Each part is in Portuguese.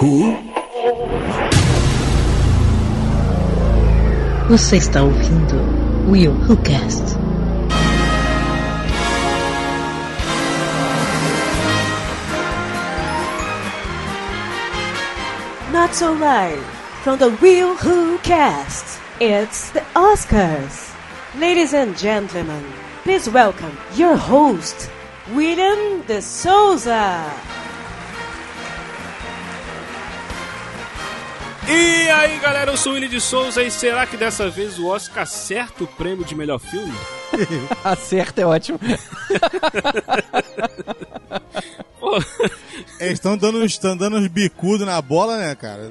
Who? Você está ouvindo Will Who Cast. Not so live from the Will Who Cast. It's the Oscars. Ladies and gentlemen, please welcome your host, William de Souza. E aí galera, eu sou o Willi de Souza e será que dessa vez o Oscar acerta o prêmio de melhor filme? Acerta é ótimo. Eles estão dando, estão dando uns bicudos na bola, né, cara?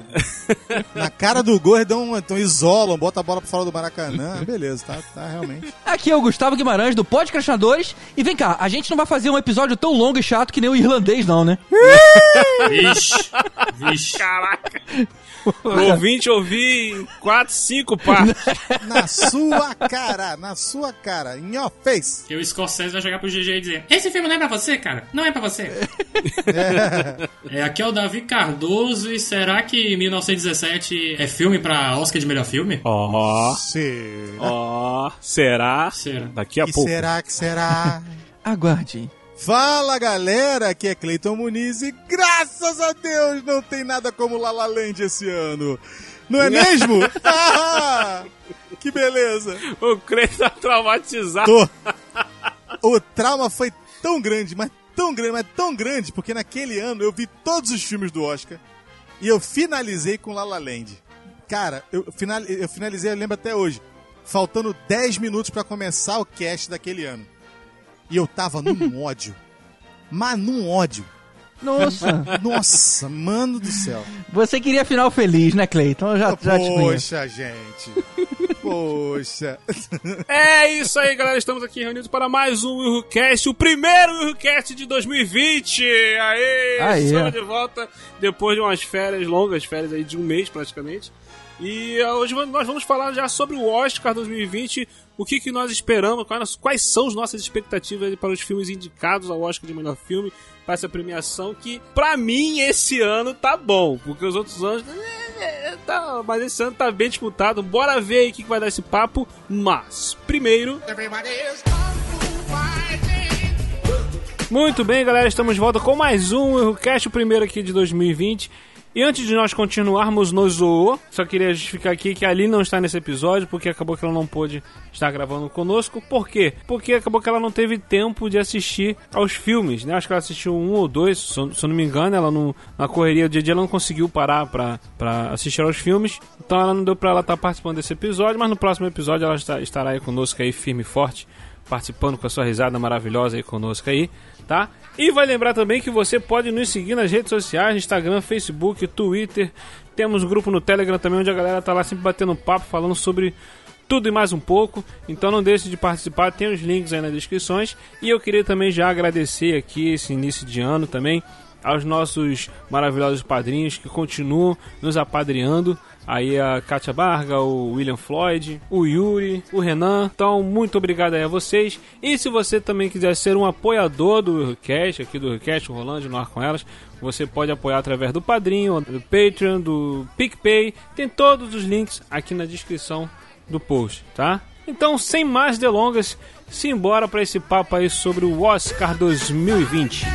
Na cara do gol, eles dão, então isolam, bota a bola pra fora do Maracanã. Beleza, tá, tá realmente. Aqui é o Gustavo Guimarães do Podcastinadores. E vem cá, a gente não vai fazer um episódio tão longo e chato que nem o irlandês, não, né? Vixe. Vixe. caraca! O ouvinte ouvir em 4, 5 partes. Na sua cara, na sua cara, in your face. Que o Scorsese vai jogar pro GG e dizer: Esse filme não é pra você, cara. Não é pra você. É, aqui é o Davi Cardoso e será que 1917 é filme pra Oscar de melhor filme? Ó, Será? ó, será? Será? Daqui a que pouco. será que será? Aguarde. Fala galera, aqui é Cleiton Muniz e graças a Deus não tem nada como La La Land esse ano. Não é mesmo? Ah, que beleza. O Cleiton tá traumatizado. Tô. O trauma foi tão grande, mas tão grande, mas tão grande, porque naquele ano eu vi todos os filmes do Oscar e eu finalizei com La La Land. Cara, eu, final, eu finalizei, eu lembro até hoje, faltando 10 minutos pra começar o cast daquele ano. E eu tava num ódio. Mas num ódio. Nossa, Nossa, mano do céu. você queria final feliz, né, Cleiton? Eu já, já te conheço. Poxa, gente. Poxa. É isso aí, galera. Estamos aqui reunidos para mais um WilhoCast, o primeiro WilhoCast de 2020. Aê! Aê. Estamos de volta depois de umas férias, longas férias aí de um mês praticamente. E ah, hoje nós vamos falar já sobre o Oscar 2020, o que, que nós esperamos, quais, quais são as nossas expectativas para os filmes indicados ao Oscar de melhor filme, para essa premiação que, pra mim, esse ano tá bom, porque os outros anos. é, é, tá, mas esse ano tá bem disputado. Bora ver aí o que, vai dar esse papo. Mas, primeiro. Muito bem, galera, estamos de volta com mais um Errocast, o primeiro aqui de 2020. E antes de nós continuarmos no Zoô, só queria justificar aqui que a Ali não está nesse episódio, porque acabou que ela não pôde estar gravando conosco. Por quê? Porque acabou que ela não teve tempo de assistir aos filmes, né? Acho que ela assistiu um ou dois, se eu não me engano, ela não, na correria do dia a dia ela não conseguiu parar pra, pra assistir aos filmes. Então ela não deu pra ela estar participando desse episódio, mas no próximo episódio ela está- estará aí conosco aí, firme e forte participando com a sua risada maravilhosa aí conosco aí, tá? E vai lembrar também que você pode nos seguir nas redes sociais, Instagram, Facebook, Twitter. Temos um grupo no Telegram também, onde a galera tá lá sempre batendo papo, falando sobre tudo e mais um pouco. Então não deixe de participar, tem os links aí nas descrições. E eu queria também já agradecer aqui esse início de ano também aos nossos maravilhosos padrinhos que continuam nos apadreando. Aí a Kátia Barga, o William Floyd, o Yuri, o Renan. Então, muito obrigado aí a vocês. E se você também quiser ser um apoiador do Recast, aqui do Recast, o Rolando no Ar com Elas, você pode apoiar através do Padrinho, do Patreon, do PicPay. Tem todos os links aqui na descrição do post, tá? Então, sem mais delongas, simbora para esse papo aí sobre o Oscar 2020.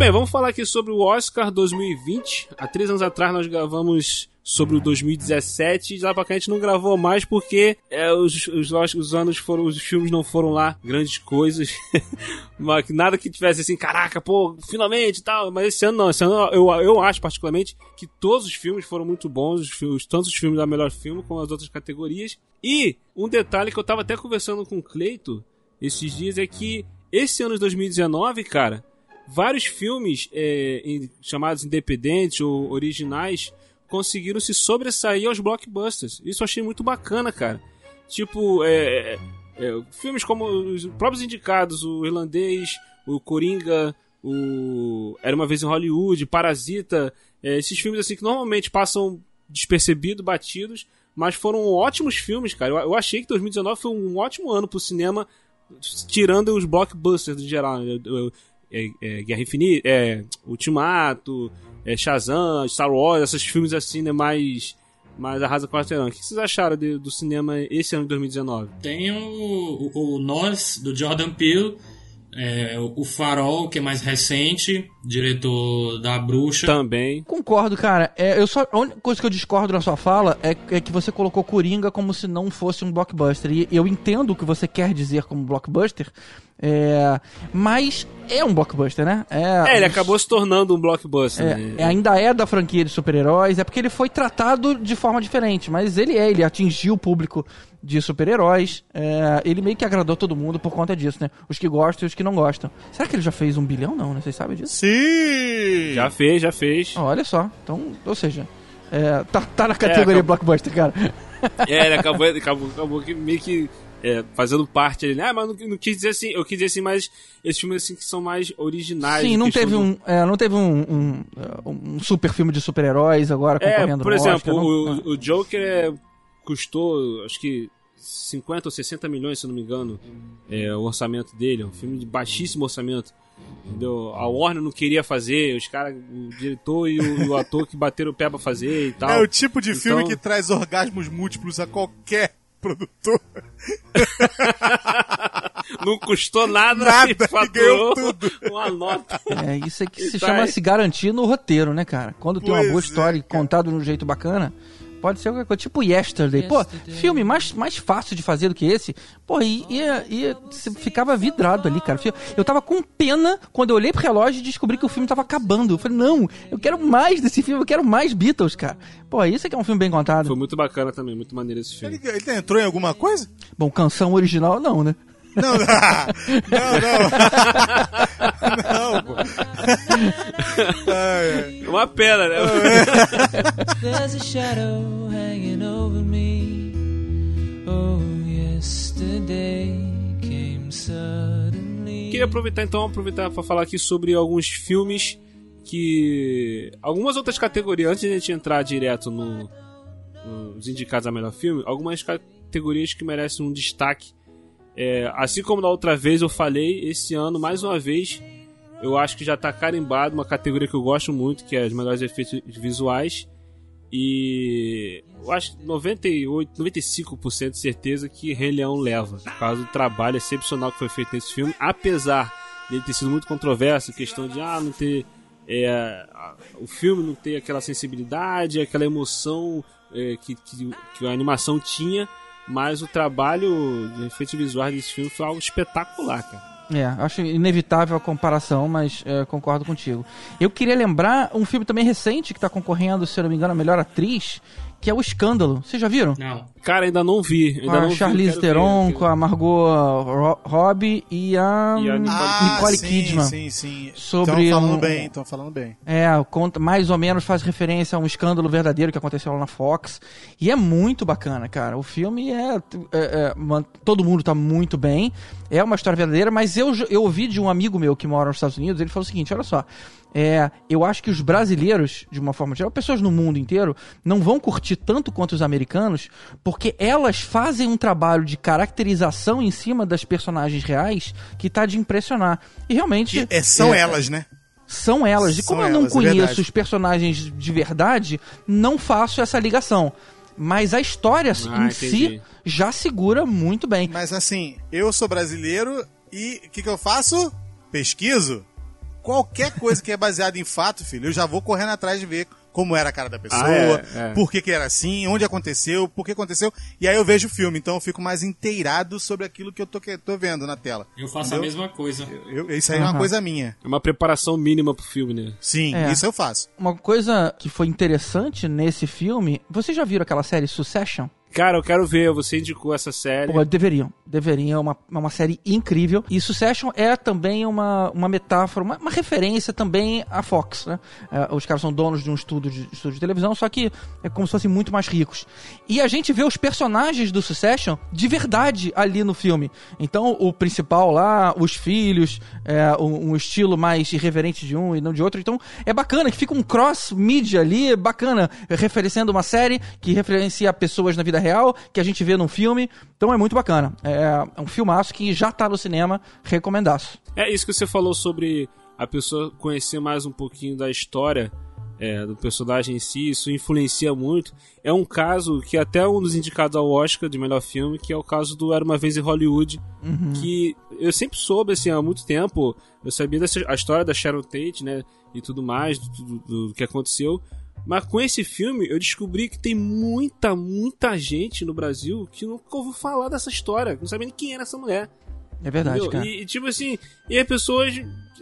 Bem, vamos falar aqui sobre o Oscar 2020. Há três anos atrás nós gravamos sobre o 2017 e lá pra cá a gente não gravou mais porque é, os, os, os anos foram, os filmes não foram lá grandes coisas. Nada que tivesse assim, caraca, pô, finalmente e tal. Mas esse ano não, esse ano eu, eu acho particularmente que todos os filmes foram muito bons, os tanto os filmes da melhor filme como as outras categorias. E um detalhe que eu tava até conversando com o Cleito esses dias é que esse ano de 2019, cara, vários filmes é, em- chamados independentes ou originais conseguiram se sobressair aos blockbusters. Isso eu achei muito bacana, cara. Tipo, é, é, filmes como os próprios indicados, o Irlandês, o Coringa, o Era Uma Vez em Hollywood, Parasita, é, esses filmes assim que normalmente passam despercebido, batidos, mas foram ótimos filmes, cara. Eu, eu achei que 2019 foi um ótimo ano pro cinema, tirando os blockbusters do geral. né? Eu- eu- é, é, Guerra Infinita, é, Ultimato, é, Shazam, Star Wars, esses filmes assim, né, mais, mais arrasa quarteirão. O que vocês acharam de- do cinema esse ano de 2019? Tem o, o, o Nós, do Jordan Peele, é, o Farol, que é mais recente, diretor da Bruxa. Também. Concordo, cara. É, eu só, a única coisa que eu discordo na sua fala é, é que você colocou Coringa como se não fosse um blockbuster. E eu entendo o que você quer dizer como blockbuster, é, mas é um blockbuster, né? É, ele acabou se tornando um blockbuster. É, né? é, ainda é da franquia de super-heróis, é porque ele foi tratado de forma diferente, mas ele é, ele atingiu o público de super-heróis, é, ele meio que agradou todo mundo por conta disso, né? Os que gostam e os que não gostam. Será que ele já fez um bilhão? Não, né? Vocês sabem disso? Sim! Já fez, já fez. Olha só, então, ou seja, é, tá, tá na categoria acabou- blockbuster, cara. É, ele acabou, ele acabou, acabou que meio que é, fazendo parte ali. né? Ah, mas não, não quis dizer assim, eu quis dizer assim, mas esses filmes assim que são mais originais. Sim, não teve, do- um, é, não teve um, um, um super filme de super-heróis agora É, concorrendo por no exemplo, Oscar, não? o, o Joker é, custou, acho que 50 ou 60 milhões, se eu não me engano, é, o orçamento dele. É um filme de baixíssimo orçamento. Entendeu? A Warner não queria fazer, os caras, o diretor e o, e o ator que bateram o pé pra fazer e tal. É o tipo de filme Então- que traz orgasmos múltiplos a qualquer produtor. Não custou nada, Nada, e faturou ganhou tudo. uma nota. É, isso aqui se Tá chama aí. se garantir no roteiro, né, cara? Quando tem uma Pois boa é, história e cara. contado de um jeito bacana, pode ser qualquer coisa. Tipo Yesterday. Pô, filme mais, mais fácil de fazer do que esse. Pô, e, e, e você ficava vidrado ali, cara. Eu tava com pena quando eu olhei pro relógio e descobri que o filme tava acabando. Eu falei, não, eu quero mais desse filme, eu quero mais Beatles, cara. Pô, isso aqui é um filme bem contado. Foi muito bacana também, muito maneiro esse filme. Ele, ele entrou em alguma coisa? Bom, canção original, não, né? Não, não, não. não, pô. Ai. Uma pena, né? There's a shadow hanging over me. Oh, yesterday came suddenly. Queria aproveitar então, aproveitar para falar aqui sobre alguns filmes que. Algumas outras categorias, antes de a gente entrar direto no, nos indicados a melhor filme, algumas categorias que merecem um destaque. É, assim como da outra vez eu falei, esse ano, mais uma vez, eu acho que já tá carimbado uma categoria que eu gosto muito, que é os melhores efeitos visuais. E eu acho que 98, 95% de certeza que Rei Leão leva, por causa do trabalho excepcional que foi feito nesse filme, apesar dele ter sido muito controverso, questão de ah, não ter é, o filme não ter aquela sensibilidade, aquela emoção é, que, que, que a animação tinha, mas o trabalho de efeitos visuais desse filme foi algo espetacular, cara. É, acho inevitável a comparação, mas é, concordo contigo. Eu queria lembrar um filme também recente que tá concorrendo, se eu não me engano, a melhor atriz, que é O Escândalo. Vocês já viram? Não. Cara, ainda não vi. Com Ainda não a vi, Charlize quero Theron, ver. com a Margot Ro- Robbie e a, E a Nicole- Ah, Nicole sim, Kidman. Sim, sim. Sobre Estão falando um- bem, estão falando bem. É, conta, mais ou menos faz referência a um escândalo verdadeiro que aconteceu lá na Fox. E é muito bacana, cara. O filme é. é- é, man- todo mundo tá muito bem. É uma história verdadeira, mas eu, eu ouvi de um amigo meu que mora nos Estados Unidos, ele falou o seguinte: olha só. É, eu acho que os brasileiros, de uma forma geral, pessoas no mundo inteiro, não vão curtir tanto quanto os americanos, porque elas fazem um trabalho de caracterização em cima das personagens reais que tá de impressionar. E realmente. Que, é, são é, elas, né? são elas. E São como eu não elas, é conheço os personagens de verdade, não faço essa ligação. Mas a história Ah, em si entendi. já segura muito bem. Mas assim, eu sou brasileiro e o que, que eu faço? Pesquiso. Qualquer coisa que é baseada em fato, filho, eu já vou correndo atrás de ver como era a cara da pessoa, Ah, é, é. por que, que era assim, onde aconteceu, por que aconteceu. E aí eu vejo o filme, então eu fico mais inteirado sobre aquilo que eu tô, que- tô vendo na tela. Eu faço Entendeu? a mesma coisa. Eu- isso aí é uma coisa minha. É uma preparação mínima pro filme, né? Sim, É. isso eu faço. Uma coisa que foi interessante nesse filme. Vocês já viram aquela série Succession? Cara, eu quero ver, você indicou essa série. Pô, deveriam. Deveriam. É uma, é uma série incrível. E Succession é também uma, uma metáfora, uma, uma referência também à Fox, né? É, os caras são donos de um estúdio de, estúdio de televisão, só que é como se fossem muito mais ricos. E a gente vê os personagens do Succession de verdade ali no filme. Então, o principal lá, os filhos, é, um, um estilo mais irreverente de um e não de outro. Então, é bacana que fica um cross-mídia ali, bacana, referenciando uma série que referencia pessoas na vida real, que a gente vê num filme. Então, é muito bacana. É, é um filmaço que já tá no cinema, recomendaço. É isso que você falou sobre a pessoa conhecer mais um pouquinho da história é, do personagem em si, isso influencia muito. É um caso que até um dos indicados ao Oscar de melhor filme, que é o caso do Era Uma Vez em Hollywood, que eu sempre soube, assim, há muito tempo, eu sabia dessa, a história da Sharon Tate, né, e tudo mais, do, do- do que aconteceu, mas com esse filme eu descobri que tem muita, muita gente no Brasil que nunca ouviu falar dessa história, não sabia nem quem era essa mulher. É verdade, Entendeu? cara. E, tipo assim, e as pessoas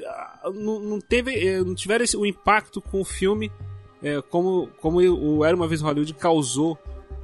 ah, não, não, teve, eh, não tiveram esse, o impacto com o filme eh, como, como o Era Uma Vez Hollywood causou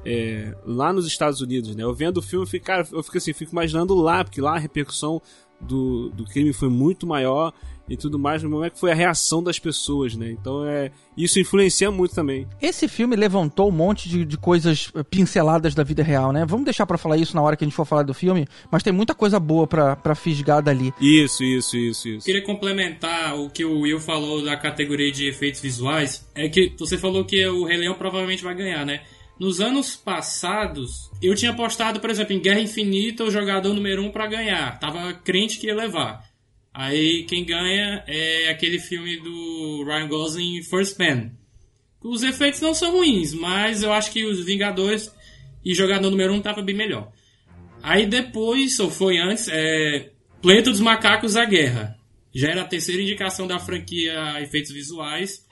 eh, lá nos Estados Unidos, né? Eu vendo o filme, eu fico, cara, eu fico assim, fico imaginando lá, porque lá a repercussão do, do crime foi muito maior e tudo mais, mas como é que foi a reação das pessoas, né? Então é isso influencia muito também. Esse filme levantou um monte de, de coisas eh, pinceladas da vida real, né? Vamos deixar pra falar isso na hora que a gente for falar do filme, mas tem muita coisa boa pra, pra fisgar dali. Isso, isso, isso, isso. Queria complementar o que o Will falou da categoria de efeitos visuais. É que você falou que o Rei Leão provavelmente vai ganhar, né? Nos anos passados, eu tinha apostado, por exemplo, em Guerra Infinita, o jogador número 1 um pra ganhar. Tava crente que ia levar. Aí quem ganha é aquele filme do Ryan Gosling, First Man. Os efeitos não são ruins, mas eu acho que os Vingadores e jogador número 1 um tava bem melhor. Aí depois, ou foi antes, é Planeta dos Macacos A Guerra. Já era a terceira indicação da franquia efeitos visuais.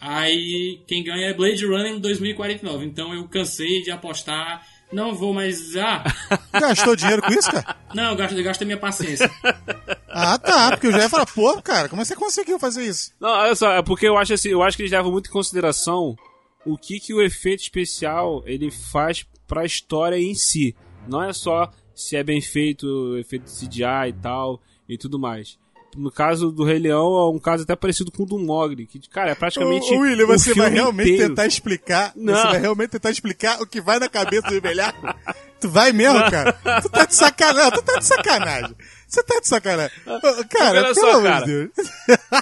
Aí quem ganha é Blade Runner 2049. Então eu cansei de apostar. Não vou mais. Ah, Gastou dinheiro com isso, cara? não, eu gasto, eu gasto a minha paciência. Ah, tá. Porque eu já ia falar, pô, cara, como é que você conseguiu fazer isso? Não, olha só, é porque eu acho assim, eu acho que eles levam muito em consideração o que que o efeito especial ele faz pra história em si. Não é só se é bem feito, o efeito CGI e tal e tudo mais. No caso do Rei Leão, é um caso até parecido com o do Mogli, que, cara, é praticamente. Ô, William, o você vai realmente inteiro. tentar explicar. Não. Você vai realmente tentar explicar o que vai na cabeça do velhaco? Tu vai mesmo, cara? Tu tá de sacanagem, tu tá de sacanagem. Você tá de sacanagem. Cara, olha pelo só, cara. de Deus.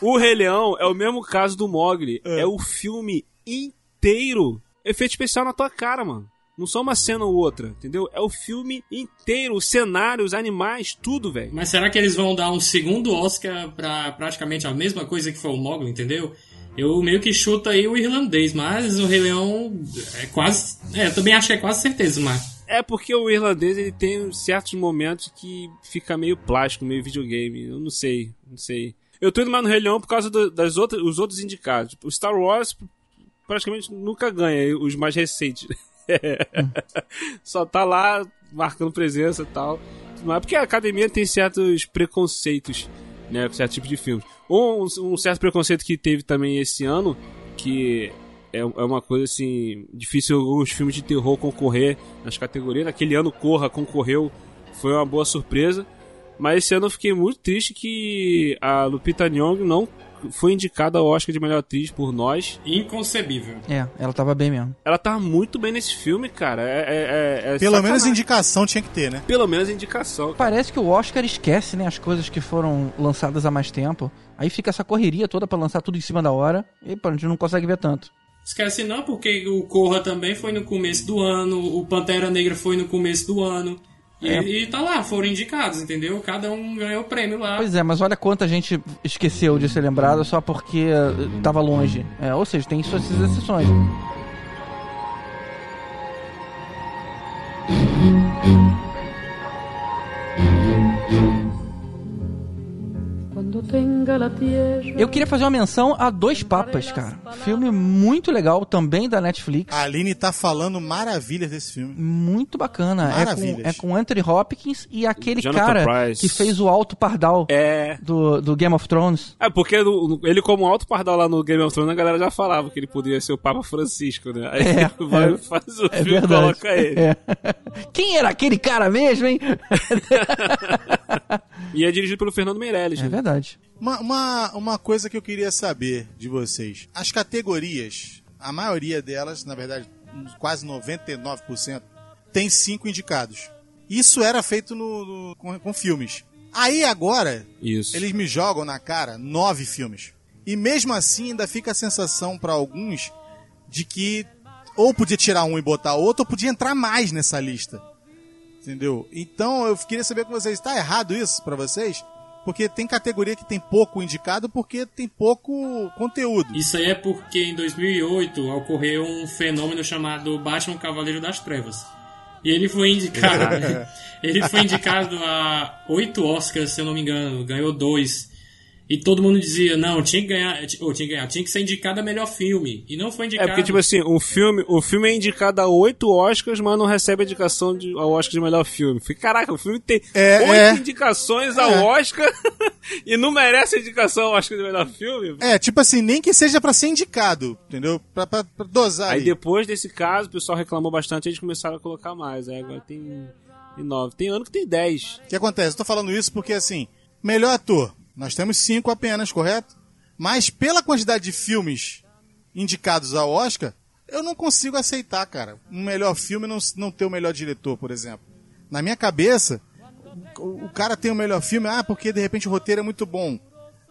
O Rei Leão é o mesmo caso do Mogli. É. o filme inteiro. Efeito especial na tua cara, mano. Não só uma cena ou outra, entendeu? É o filme inteiro, o cenário, os animais, tudo, velho. Mas será que eles vão dar um segundo Oscar pra praticamente a mesma coisa que foi o Mogli, entendeu? Eu meio que chuto aí o irlandês, mas o Rei Leão é quase. É, eu também acho que é quase certeza, mas. É porque o irlandês ele tem certos momentos que fica meio plástico, meio videogame. Eu não sei, não sei. Eu tô indo mais no Rei Leão por causa do- das outras, os outros indicados. O Star Wars praticamente nunca ganha, os mais recentes. Só tá lá marcando presença e tal. Mas é porque a academia tem certos preconceitos, né, com certo tipo de filmes. Um, um certo preconceito que teve também esse ano, que é, é uma coisa assim, difícil os filmes de terror concorrer nas categorias. Naquele ano Corra concorreu, foi uma boa surpresa. Mas esse ano eu fiquei muito triste que a Lupita Nyong'o não foi indicada ao Oscar de melhor atriz por nós. Inconcebível. É, ela tava bem mesmo. Ela tá muito bem nesse filme, cara. É, é- é- é Pelo menos sacanagem. indicação tinha que ter, né? Pelo menos indicação. Parece que o Oscar esquece, né, as coisas que foram lançadas há mais tempo. Aí fica essa correria toda pra lançar tudo em cima da hora. E pô, a gente não consegue ver tanto. Esquece não, porque o Corra também foi no começo do ano, o Pantera Negra foi no começo do ano. E, É. e tá lá, foram indicados, entendeu? Cada um ganhou o prêmio lá. Pois é, mas olha quanta gente esqueceu de ser lembrada só porque eh, tava longe. É, ou seja, tem suas exceções. Eu queria fazer uma menção a Dois Papas, cara. Filme muito legal, também da Netflix. A Aline tá falando maravilhas desse filme. Muito bacana. É com, Maravilhas. é com Anthony Hopkins e aquele Jonathan cara Pryce. que fez o Alto Pardal É. do, do Game of Thrones. É, porque ele, como alto pardal lá no Game of Thrones, a galera já falava que ele podia ser o Papa Francisco, né? Aí É, ele vai é. faz o É filme e verdade. coloca ele. É. Quem era aquele cara mesmo, hein? E é dirigido pelo Fernando Meirelles. É né? verdade. Uma, uma, uma coisa que eu queria saber de vocês. As categorias, a maioria delas, na verdade, quase 99%, tem cinco indicados. Isso era feito no, no- com, com filmes. Aí agora, Isso. eles me jogam na cara nove filmes. E mesmo assim ainda fica a sensação pra alguns de que ou podia tirar um e botar outro, ou podia entrar mais nessa lista. Entendeu? Então eu queria saber com vocês, está errado isso pra vocês? Porque tem categoria que tem pouco indicado porque tem pouco conteúdo. Isso aí é porque em 2008 ocorreu um fenômeno chamado Batman Cavaleiro das Trevas. E ele foi indicado. ele foi indicado a oito Oscars, se eu não me engano. Ganhou dois. E todo mundo dizia, não, tinha que ganhar, ou tinha que ganhar, tinha que ser indicado a melhor filme. E não foi É indicado. porque, tipo assim, o filme, o filme é indicado a oito Oscars, mas não recebe a indicação de, ao Oscar de melhor filme. Falei, Caraca, o filme tem É, oito é. indicações ao É. Oscar e não merece a indicação ao Oscar de melhor filme. É, tipo assim, nem que seja pra ser indicado, entendeu? Pra, pra, pra dosar Aí aí. depois desse caso, o pessoal reclamou bastante, eles começaram a colocar mais. Aí agora tem, tem nove. Tem ano que tem dez. O que acontece? Eu tô falando isso porque, assim, melhor ator, nós temos cinco apenas, correto? Mas pela quantidade de filmes indicados ao Oscar, eu não consigo aceitar, cara, um melhor filme não, não ter o melhor diretor, por exemplo. Na minha cabeça, o, o cara tem o melhor filme, ah, porque de repente o roteiro é muito bom.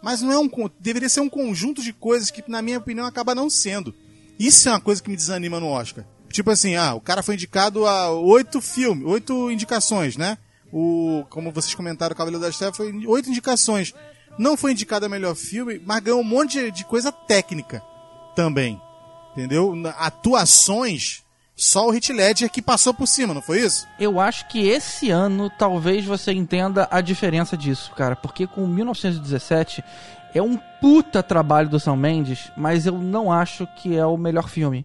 Mas não é um. Deveria ser um conjunto de coisas que, na minha opinião, acaba não sendo. Isso é uma coisa que me desanima no Oscar. Tipo assim, ah, o cara foi indicado a oito filmes, oito indicações, né? O, como vocês comentaram, o Cavaleiro das Trevas foi oito indicações. Não foi indicado a melhor filme, mas ganhou um monte de, coisa técnica também. Entendeu? Atuações, só o Hit Ledger que passou por cima, não foi isso? Eu acho que esse ano talvez você entenda a diferença disso, cara. Porque com 1917 é um puta trabalho do Sam Mendes, mas eu não acho que é o melhor filme.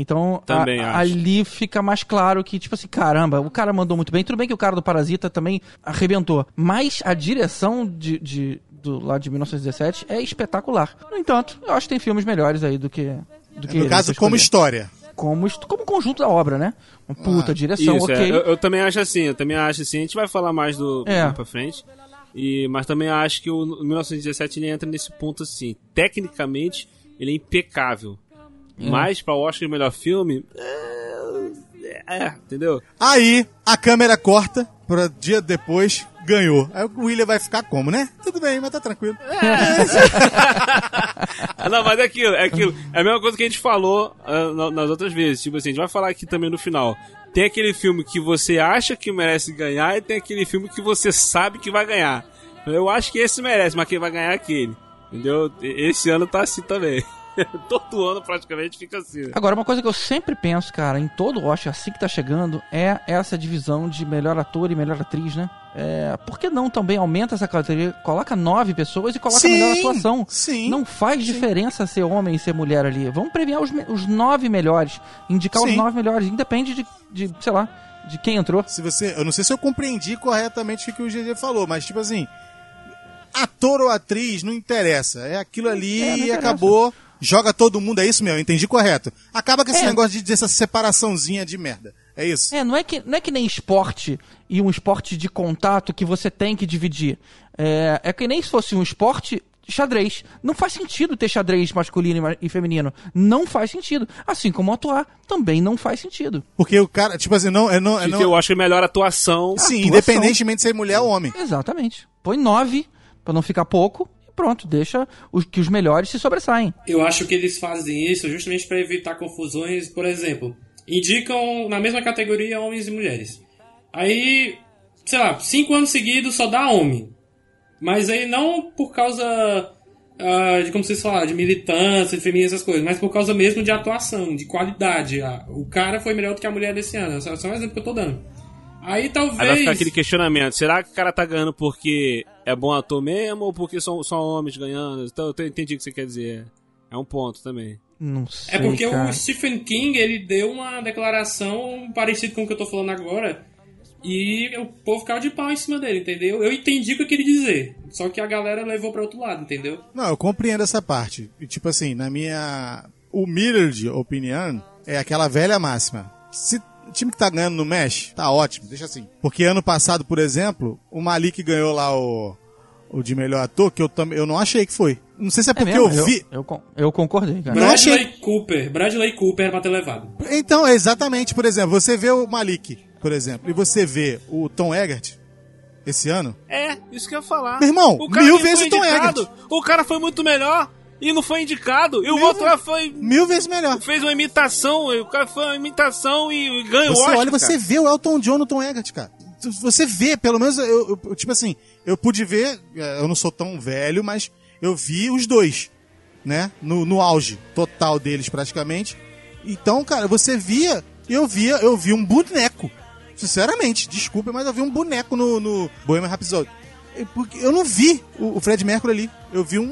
Então, Também a- ali fica mais claro que, tipo assim, caramba, o cara mandou muito bem. Tudo bem que o cara do Parasita também arrebentou. Mas a direção de, de- do lá de 1917 é espetacular. No entanto, eu acho que tem filmes melhores aí do que. Do que no ele, caso, como história. como, como conjunto da obra, né? Uma puta Ah, direção, Isso, ok. é. Eu, eu também acho assim, eu também acho assim. A gente vai falar mais do É. mais pra frente. E, mas também acho que o 1917 ele entra nesse ponto assim. Tecnicamente, ele é impecável. Mas pra Oscar de melhor filme. É, é, entendeu? Aí, a câmera corta pra dia depois, ganhou. Aí o William vai ficar como, né? Tudo bem, mas tá tranquilo. Ah, Não, mas é aquilo, é aquilo. É a mesma coisa que a gente falou na- nas outras vezes. Tipo assim, a gente vai falar aqui também no final. Tem aquele filme que você acha que merece ganhar e tem aquele filme que você sabe que vai ganhar. Eu acho que esse merece, mas quem vai ganhar é aquele. Entendeu? Esse ano tá assim também. Todo ano praticamente fica assim. Agora, uma coisa que eu sempre penso, cara, em todo Oscar, assim que tá chegando, é essa divisão de melhor ator e melhor atriz, né? É, por que não também aumenta essa categoria? Coloca nove pessoas e coloca a Sim, melhor atuação. sim, Não faz diferença ser homem e ser mulher ali. Vamos premiar os, os nove melhores. Indicar os Sim. nove melhores. Independe de, de, sei lá, de quem entrou. Se você, eu não sei se eu compreendi corretamente o que o GG falou, mas tipo assim, ator ou atriz não interessa, é aquilo ali É, e acabou. Joga todo mundo, é isso mesmo, entendi correto. Acaba com esse É. negócio de dessa separaçãozinha de merda. É isso? É, não é, que, não é que nem esporte e um esporte de contato que você tem que dividir. É, é que nem se fosse um esporte xadrez. Não faz sentido ter xadrez masculino e feminino. Não faz sentido. Assim como atuar também não faz sentido. Porque o cara, tipo assim, não, é não, é não Eu acho que é melhor atuação. Sim, atuação. independentemente de ser mulher ou homem. Exatamente. Põe nove pra não ficar pouco pronto, deixa os, que os melhores se sobressaem. Eu acho que eles fazem isso justamente para evitar confusões. Por exemplo, indicam na mesma categoria homens e mulheres. Aí, sei lá, cinco anos seguidos só dá homem. Mas aí não por causa ah, de, como vocês falaram, de militância, de feminismo, essas coisas, mas por causa mesmo de atuação, de qualidade. Ah, o cara foi melhor do que a mulher desse ano. Só, só um exemplo que eu tô dando. Aí Aí vai talvez. ficar aquele questionamento. Será que o cara tá ganhando porque é bom ator mesmo ou porque são só homens ganhando? Então eu entendi o que você quer dizer. É um ponto também. Não sei, É porque cara. o Stephen King, ele deu uma declaração parecida com o que eu tô falando agora. E o povo caiu de pau em cima dele, entendeu? Eu entendi o que eu queria dizer. Só que a galera levou pra outro lado, entendeu? Não, eu compreendo essa parte. E, tipo assim, na minha humilde opinião, é aquela velha máxima. Se time que tá ganhando não mexe, tá ótimo, deixa assim. Porque ano passado, por exemplo, o Malik ganhou lá o, o de melhor ator, que eu, tam, eu não achei que foi. Não sei se é É porque mesmo? eu vi. Eu, con- eu concordei, cara. Não achei- Bradley Cooper. Bradley Cooper era pra ter levado. Então, é exatamente, por exemplo, você vê o Malik, por exemplo, e você vê o Tom Eggert esse ano. É, isso que eu ia falar. Meu irmão, o cara mil vezes foi o Tom Eggert. O cara foi muito melhor e não foi indicado. E o Mil outro lá foi. Mil vezes melhor. Fez uma imitação, o cara foi uma imitação e, ganhou o Você Oscar. olha, você cara. vê o Elton John no Tom Eggert, cara. Você vê, pelo menos, eu, eu- tipo assim, eu pude ver, eh, eu não sou tão velho, mas eu vi os dois, né? No, no auge total deles, praticamente. Então, cara, você via, eu via, eu vi um boneco. Sinceramente, desculpa, mas eu vi um boneco no, no Bohemian Rhapsody. É Porque eu não vi o, o Fred Mercury ali. Eu vi um,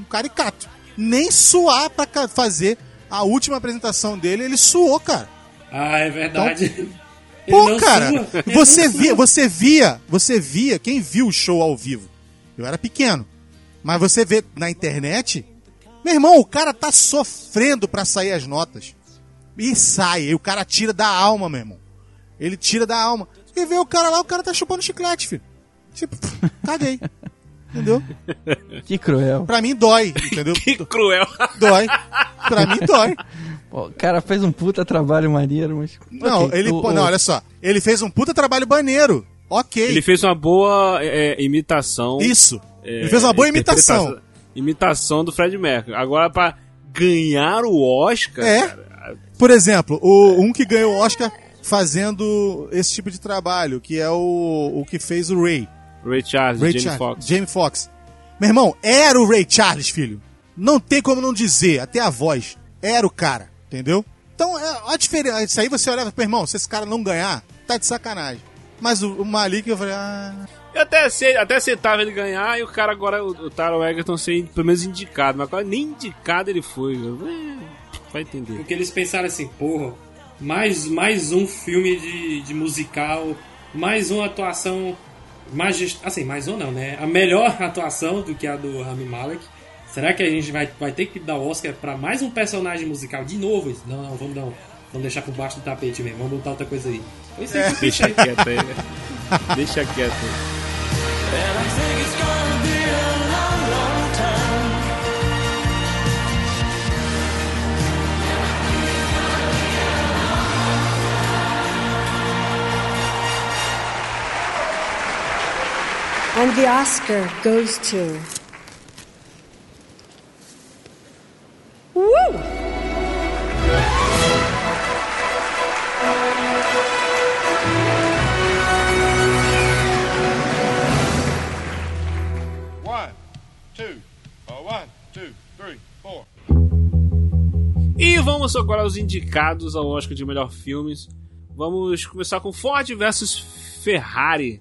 um caricato. Nem suar pra ca- fazer a última apresentação dele, ele suou, cara. Ah, é verdade. Ele Pô, cara, sua. Você via, você via, você via, quem viu o show ao vivo? Eu era pequeno. Mas você vê na internet, meu irmão, o cara tá sofrendo pra sair as notas. E sai, e o cara tira da alma, meu irmão. Ele tira da alma. E vê o cara lá, o cara tá chupando chiclete, filho. Tipo, caguei. Entendeu? Que cruel. Pra mim dói, entendeu? Que cruel. Dói. Pra mim dói. O cara fez um puta trabalho maneiro, mas. Não, Ok, ele, o- pô, o- não, olha só. Ele fez um puta trabalho baneiro. Ok. Ele fez uma boa é, imitação. Isso. é, Ele fez uma boa imitação. Imitação do Fred Mercury. Agora, pra ganhar o Oscar, É. cara, Por exemplo, o, um que ganhou o Oscar fazendo esse tipo de trabalho, que é o, o que fez o Ray. Ray Charles, Ray Jamie Charles, Foxx. Jamie Foxx. Meu irmão, era o Ray Charles, filho. Não tem como não dizer, até a voz. Era o cara, entendeu? Então, é, a diferença. Isso aí você olhava pro irmão, se esse cara não ganhar, tá de sacanagem. Mas o, o Malik, eu falei, ah. Eu até, até aceitava ele ganhar e o cara agora, o, o Taron Egerton, ser pelo menos indicado. Mas agora nem indicado ele foi. É, vai entender. Porque eles pensaram assim, porra, mais, mais um filme de, de musical, mais uma atuação magist... assim, mais um não, né? A melhor atuação do que a do Rami Malek. Será que a gente vai, vai ter que dar o Oscar pra mais um personagem musical de novo? Não, não, vamos não. Vamos deixar por baixo do tapete mesmo, vamos botar outra coisa aí. Que eu Deixa quieto aí. Deixa quieto aí. And the Oscar goes to. Woo! One, two, one, two, three, four. E vamos agora aos indicados ao Oscar de melhor filmes. Vamos começar com Ford versus Ferrari.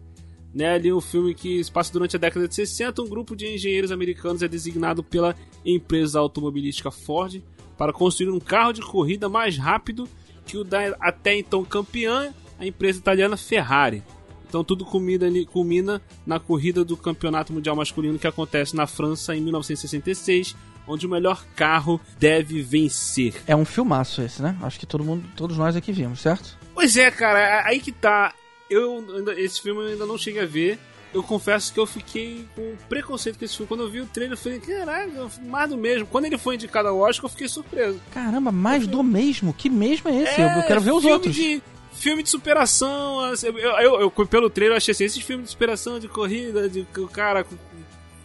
Né, ali um filme que se passa durante a década de 60, um grupo de engenheiros americanos é designado pela empresa automobilística Ford para construir um carro de corrida mais rápido que o da até então campeã, a empresa italiana Ferrari. Então tudo culmina, culmina na corrida do campeonato mundial masculino que acontece na França em 1966, onde o melhor carro deve vencer. É um filmaço esse, né? Acho que todo mundo, todos nós aqui vimos, certo? Pois é, cara, aí que tá. Eu ainda- esse filme eu ainda não cheguei a ver. Eu confesso que eu fiquei com preconceito com esse filme. Quando eu vi o trailer, eu falei, caralho, mais do mesmo. Quando ele foi indicado ao Oscar, eu fiquei surpreso. Caramba, mais do mesmo. Que mesmo é esse? eu, É, eu quero ver os filme outros. De, filme de superação. Eu, eu, eu- pelo trailer, eu achei assim: esses filmes de superação, de corrida, de cara,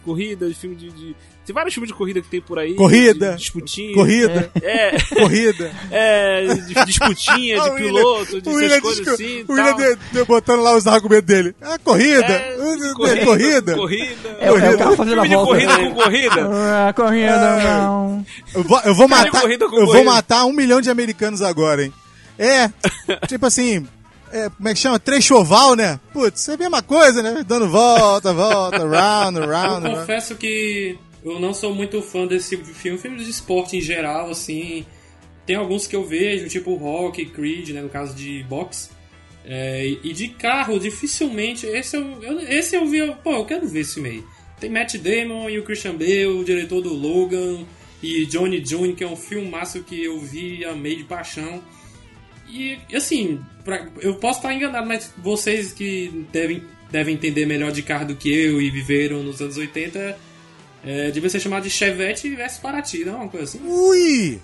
corrida, de filme de. de- tem vários filmes de corrida que tem por aí. Corrida. de disputinha. Corrida, É, corrida. é, de disputinha, de piloto, de o essas coisas assim. O William de- de- botando lá os argumentos dele. Ah, corrida. É, Uh, corrida, corrida. corrida. É, é o carro fazendo a Filme de volta. corrida com corrida. Ah, corrida, não. Eu vou, eu vou matar. corrida com Eu vou corrida. matar um milhão de americanos agora, hein? É. tipo assim. é, como é que chama? Trechoval, né? Putz, é a mesma coisa, né? Dando volta, volta, round, Eu round, round. confesso que eu não sou muito fã desse tipo de filme, filmes de esporte em geral, assim. Tem alguns que eu vejo, tipo Rock, Creed, né, no caso de boxe. É, e de carro, dificilmente. Esse eu, eu- esse eu vi, eu- pô, eu quero ver esse aí. Tem Matt Damon e o Christian Bale, o diretor do Logan, e Johnny June, que é um filmaço que eu vi amei de paixão. E assim, pra- eu posso estar enganado, mas vocês que devem, devem entender melhor de carro do que eu e viveram nos anos 80, é, devia ser chamado de Chevette versus Paraty, não? Uma coisa assim. Ui!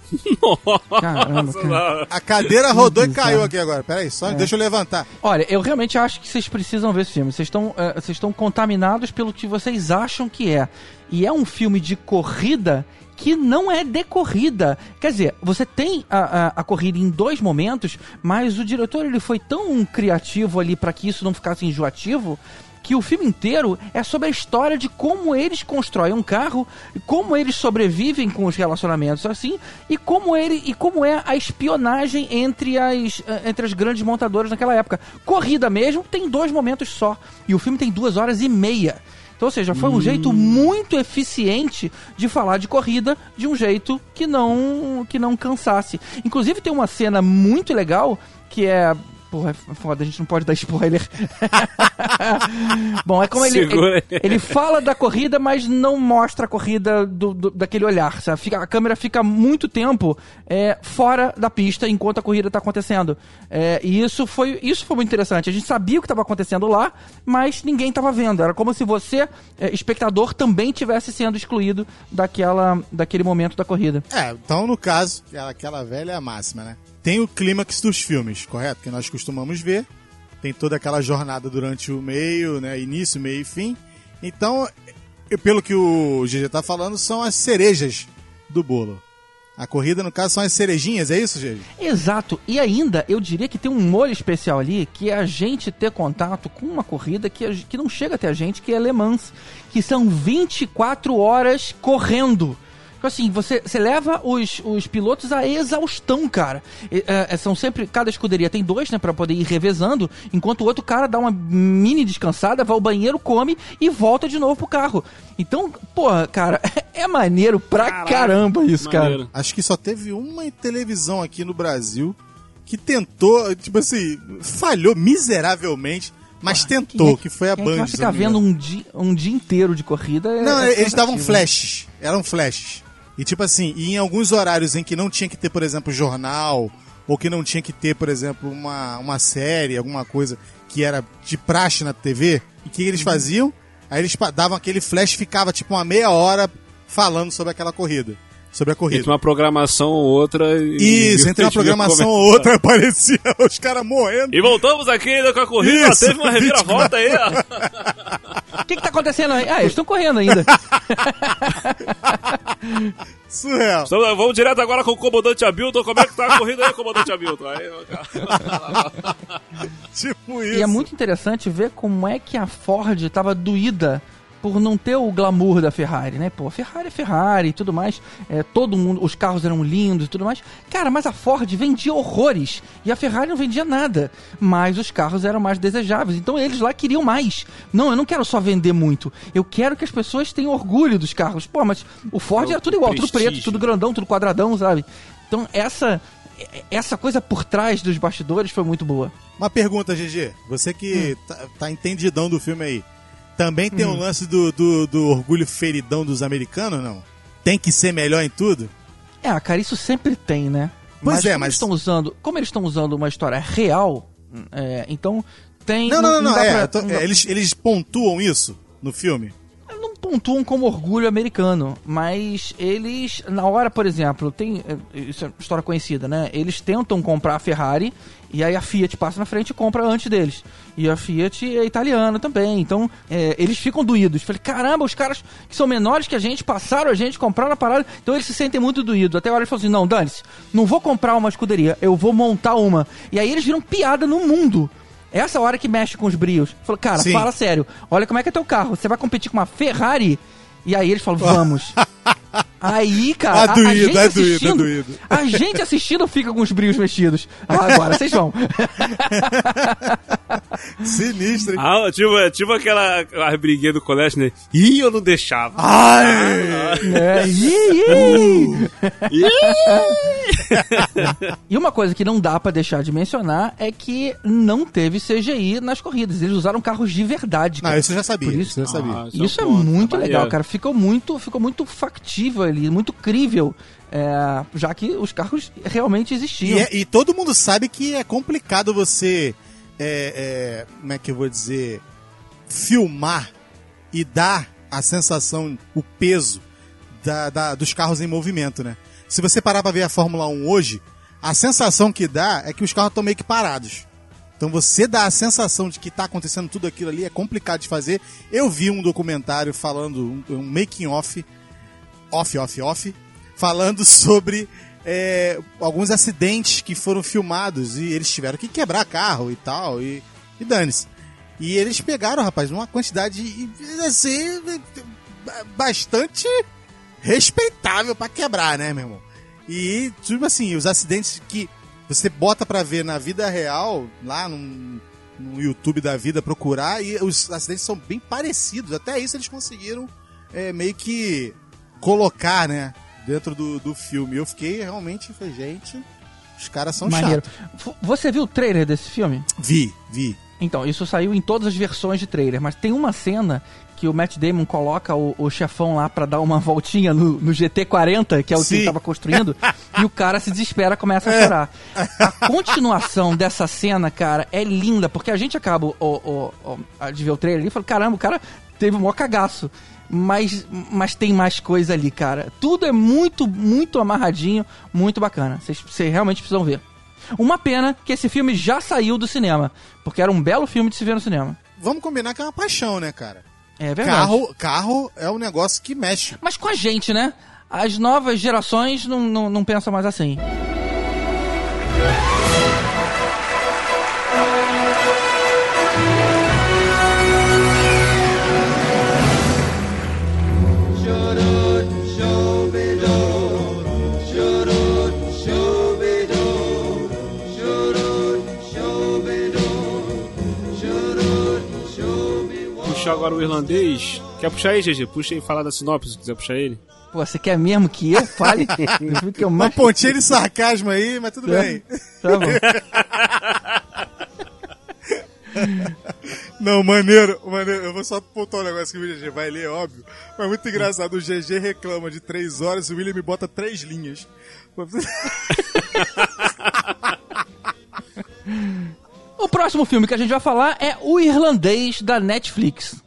Caramba, cara. A cadeira rodou e Bizarro. caiu aqui agora. Peraí, só deixa eu levantar. Olha, eu realmente acho que vocês precisam ver esse filme. Vocês estão, eh, vocês estão contaminados pelo que vocês acham que é. E é um filme de corrida que não é de corrida. Quer dizer, você tem a, a, a corrida em dois momentos, mas o diretor ele foi tão criativo ali para que isso não ficasse enjoativo que o filme inteiro é sobre a história de como eles constroem um carro, e como eles sobrevivem com os relacionamentos assim, e como ele e como é a espionagem entre as eh, entre as grandes montadoras naquela época. Corrida mesmo tem dois momentos só e o filme tem duas horas e meia. Então, ou seja, foi um jeito muito eficiente de falar de corrida de um jeito que não que não cansasse. Inclusive tem uma cena muito legal que é Porra, é foda, a gente não pode dar spoiler. Bom, é como ele, ele, ele fala da corrida, mas não mostra a corrida do, do- daquele olhar. Sabe? Fica, a câmera fica muito tempo é, fora da pista enquanto a corrida está acontecendo. É, e isso foi, isso foi muito interessante. A gente sabia o que estava acontecendo lá, mas ninguém estava vendo. Era como se você, é, espectador, também tivesse sendo excluído daquela, daquele momento da corrida. É, então no caso, aquela, aquela velha é a máxima, né? Tem o clímax dos filmes, correto? Que nós costumamos ver. Tem toda aquela jornada durante o meio, né? Início, meio e fim. Então, pelo que o GG tá falando, são as cerejas do bolo. A corrida, no caso, são as cerejinhas, é isso, GG? Exato. E ainda, eu diria que tem um molho especial ali, que é a gente ter contato com uma corrida que, que não chega até a gente, que é Le Mans, que são 24 horas correndo. Tipo Assim, você, você leva os, os pilotos à exaustão, cara. E, é, são sempre. Cada escuderia tem dois, né? Pra poder ir revezando, enquanto o outro cara dá uma mini descansada, vai ao banheiro, come e volta de novo pro carro. Então, porra, cara, é maneiro pra Caraca, caramba isso, cara. Maneiro. Acho que só teve uma televisão aqui no Brasil que tentou, tipo assim, falhou miseravelmente, mas tentou, que foi a Quem é que Band. se ficar vendo um dia, um dia inteiro de corrida? é- Não, é eles davam cansativo. flashes. Eram flashes. E tipo assim, e em alguns horários em que não tinha que ter, por exemplo, jornal, ou que não tinha que ter, por exemplo, uma, uma série, alguma coisa que era de praxe na TV, e o que eles faziam? Aí eles davam aquele flash e ficava tipo uma meia hora falando sobre aquela corrida. Sobre a corrida. Entre uma programação ou outra. e- Isso, entre uma programação ou outra aparecia os caras morrendo. E voltamos aqui ainda com a corrida. Isso, Teve uma reviravolta aí. O que, que tá acontecendo aí? Ah, eles estão correndo ainda. Surreal. Então, vamos direto agora com o comandante Hamilton. Como é que tá a corrida aí, comandante Hamilton? Aí, Tipo isso. e é muito interessante ver como é que a Ford tava doída por não ter o glamour da Ferrari, né? Pô, Ferrari é Ferrari e tudo mais. É, todo mundo, os carros eram lindos e tudo mais. Cara, mas a Ford vendia horrores e a Ferrari não vendia nada. Mas os carros eram mais desejáveis. Então eles lá queriam mais. Não, eu não quero só vender muito. Eu quero que as pessoas tenham orgulho dos carros. Pô, mas o Ford É era tudo igual, tudo preto, tudo grandão, tudo quadradão, sabe? Então essa essa coisa por trás dos bastidores foi muito boa. Uma pergunta, GG. Você que tá, tá entendidão do filme aí. Também tem um lance do, do, do orgulho feridão dos americanos, não? Tem que ser melhor em tudo? É, cara, isso sempre tem, né? Pois mas é, como mas- Eles estão usando, como eles estão usando uma história real, é, então tem. Não, não, não, não. dá é, pra- tô- não é, eles, eles pontuam isso no filme. não pontuam como orgulho americano, mas eles, na hora, por exemplo, tem. é, Isso é uma história conhecida, né? Eles tentam comprar a Ferrari e aí a Fiat passa na frente e compra antes deles. E a Fiat é italiana também, então é, eles ficam doídos. Falei, caramba, os caras que são menores que a gente passaram a gente, compraram a parada, então eles se sentem muito doídos. Até a hora eles falam assim: não, dane-se, não vou comprar uma escuderia, eu vou montar uma. E aí eles viram piada no mundo. Essa hora que mexe com os brios. Falou, cara, Sim. fala sério. Olha como é que é teu carro. Você vai competir com uma Ferrari? E aí eles falam, vamos. Aí, cara, Ah, a- a, doído, gente é doído, é assistindo, doído. a gente assistindo fica com os brios mexidos. Ah, agora vocês vão. Sinistro, hein? Ah, tipo, tipo aquela a briguinha do colégio, né? Ih, eu não deixava. Ai! É, ih, ih. e uma coisa que não dá pra deixar de mencionar é que não teve CGI nas corridas. Eles usaram carros de verdade. Não, cara. isso eu já sabia. Por isso eu já sabia. Ah, Isso é um ponto, muito tá legal, cara. Ficou muito, ficou muito factível ali, muito crível, é, já que os carros realmente E, existiam. é- e todo mundo sabe que é complicado você. é, é, como é que eu vou dizer? Filmar e dar a sensação, o peso da- da- dos carros em movimento, né? Se você parar pra ver a Fórmula 1 hoje, a sensação que dá é que os carros estão meio que parados. Então você dá a sensação de que tá acontecendo tudo aquilo ali, é complicado de fazer. Eu vi um documentário falando, um, um making off, off, off, off, falando sobre é, alguns acidentes que foram filmados e eles tiveram que quebrar carro e tal, e, e dane-se. E eles pegaram, rapaz, uma quantidade assim, bastante respeitável pra quebrar, né, meu irmão? E, tipo assim, os acidentes que você bota pra ver na vida real, lá no, no YouTube da vida, procurar, e os acidentes são bem parecidos. Até isso eles conseguiram é, meio que colocar, né, dentro do, do filme. Eu fiquei realmente, falei, gente, os caras são Maneiro. chatos. Você viu o trailer desse filme? Vi, vi. Então, isso saiu em todas as versões de trailer, mas tem uma cena que o Matt Damon coloca o, o chefão lá pra dar uma voltinha no, no GT40, que é o que Sim. ele tava construindo, e o cara se desespera, começa a chorar. A continuação dessa cena, cara, é linda, porque a gente acaba o, o, o- de ver o trailer ali e fala, caramba, o cara teve um maior cagaço. Mas, mas tem mais coisa ali, cara. Tudo é muito, muito amarradinho, muito bacana. Vocês realmente precisam ver. Uma pena que esse filme já saiu do cinema, porque era um belo filme de se ver no cinema. Vamos combinar que é uma paixão, né, cara? É verdade. Carro, carro é um negócio que mexe. Mas com a gente, né? As novas gerações não, não, não pensam mais assim. Puxar agora o irlandês. Quer puxar aí, GG? Puxa aí e fala da sinopse, se quiser puxar ele. Pô, você quer mesmo que eu fale? filme que eu Uma mais... pontinha de sarcasmo aí, mas tudo bem. Tá bom. Não, maneiro, maneiro. Eu vou só pontar um negócio que o GG vai ler, é óbvio. Mas muito engraçado. O GG reclama de três horas e o William me bota três linhas. O próximo filme que a gente vai falar é O Irlandês da Netflix.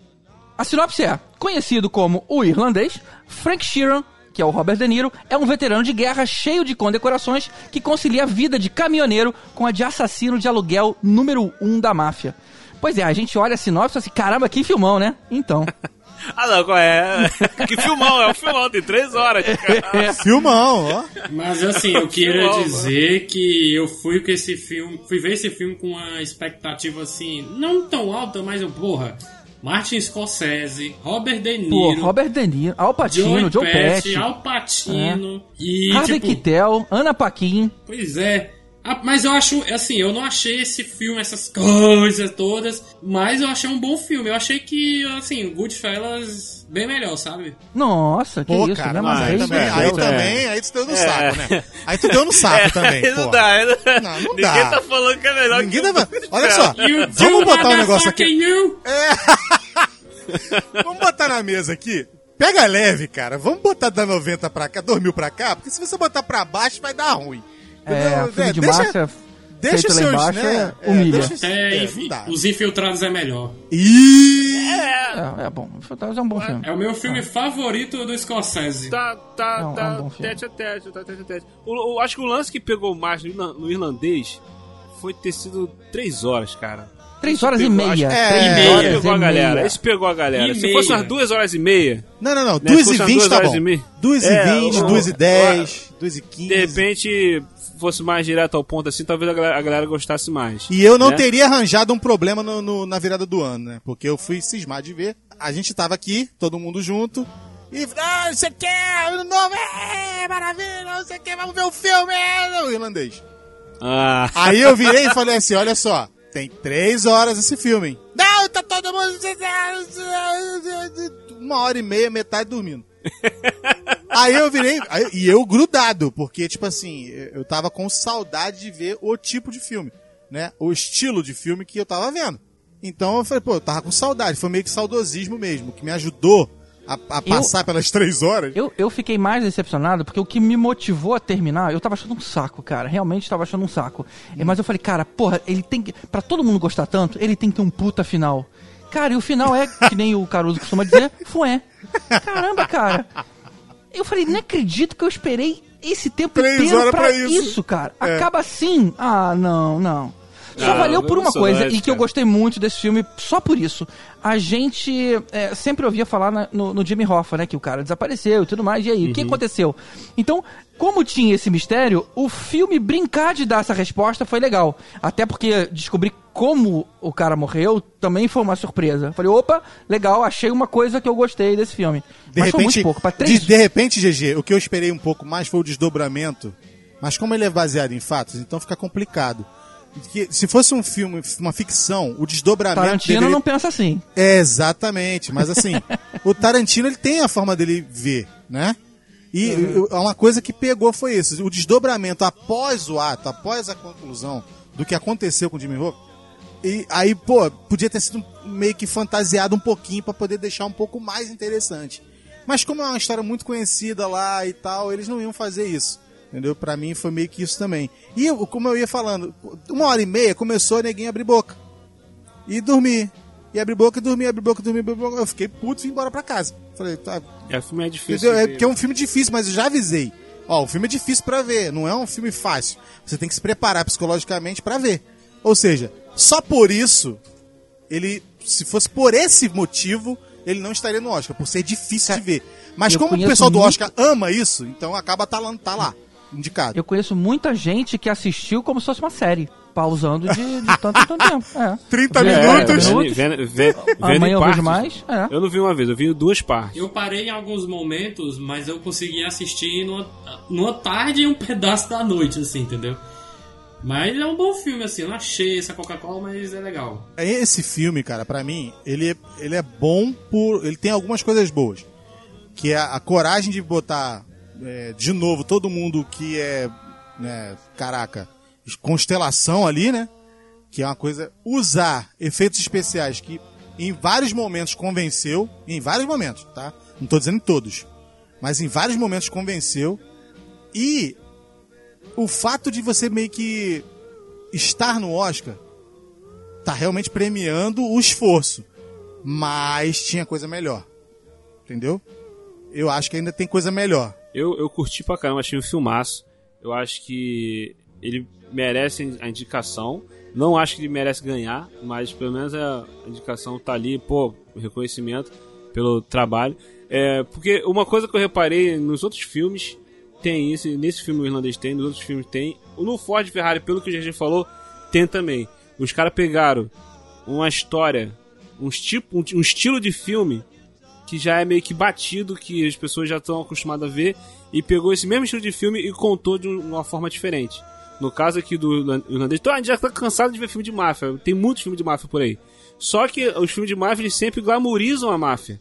A sinopse é: conhecido como O Irlandês, Frank Sheeran, que é o Robert De Niro, é um veterano de guerra cheio de condecorações que concilia a vida de caminhoneiro com a de assassino de aluguel número um da máfia. Pois é, a gente olha a sinopse e assim: caramba, que filmão, né? Então. Ah, não, qual é? que filmão, é um filmão, tem três horas. Filmão, ó. Mas assim, eu queria Filmão, dizer que eu fui com esse filme, fui ver esse filme com uma expectativa assim, não tão alta, mas eu, porra, Martin Scorsese, Robert De Niro, Pô, Robert De Niro, Al Pacino, Joe Pesci, Al Pacino e Harvey tipo, Keitel, Ana Paquin. Pois é. Ah, Mas eu acho, assim, eu não achei esse filme, essas coisas todas, mas eu achei um bom filme. Eu achei que, assim, o Goodfellas bem melhor, sabe? Nossa, que Pô, isso, cara, né? mas aí também, é, aí é. também, aí tu deu no saco, né? Aí tu deu no saco também, não pô. dá, não, Não, não Ninguém dá. tá falando que é melhor Ninguém que o dava... Olha só, You vamos botar um negócio aqui. you! Vamos botar na mesa aqui. Pega leve, cara. Vamos botar da 90 pra cá, 2000 pra cá, porque se você botar pra baixo vai dar ruim. É, Entendeu? filme de deixa, massa deixa feito os lá seus, embaixo né? é, humilha. deixa- É, é, não dá. Os Infiltrados é melhor. Ih! É, é bom. Fantasma é um bom filme. É o meu filme favorito do Scorsese. Tá, tá, Não, é tá. um bom filme. tete a tete, tá tete a tete. O, o- acho que o lance que pegou mais no, no irlandês foi ter sido três horas, cara. Três horas e pegou, meia. acho- é, Três e meia. horas pegou e a galera. meia. Esse pegou a galera. E Se meia. fosse umas duas horas e meia, Não, não, não. Né, 2 e custa 20 duas tá horas bom. e meia. 2 e É, 20, o- 2 e 10, 2 e 15. de repente fosse mais direto ao ponto assim, talvez a galera, a galera gostasse mais. E eu não né? teria arranjado um problema no- no- na virada do ano, né? Porque eu fui cismar de ver. A gente tava aqui, todo mundo junto. E, ah, não sei o que, ano novo, é, maravilha, não sei o que, vamos ver o filme, é, o irlandês. Ah, Aí eu virei e falei assim, olha só, tem três horas esse filme, hein? Não, tá todo mundo... Uma hora e meia, metade dormindo. Aí eu virei, aí- e eu grudado, porque, tipo assim, eu tava com saudade de ver o tipo de filme, né? O estilo de filme que eu tava vendo. Então eu falei, pô, eu tava com saudade, foi meio que saudosismo mesmo, que me ajudou a, a passar pelas três horas. Eu, eu fiquei mais decepcionado porque o que me motivou a terminar, eu tava achando um saco, cara. Realmente tava achando um saco. É, Mas eu falei, cara, porra, ele tem que. Pra todo mundo gostar tanto, ele tem que ter um puta final. Cara, e o final é, que nem o Caruso costuma dizer, fué. Caramba, cara. Eu falei, não acredito que eu esperei esse tempo Três inteiro pra, pra isso. isso. cara. É. Acaba assim. Ah, não, não. Só Ah, valeu por uma coisa, e que eu gostei muito desse filme só por isso. A gente é, sempre ouvia falar na- no, no Jimmy Hoffa, né? Que o cara desapareceu e tudo mais. E aí, o que aconteceu? Então, como tinha esse mistério, o filme brincar de dar essa resposta foi legal. Até porque descobrir como o cara morreu também foi uma surpresa. Falei, opa, legal, achei uma coisa que eu gostei desse filme. De Mas foi repente, muito pouco. Pra de, três... de repente, GG, o que eu esperei um pouco mais foi o desdobramento. Mas como ele é baseado em fatos, então fica complicado. Que, se fosse um filme, uma ficção, o desdobramento. Tarantino deveria- não pensa assim. É, exatamente. Mas assim, o Tarantino ele tem a forma dele ver, né? E eu- uma coisa que pegou foi isso. O desdobramento após o ato, após a conclusão do que aconteceu com o Jimmy Hoffa. E aí, pô, podia ter sido meio que fantasiado um pouquinho pra poder deixar um pouco mais interessante. Mas como é uma história muito conhecida lá e tal, eles não iam fazer isso. Entendeu? Pra mim foi meio que isso também. E eu- como eu ia falando, uma hora e meia começou a neguinho abrir boca. E dormir. E abrir boca e dormir, abrir boca e dormir, abrir boca. Eu fiquei puto e vim embora pra casa. Falei, tá. é, o filme é difícil. Entendeu? É porque é um filme difícil, mas eu já avisei. Ó, o filme é difícil pra ver, não é um filme fácil. Você tem que se preparar psicologicamente pra ver. Ou seja, só por isso, ele, se fosse por esse motivo, ele não estaria no Oscar, por ser difícil de ver. Mas eu como o pessoal do muito- Oscar ama isso, então acaba tá lá, tá lá indicado. Eu conheço muita gente que assistiu como se fosse uma série. Pausando de, de tanto em tanto tempo. É. 30 Vê- É, minutos. vendo, vendo, Amanhã eu vejo mais. É. Eu não vi uma vez, eu vi duas partes. Eu parei em alguns momentos, mas eu consegui assistir numa, numa tarde e um pedaço da noite, assim, entendeu? Mas é um bom filme, assim. Eu não achei essa Coca-Cola, mas é legal. Esse filme, cara, pra mim, ele é, ele é bom por. Ele tem algumas coisas boas. Que é a, a coragem de botar é, de novo todo mundo que é. Né, caraca, constelação ali, né? Que é uma coisa. Usar efeitos especiais que em vários momentos convenceu. Em vários momentos, tá? Não tô dizendo em todos. Mas em vários momentos convenceu. E o fato de você meio que estar no Oscar tá realmente premiando o esforço. Mas tinha coisa melhor. Entendeu? Eu acho que ainda tem coisa melhor. Eu, eu curti pra caramba, achei um filmaço. Eu acho que ele merece a indicação. Não acho que ele merece ganhar, mas pelo menos a indicação tá ali, pô, o reconhecimento pelo trabalho. É, porque uma coisa que eu reparei nos outros filmes tem isso, nesse filme o irlandês tem, nos outros filmes tem. No Ford Ferrari, pelo que a gente falou, tem também. Os caras pegaram uma história, um, tipo, um, um estilo de filme que já é meio que batido, que as pessoas já estão acostumadas a ver, e pegou esse mesmo estilo de filme e contou de um- uma forma diferente. No caso aqui do irlan- irlandês, então a gente já tá cansado de ver filme de máfia, tem muitos filmes de máfia por aí. Só que os filmes de máfia eles sempre glamorizam a máfia,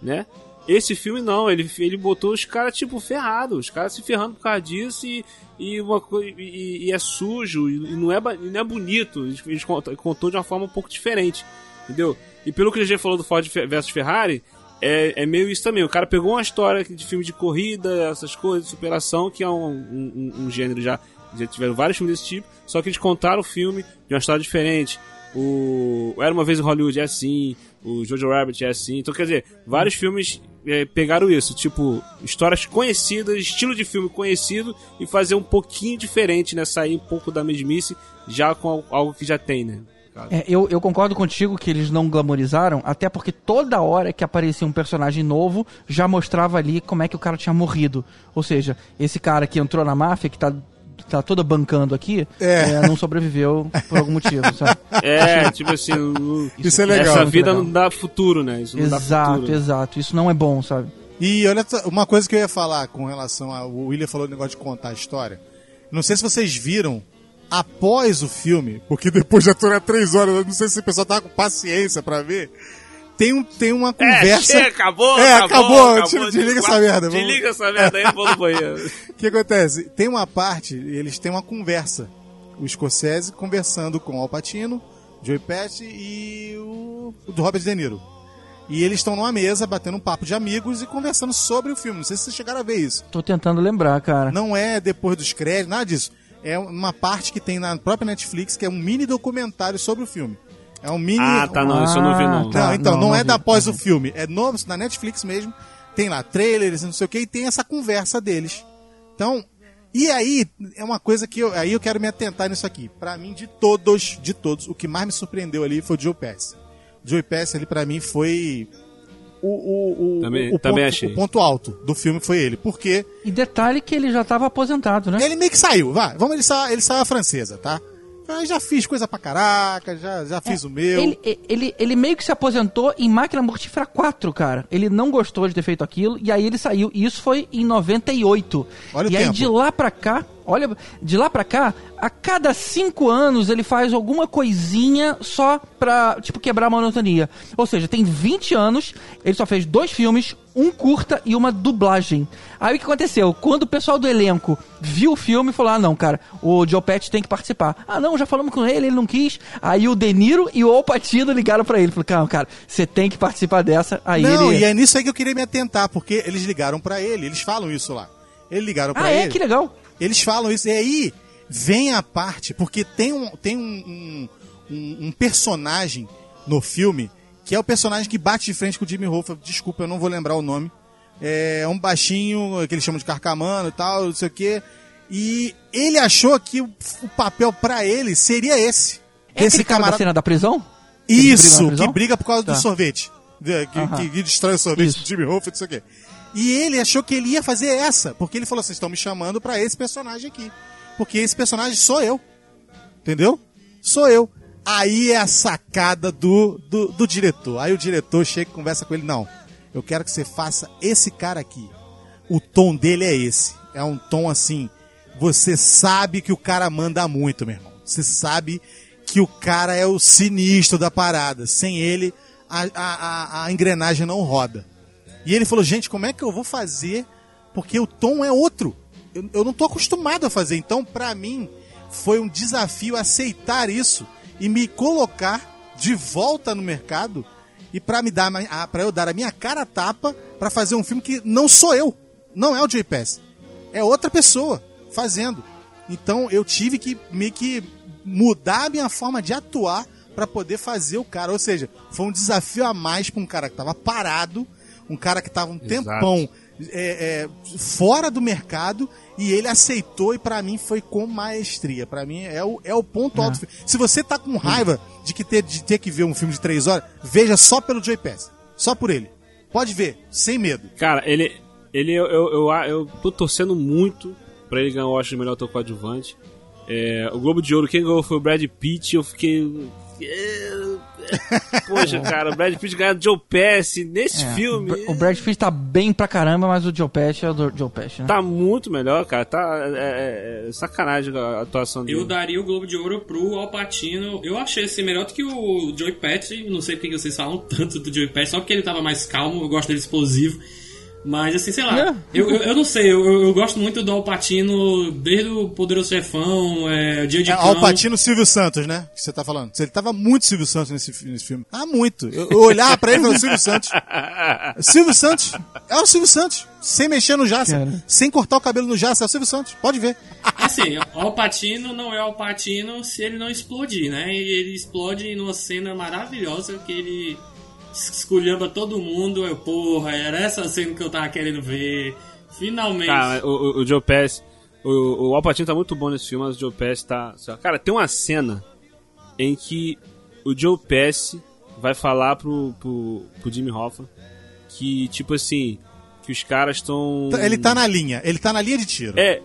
né? Esse filme não, ele, ele botou os caras tipo ferrados, os caras se ferrando por causa disso e, e, uma, e, e é sujo, e não é, e não é bonito. Cont- contou de uma forma um pouco diferente, entendeu? E pelo que a gente falou do Ford versus Ferrari, é, é meio isso também. O cara pegou uma história de filme de corrida, essas coisas, de superação, que é um, um, um- gênero já. Já tiveram vários filmes desse tipo, só que eles contaram o filme de uma história diferente. O Era uma vez em Hollywood é assim, o Jojo Rabbit é assim. Então, quer dizer, vários filmes é, pegaram isso, tipo, histórias conhecidas, estilo de filme conhecido e fazer um pouquinho diferente, né? Sair um pouco da mesmice já com al- algo que já tem, né? É, eu, eu concordo contigo que eles não glamorizaram, até porque toda hora que aparecia um personagem novo, já mostrava ali como é que o cara tinha morrido. Ou seja, esse cara que entrou na máfia, que tá, tá toda bancando aqui, É. é, não sobreviveu por algum motivo, sabe? É, tipo assim, não- Isso é legal. essa muito vida legal. não dá futuro, né? Isso não dá exato, futuro. exato. Isso não é bom, sabe? E olha, uma coisa que eu ia falar com relação a. O William falou o negócio de contar a história. Não sei se vocês viram após o filme, porque depois já tô três horas, eu não sei se o pessoal tava com paciência pra ver. Tem, um, tem uma conversa. chega, acabou, É, acabou, acabou, tira- desliga essa merda, vamos- Desliga essa merda aí, vou no banheiro. O que acontece? Tem uma parte, eles têm uma conversa. O Scorsese conversando com o Alpatino, Joey Pesci e o, o do Robert De Niro. E eles estão numa mesa, batendo um papo de amigos e conversando sobre o filme. Não sei se vocês chegaram a ver isso. Tô tentando lembrar, cara. Não é depois dos créditos, nada disso. É uma parte que tem na própria Netflix, que é um mini documentário sobre o filme. É um mini. Ah, tá, não, isso eu não vi, não. Não, Tá, então, não, não, não é vi. da após o filme. É no, na Netflix mesmo. Tem lá trailers, não sei o que, e tem essa conversa deles. Então, e aí, é uma coisa que eu, aí eu quero me atentar nisso aqui. Pra mim, de todos, de todos, o que mais me surpreendeu ali foi o Joe Pesci. Joe Pesci ali, pra mim, foi o, o, o, Também- o, também ponto, achei. o ponto alto do filme foi ele. Porque E detalhe que ele já tava aposentado, né? ele meio que saiu, vai. Vamos, ele saiu, ele saiu a francesa, tá? Eu já fiz coisa pra caraca, já, já fiz o meu. Ele, ele, ele meio que se aposentou em Máquina Mortífera 4, cara. Ele não gostou de ter feito aquilo, e aí ele saiu. E isso foi em 98. Olha o e aí tempo. de lá pra cá, olha, de lá pra cá, a cada cinco anos ele faz alguma coisinha só pra, tipo, quebrar a monotonia. Ou seja, tem 20 anos, ele só fez dois filmes, um curta e uma dublagem. Aí o que aconteceu? Quando o pessoal do elenco viu o filme, falou: ah, não, cara, o Joe Pesci tem que participar. Ah, não, já falamos com ele, ele não quis. Aí o De Niro e o Al Pacino ligaram pra ele. Falaram: calma, cara, você tem que participar dessa. Aí Não, ele. e é nisso aí que eu queria me atentar, porque eles ligaram pra ele, eles falam isso lá. Eles ligaram pra Ah, é? ele. Que legal. Eles falam isso. E aí vem a parte, porque tem um, tem um, um, um- personagem no filme que é o personagem que bate de frente com o Jimmy Hoffa. Desculpa, eu não vou lembrar o nome. É um baixinho que eles chamam de carcamano e tal, não sei o quê. E ele achou que o, o papel pra ele seria esse. É aquele cara da cena da prisão? Isso, na prisão? que briga por causa Tá. do sorvete. Que, Aham. que, que destrói o sorvete Isso. do Jimmy Hoffa, não sei o quê. E ele achou que ele ia fazer essa, porque ele falou: vocês estão me chamando pra esse personagem aqui. Porque esse personagem sou eu. Entendeu? Sou eu. Aí é a sacada do, do, do diretor. Aí o diretor chega e conversa com ele: não, eu quero que você faça esse cara aqui. O tom dele é esse. É um tom assim. Você sabe que o cara manda muito, meu irmão. Você sabe que o cara é o sinistro da parada. Sem ele, a, a- a engrenagem não roda. E ele falou, gente, como é que eu vou fazer? Porque o tom é outro. Eu, eu não tô acostumado a fazer. Então, pra mim, foi um desafio aceitar isso e me colocar de volta no mercado e pra me dar para eu dar a minha cara a tapa pra fazer um filme que não sou eu. Não é o Pass. É outra pessoa fazendo. Então eu tive que meio que mudar a minha forma de atuar pra poder fazer o cara. Ou seja, foi um desafio a mais pra um cara que tava parado, um cara que tava um tempão é, é, fora do mercado e ele aceitou e pra mim foi com maestria. Pra mim é o, é o ponto alto. do filme. Se você tá com raiva de, que ter, de ter que ver um filme de três horas, veja só pelo Joey Pass. Só por ele. Pode ver, sem medo. Cara, ele. ele eu, eu, eu, eu tô torcendo muito pra ele ganhar o Oscar de melhor ator coadjuvante. É, o Globo de Ouro, quem ganhou foi o Brad Pitt. Eu fiquei. Poxa, cara, o Brad Pitt ganhou do Joe Pesci nesse É, filme. o Br- O Brad Pitt tá bem pra caramba, mas o Joe Pesci é o do Joe Pesci, né? Tá muito melhor, cara. Tá é, é- é sacanagem a atuação dele. Eu daria o Globo de Ouro pro Alpatino. Eu achei esse melhor do que o Joey Pesci. Não sei porque que vocês falam tanto do Joey Pesci, só porque ele tava mais calmo. Eu gosto dele explosivo. Mas assim, sei lá. É. Eu, eu, eu não sei, eu, eu- gosto muito do Alpatino desde o Poderoso Chefão, é, Dia de É Cão. Alpatino Silvio Santos, né? Que você tá falando. Ele tava muito Silvio Santos nesse, nesse filme. Ah, muito. Eu, eu olhava pra ele e falava, Silvio Santos. Silvio Santos. É o Silvio Santos. Sem mexer no. Cara. Sem cortar o cabelo no jaça. É o Silvio Santos. Pode ver. Assim, Alpatino não é Alpatino se ele não explodir, né? E ele explode numa cena maravilhosa que ele esculhamba todo mundo. Eu, porra, era essa cena que eu tava querendo ver. Finalmente. Cara, o, o, o Joe Pesci, o, o Al Pacino tá muito bom nesse filme, mas o Joe Pesci tá... Cara, tem uma cena em que o Joe Pesci vai falar pro, pro, pro Jimmy Hoffa que, tipo assim, que os caras estão... Ele tá na linha. Ele tá na linha de tiro. É,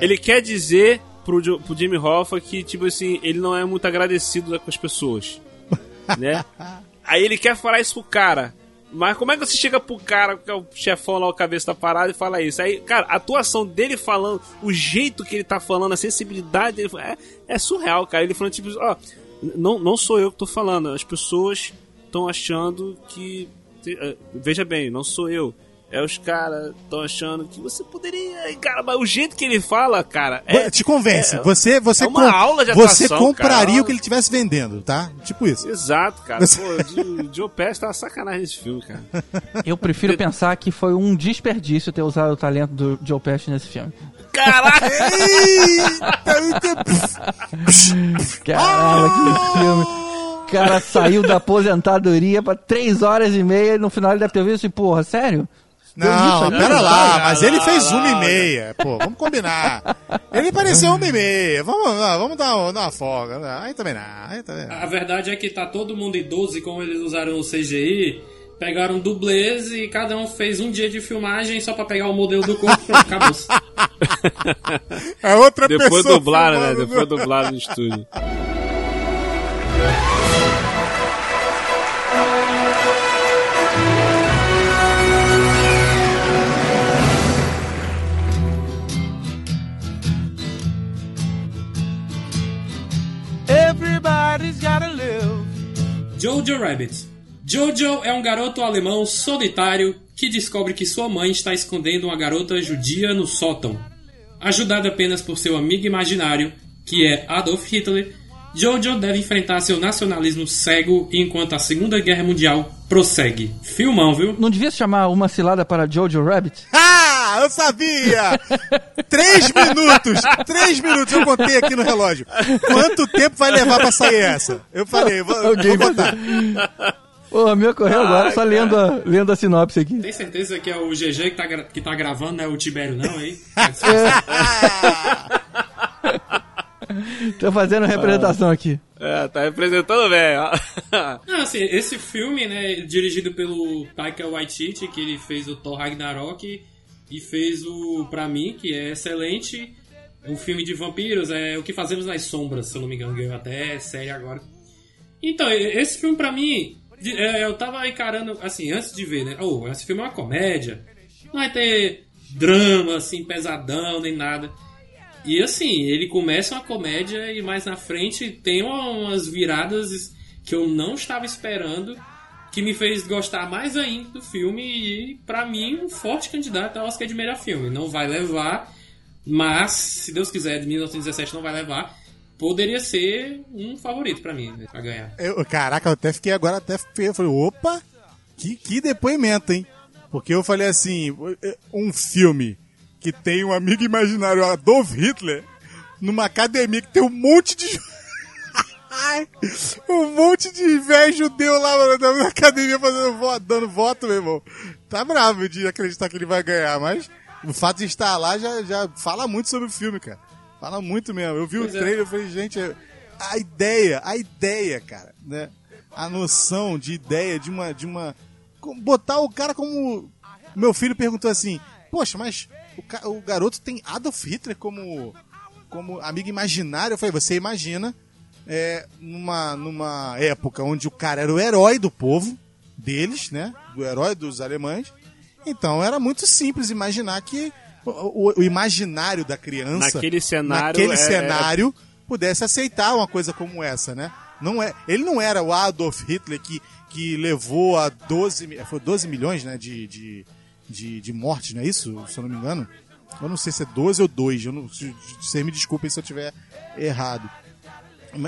ele quer dizer pro, Jo- pro Jimmy Hoffa que, tipo assim, ele não é muito agradecido com as pessoas, né? Aí ele quer falar isso pro cara. Mas como é que você chega pro cara, que é o chefão lá, o cabeça da parada, e fala isso? Aí, cara, a atuação dele falando, o jeito que ele tá falando, a sensibilidade dele, é, é surreal, cara. Ele falando, tipo, ó, não, não sou eu que tô falando, as pessoas estão achando que. eh, Veja bem, não sou eu. É os caras estão achando que você poderia. Cara, mas o jeito que ele fala, cara. É, Te convence. é- você você, é uma aula de você atuação, compraria cara. o que ele estivesse vendendo, tá? Tipo isso. Exato, cara. Você- Pô, o Joe Pesci tá uma sacanagem nesse filme, cara. Eu prefiro pensar que foi um desperdício ter usado o talento do Joe Pesci nesse filme. Caraca! Caralho, que filme. O cara saiu da aposentadoria pra três horas e meia e no final ele deve ter visto assim, porra, sério? Não, pera lá, mas ele fez uma e meia. Pô, vamos combinar. Ele pareceu uma e meia. Vamos, não, vamos dar, uma- dar uma folga. Não, Aí também não. Aí também não. A verdade é que tá todo mundo idoso e como eles usaram o CGI, pegaram dublês e cada um fez um dia de filmagem só pra pegar o modelo do corpo acabou. É outra Depois pessoa. dublaram, né? Depois dublaram no estúdio. Jojo Rabbit. Jojo é um garoto alemão solitário que descobre que sua mãe está escondendo uma garota judia no sótão. Ajudado apenas por seu amigo imaginário, que é Adolf Hitler, Jojo deve enfrentar seu nacionalismo cego enquanto a Segunda Guerra Mundial prossegue. Filmão, viu? Não devia se chamar Uma Cilada para Jojo Rabbit? Ah, eu sabia! três minutos! Três minutos eu contei aqui no relógio. Quanto tempo vai levar pra sair essa? Eu falei, vou, Alguém vou botar. Pô, me ocorreu agora, só lendo a, lendo a sinopse aqui. Tem certeza que é o GG que tá, gra- que tá gravando, não é o Tibério não, aí? Tô fazendo representação aqui. É, tá representando bem, ó. Não, assim, esse filme, né, dirigido pelo Taika Waititi, que ele fez o Thor Ragnarok e fez o Pra Mim, que é excelente, um filme de vampiros, é O Que Fazemos nas Sombras, se eu não me engano, ganhou até série agora. Então, esse filme pra mim, é, eu tava encarando, assim, antes de ver, né, oh, esse filme é uma comédia, não vai ter drama, assim, pesadão, nem nada. E assim, ele começa uma comédia e mais na frente tem uma- umas viradas que eu não estava esperando, que me fez gostar mais ainda do filme e pra mim um forte candidato ao Oscar de melhor filme. Não vai levar, mas se Deus quiser, de 1917 não vai levar. Poderia ser um favorito pra mim, né, pra ganhar. Eu- caraca, eu até fiquei agora até feio. Eu falei, opa, que, que depoimento, hein? Porque eu falei assim, um filme que tem um amigo imaginário, Adolf Hitler, numa academia que tem um monte de. um monte de velho judeu lá na academia fazendo voto, dando voto, meu irmão. Tá bravo de acreditar que ele vai ganhar, mas o fato de estar lá já, já fala muito sobre o filme, cara. Fala muito mesmo. Eu vi Pois o é. trailer e falei, gente, é- a ideia, a ideia, cara, né? A noção de ideia de uma. De uma botar o cara como. Meu filho perguntou assim: Poxa, mas o, o garoto tem Adolf Hitler como, como amigo imaginário? Eu falei: Você imagina é, numa, numa época onde o cara era o herói do povo deles, né? Do herói dos alemães. Então era muito simples imaginar que o, o- o imaginário da criança Naquele cenário, naquele é- cenário pudesse aceitar uma coisa como essa, né? Não é, ele não era o Adolf Hitler que, que levou a 12, mi- foi 12 milhões né, de, de, de, de mortes, não é isso? Se eu não me engano. Eu não sei se é 12 ou 2. Eu não, se- vocês me desculpem se eu estiver errado.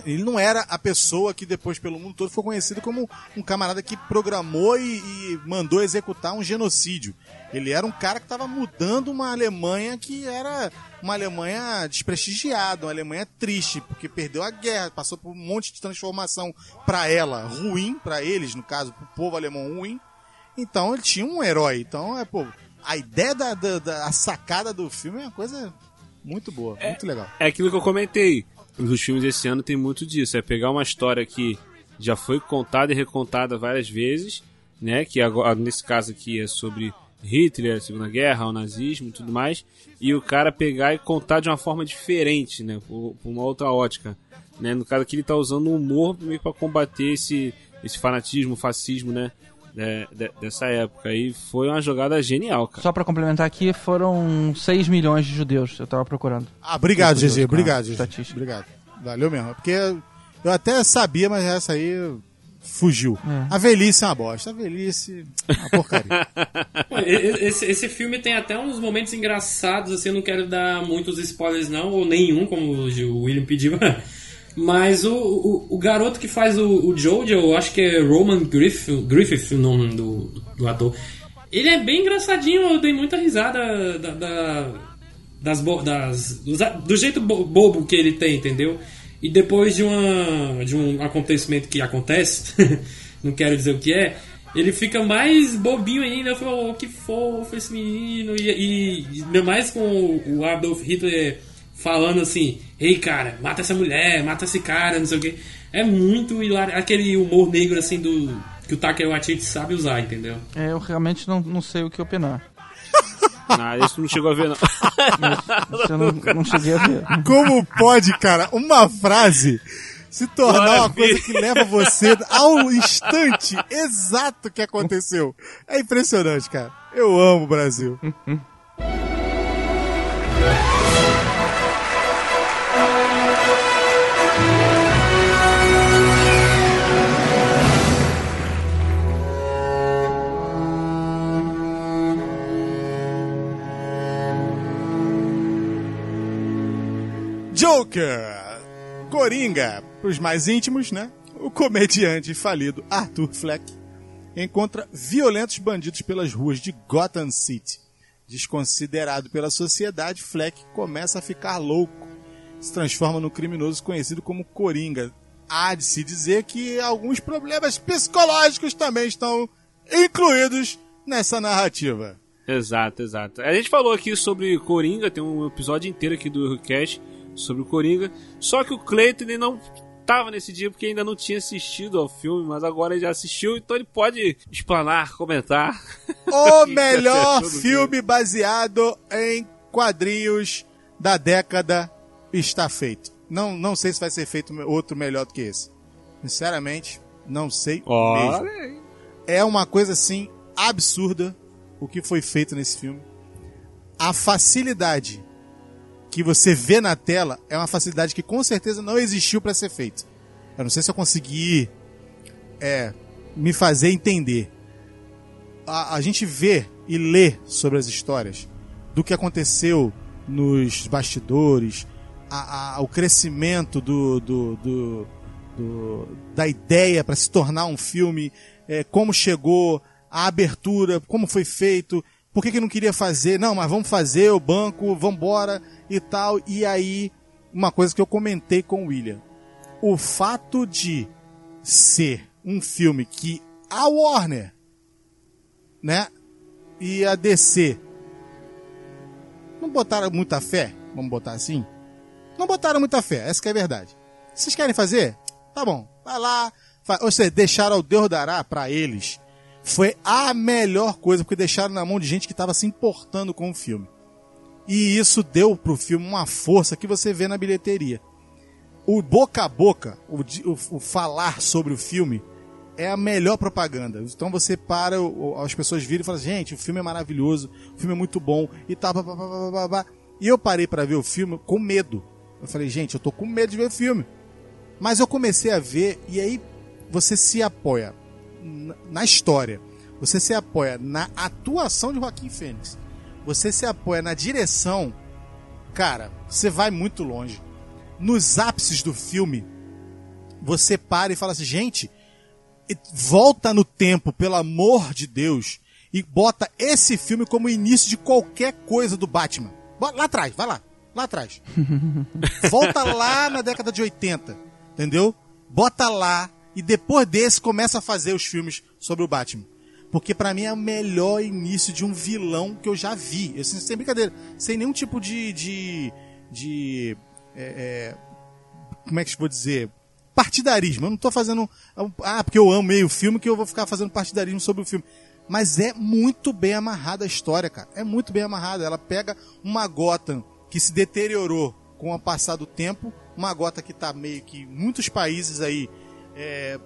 Ele não era a pessoa que depois pelo mundo todo foi conhecido como um camarada que programou e, e mandou executar um genocídio. Ele era um cara que estava mudando uma Alemanha que era uma Alemanha desprestigiada, uma Alemanha triste, porque perdeu a guerra, passou por um monte de transformação para ela ruim, para eles, no caso, para o povo alemão ruim. Então ele tinha um herói. Então, é, pô, a ideia da, da, da- a sacada do filme é uma coisa muito boa, muito legal. É aquilo que eu comentei. Os filmes desse ano tem muito disso. É pegar uma história que já foi contada e recontada várias vezes, né? Que agora, nesse caso aqui é sobre Hitler, a Segunda Guerra, o nazismo e tudo mais. E o cara pegar e contar de uma forma diferente, né? Por, por uma outra ótica. Né? No caso aqui ele tá usando o humor meio pra combater esse, esse fanatismo, fascismo, né? De- dessa época. E foi uma jogada genial, cara. Só pra complementar aqui, foram 6 milhões de judeus, eu tava procurando. Ah, obrigado, GG. Obrigado, GG. estatística. Obrigado. Valeu mesmo. Porque eu até sabia, mas essa aí fugiu. É. A velhice é uma bosta. A velhice é uma porcaria. Esse, esse filme tem até uns momentos engraçados, assim, eu não quero dar muitos spoilers não, ou nenhum, como o William pediu. Mas o, o, o garoto que faz o, o Jojo, eu acho que é Roman Griffith, Griffith o nome do, do ator. Ele é bem engraçadinho, eu dei muita risada da, da- das, das do jeito bo- bobo que ele tem, entendeu? E depois de, uma, de um acontecimento que acontece, não quero dizer o que é, ele fica mais bobinho ainda. Eu falo, oh, que fofo esse menino. E, e, e ainda mais com o o Adolf Hitler falando assim: Ei, cara, mata essa mulher, mata esse cara, não sei o que. É muito hilário. Aquele humor negro assim do. Que o Taker Waititi sabe usar, entendeu? É, eu realmente não, não sei o que opinar. Não, isso não chegou a ver, não. Isso eu não, não cheguei a ver. Como pode, cara, uma frase se tornar uma coisa que leva você ao instante exato que aconteceu? É impressionante, cara. Eu amo o Brasil. Joker! Coringa, pros mais íntimos, né? O comediante falido Arthur Fleck encontra violentos bandidos pelas ruas de Gotham City. Desconsiderado pela sociedade, Fleck começa a ficar louco. Se transforma no criminoso conhecido como Coringa. Há de se dizer que alguns problemas psicológicos também estão incluídos nessa narrativa. Exato, exato. A gente falou aqui sobre Coringa, tem um episódio inteiro aqui do Cast sobre o Coringa. Só que o Cleiton ele não tava nesse dia porque ainda não tinha assistido ao filme, mas agora ele já assistiu, então ele pode explanar, comentar. O melhor filme baseado em quadrinhos da década está feito. Não, não sei se vai ser feito outro melhor do que esse. Sinceramente, não sei mesmo. Olha aí. É uma coisa assim absurda o que foi feito nesse filme. A facilidade que você vê na tela é uma facilidade que com certeza não existiu para ser feito. Eu não sei se eu consegui é, me fazer entender. A, a gente vê e lê sobre as histórias do que aconteceu nos bastidores, a- a- o crescimento do, do- do- do- da ideia para se tornar um filme, é, como chegou, a abertura, como foi feito, por que, que não queria fazer? Não, mas vamos fazer o banco, vamos embora e tal. E aí, uma coisa que eu comentei com o William. O fato de ser um filme que a Warner, né, e a DC não botaram muita fé, vamos botar assim? Não botaram muita fé, essa que é a verdade. Vocês querem fazer? Tá bom, vai lá. Ou seja, deixaram o Deus dará pra eles. Foi a melhor coisa, porque deixaram na mão de gente que estava se importando com o filme. E isso deu pro filme uma força que você vê na bilheteria. O boca a boca, o, o- o falar sobre o filme, é a melhor propaganda. Então você para, as pessoas viram e falam, gente, o filme é maravilhoso, o filme é muito bom e tal, pá, pá, pá, pá. E eu parei para ver o filme com medo. Eu falei, gente, eu tô com medo de ver o filme. Mas eu comecei a ver e aí você se apoia na- história. Você se apoia na atuação de Joaquim Fênix. Você se apoia na direção. Cara, você vai muito longe. Nos ápices do filme, você para e fala assim, gente, volta no tempo, pelo amor de Deus, e bota esse filme como início de qualquer coisa do Batman. Lá atrás, vai lá, lá atrás. Volta lá na década de 80, entendeu? Bota lá e depois desse começa a fazer os filmes sobre o Batman. Porque pra mim é o melhor início de um vilão que eu já vi. Eu, sem, brincadeira, sem nenhum tipo de. de. de é, é, como é que eu vou dizer? Partidarismo. Eu não tô fazendo. Ah, porque eu amo meio filme que eu vou ficar fazendo partidarismo sobre o filme. Mas é muito bem amarrada a história, cara. É muito bem amarrada. Ela pega uma Gotham que se deteriorou com o passar do tempo, uma Gotham que tá meio que muitos países aí é,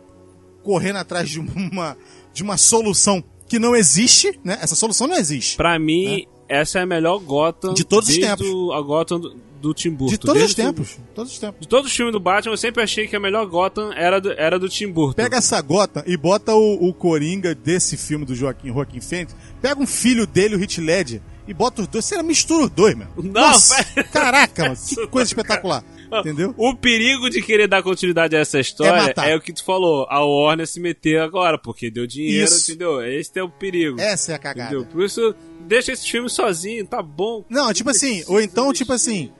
correndo atrás de uma, de uma solução que não existe, né? Essa solução não existe. Pra mim, essa é a melhor Gotham De todos os tempos. a Gotham do, do Tim Burton. De todos os tempos. Todos os tempos. De todos os filmes do Batman, eu sempre achei que a melhor Gotham era do, era do Tim Burton. Pega essa gota e bota o, o Coringa desse filme do Joaquim Joaquim Fênix. Pega um filho dele, o Hit Ledger, e bota os dois. Você mistura os dois, meu. Não, Nossa, pera- caraca, mano. Que coisa espetacular. Entendeu? O perigo de querer dar continuidade a essa história matar. é, o que tu falou. A Warner se meter agora, porque deu dinheiro, Isso. entendeu? Esse é o perigo. Essa é a cagada. entendeu? Por isso, deixa esse filme sozinho, tá bom. Não, tipo assim, ou então, tipo assim,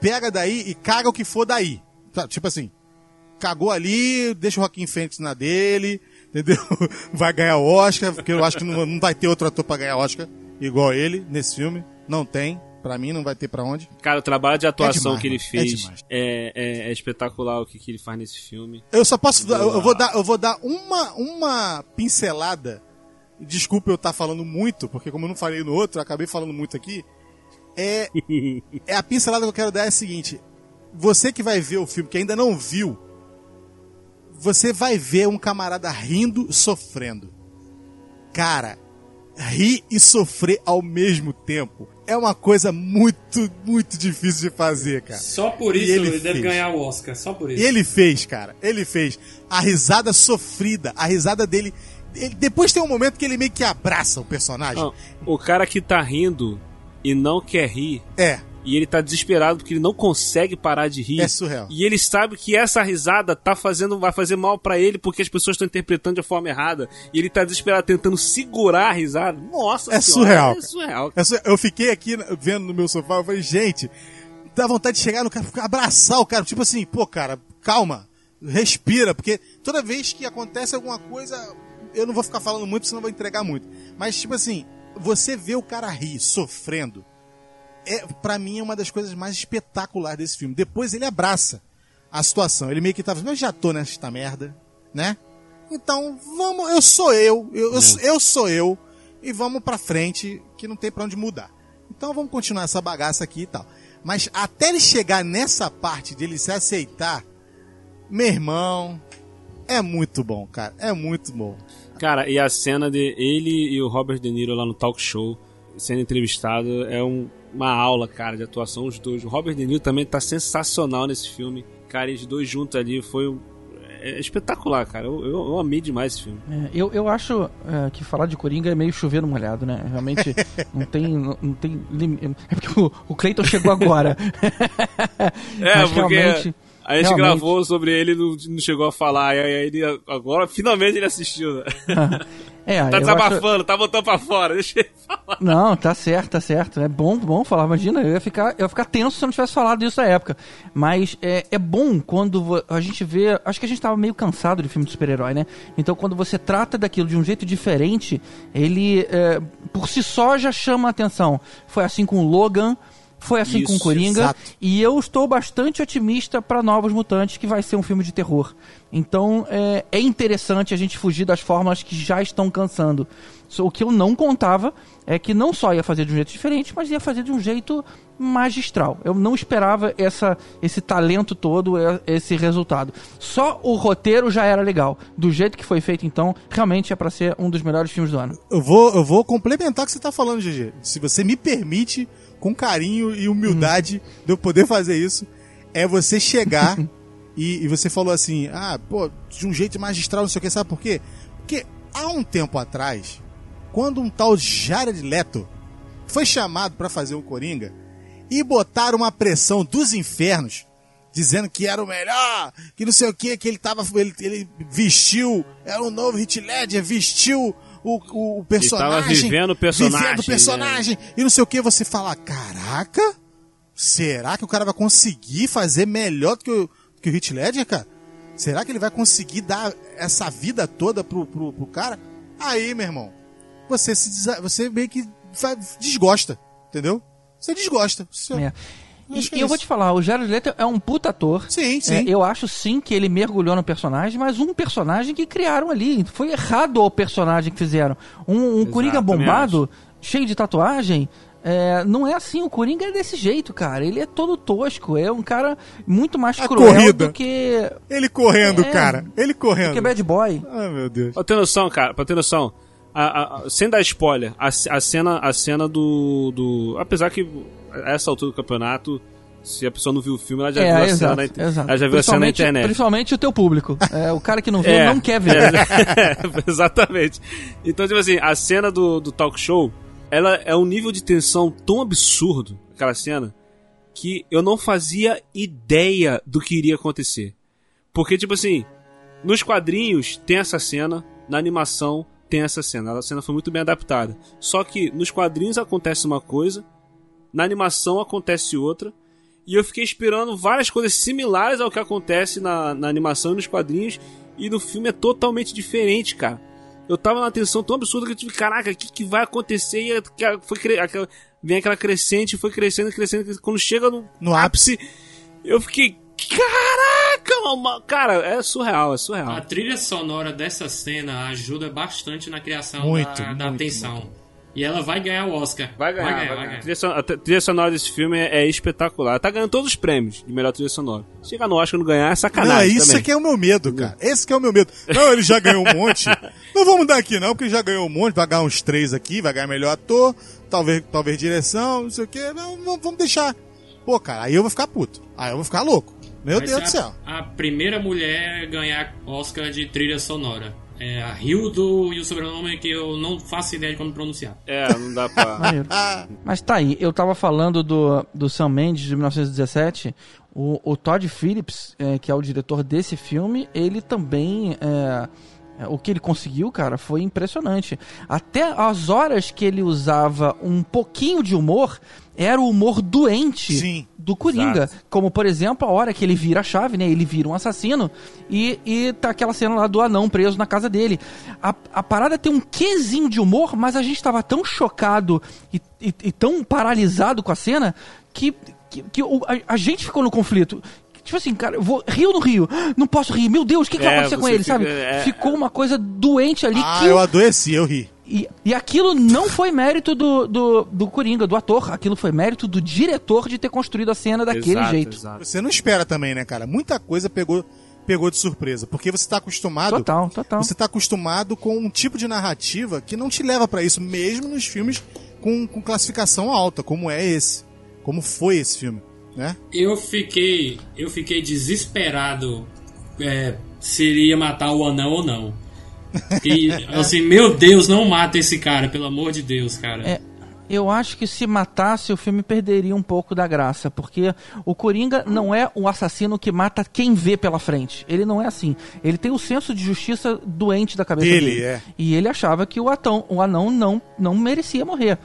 pega daí e caga o que for daí. Tá, Tipo assim, cagou ali, deixa o Joaquim Fênix na dele, entendeu? Vai ganhar o Oscar, porque eu acho que não, não vai ter outro ator pra ganhar Oscar igual ele nesse filme. Não tem. Pra mim, não vai ter pra onde. Cara, o trabalho de atuação demais, que ele é fez é, é- é espetacular o que, que ele faz nesse filme. Eu só posso dar, eu vou dar, eu vou dar uma, uma pincelada. Desculpa eu estar falando muito, porque como eu não falei no outro, eu acabei falando muito aqui. É, é a pincelada que eu quero dar é a seguinte: você que vai ver o filme, que ainda não viu, você vai ver um camarada rindo, sofrendo. Cara, rir e sofrer ao mesmo tempo é uma coisa muito, muito difícil de fazer, cara. Só por E isso ele ele, deve ganhar o Oscar. Só por isso. E ele fez, cara. Ele fez. A risada sofrida, a risada dele. ele- depois tem um momento que ele meio que abraça o personagem. Não, o cara que tá rindo e não quer rir, É, e ele tá desesperado porque ele não consegue parar de rir. é surreal. E ele sabe que essa risada tá fazendo, vai fazer mal pra ele porque as pessoas estão interpretando de forma errada. E ele tá desesperado tentando segurar a risada. Nossa É senhora, surreal, É surreal. É surreal. Eu fiquei aqui vendo no meu sofá, eu falei, gente, dá vontade de chegar no cara, abraçar o cara. Tipo assim, pô, cara, calma, respira, porque toda vez que acontece alguma coisa, eu não vou ficar falando muito, senão eu vou entregar muito. Mas, tipo assim, você vê o cara rir, sofrendo, é, para mim é uma das coisas mais espetaculares desse filme. Depois ele abraça a situação. Ele meio que tava, eu já tô nesta merda, né? Então, vamos, eu sou eu, eu, eu, eu sou eu, e vamos pra frente, que não tem pra onde mudar. Então vamos continuar essa bagaça aqui e tal. Mas até ele chegar nessa parte de ele se aceitar, meu irmão, é muito bom, cara. É muito bom. Cara, e a cena de ele e o Robert De Niro lá no talk show, sendo entrevistado, é um- uma aula, cara, de atuação, os dois. O Robert De Niro também tá sensacional nesse filme. Cara, eles dois juntos ali foi um- é espetacular, cara. Eu, eu, eu amei demais esse filme. É, eu, eu acho é, que falar de Coringa é meio chover no molhado, né? Realmente não tem, não, não tem lim- É porque o, o Cleiton chegou agora. É, Mas porque realmente- a gente realmente- gravou sobre ele e não, não chegou a falar. E aí ele agora finalmente ele assistiu. Né? É, Tá desabafando, tá botando pra fora. Deixa ele falar. acho- Não, tá certo, tá certo. É bom, bom falar. Imagina, eu ia ficar, eu ia ficar tenso se eu não tivesse falado disso na época. Mas é, é bom quando a gente vê. Acho que a gente tava meio cansado de filme de super-herói, né? Então quando você trata daquilo de um jeito diferente, ele é, por si só já chama a atenção. Foi assim com o Logan. Foi assim com Isso, Coringa. exato. E eu estou bastante otimista para Novos Mutantes, que vai ser um filme de terror. Então é, é interessante a gente fugir das fórmulas que já estão cansando. O que eu não contava é que não só ia fazer de um jeito diferente, mas ia fazer de um jeito magistral. Eu não esperava essa, esse talento todo, é- esse resultado. Só o roteiro já era legal. Do jeito que foi feito, então, realmente é para ser um dos melhores filmes do ano. Eu vou, eu vou complementar o que você tá falando, GG. Se você me permite, com carinho e humildade, de eu poder fazer isso, é você chegar e, e você falou assim, ah, pô, de um jeito magistral, não sei o que, sabe por quê? Porque há um tempo atrás, quando um tal Jared Leto foi chamado pra fazer o Coringa e botaram uma pressão dos infernos, dizendo que era o melhor, que não sei o que, que ele tava, ele, ele vestiu, era um novo Hit Ledger, vestiu o, o, o personagem. tava vivendo o personagem, Vivendo o personagem. E não sei o que, você fala, caraca, será que o cara vai conseguir fazer melhor do que o, que o Hit Ledger, cara? Será que ele vai conseguir dar essa vida toda pro, pro, pro cara? Aí, meu irmão, você se você meio que desgosta, entendeu? Você desgosta. Você- É. E, que é e eu vou te falar, o Jared Leto é um puta ator. Sim, sim. É, eu acho sim que ele mergulhou no personagem, mas um personagem que criaram ali. Foi errado o personagem que fizeram. Um, um Coringa bombado, cheio de tatuagem. É, não é assim, o Coringa é desse jeito, cara. Ele é todo tosco, é um cara muito mais A cruel corrida. do que, Ele correndo, É. cara. Ele do correndo. que Bad Boy. Ai, meu Deus. Pra ter noção, cara, pra ter noção, a, a- sem dar spoiler, a, a cena, a cena do, do. Apesar que a essa altura do campeonato, se a pessoa não viu o filme, ela já viu É, a cena na, exato. ela já viu a cena na internet. Principalmente o teu público. É, o cara que não viu É, não quer ver. é, exatamente. Então, tipo assim, a cena do, do talk show, ela é um nível de tensão tão absurdo, aquela cena, que eu não fazia ideia do que iria acontecer. Porque, tipo assim, nos quadrinhos tem essa cena, na animação tem essa cena. A cena foi muito bem adaptada. Só que nos quadrinhos acontece uma coisa, na animação acontece outra. E eu fiquei esperando várias coisas similares ao que acontece na, na animação e nos quadrinhos. E no filme é totalmente diferente, cara. Eu tava numa tensão tão absurda que eu tive, caraca, o que, que vai acontecer? E foi aquela- vem aquela crescente, foi crescendo, crescendo, crescendo. Quando chega no, No ápice. eu fiquei, caraca, mano. cara, é surreal, é surreal. A trilha sonora dessa cena ajuda bastante na criação Muito, da, da muito, tensão. E ela vai ganhar o Oscar. Vai ganhar, vai ganhar. vai A, ganhar. trilha sonora, a trilha sonora desse filme é, é espetacular. Tá ganhando todos os prêmios de melhor trilha sonora. Chegar no Oscar e não ganhar é Não, sacanagem é isso também. que é o meu medo, cara. Esse que é o meu medo. Não, ele já ganhou um monte. Não vamos dar aqui não, porque ele já ganhou um monte. Vai ganhar uns três aqui, vai ganhar melhor ator, talvez, talvez direção, não sei o quê. Não, não, vamos deixar. Pô, cara, aí eu vou ficar puto. Aí eu vou ficar louco. Meu Deus do céu. a, primeira mulher a ganhar Oscar de trilha sonora. É a Hildo e o sobrenome que eu não faço ideia de como pronunciar. É, não dá pra. Mas tá aí, eu tava falando do, do Sam Mendes de 1917. O, o Todd Phillips, é, que é o diretor desse filme, ele também. é, é, o que ele conseguiu, cara, foi impressionante. Até as horas que ele usava um pouquinho de humor, era o humor doente Sim. do Coringa. Exato. Como, por exemplo, a hora que ele vira a chave, né? Ele vira um assassino e, e tá aquela cena lá do anão preso na casa dele. A, a parada tem um quezinho de humor, mas a gente tava tão chocado e, e- e tão paralisado com a cena que, que, que o- a, a gente ficou no conflito. Tipo assim, cara, eu vou rir ou não rio? Não posso rir. Meu Deus, o que, que vai É, acontecer com ele, fica- sabe? é, Ficou uma coisa doente ali Ah, que eu adoeci, eu ri. E, e aquilo não foi mérito do, do, do Coringa, do ator. Aquilo foi mérito do diretor de ter construído a cena daquele Exato, jeito. exato. Você não espera também, né, cara? Muita coisa pegou, pegou de surpresa. Porque você tá acostumado. Total, total. Você tá acostumado com um tipo de narrativa que não te leva pra isso, mesmo nos filmes com, com classificação alta, como é esse. Como foi esse filme, né? Eu fiquei, eu fiquei desesperado é, se iria matar o anão ou não. E assim, meu Deus, não mata esse cara, pelo amor de Deus, cara. É, eu acho que se matasse o filme perderia um pouco da graça, porque o Coringa não é um assassino que mata quem vê pela frente. Ele não é assim. Ele tem o senso de justiça doente da cabeça Dele, dele. é. E ele achava que o, atão, o anão não, não merecia morrer.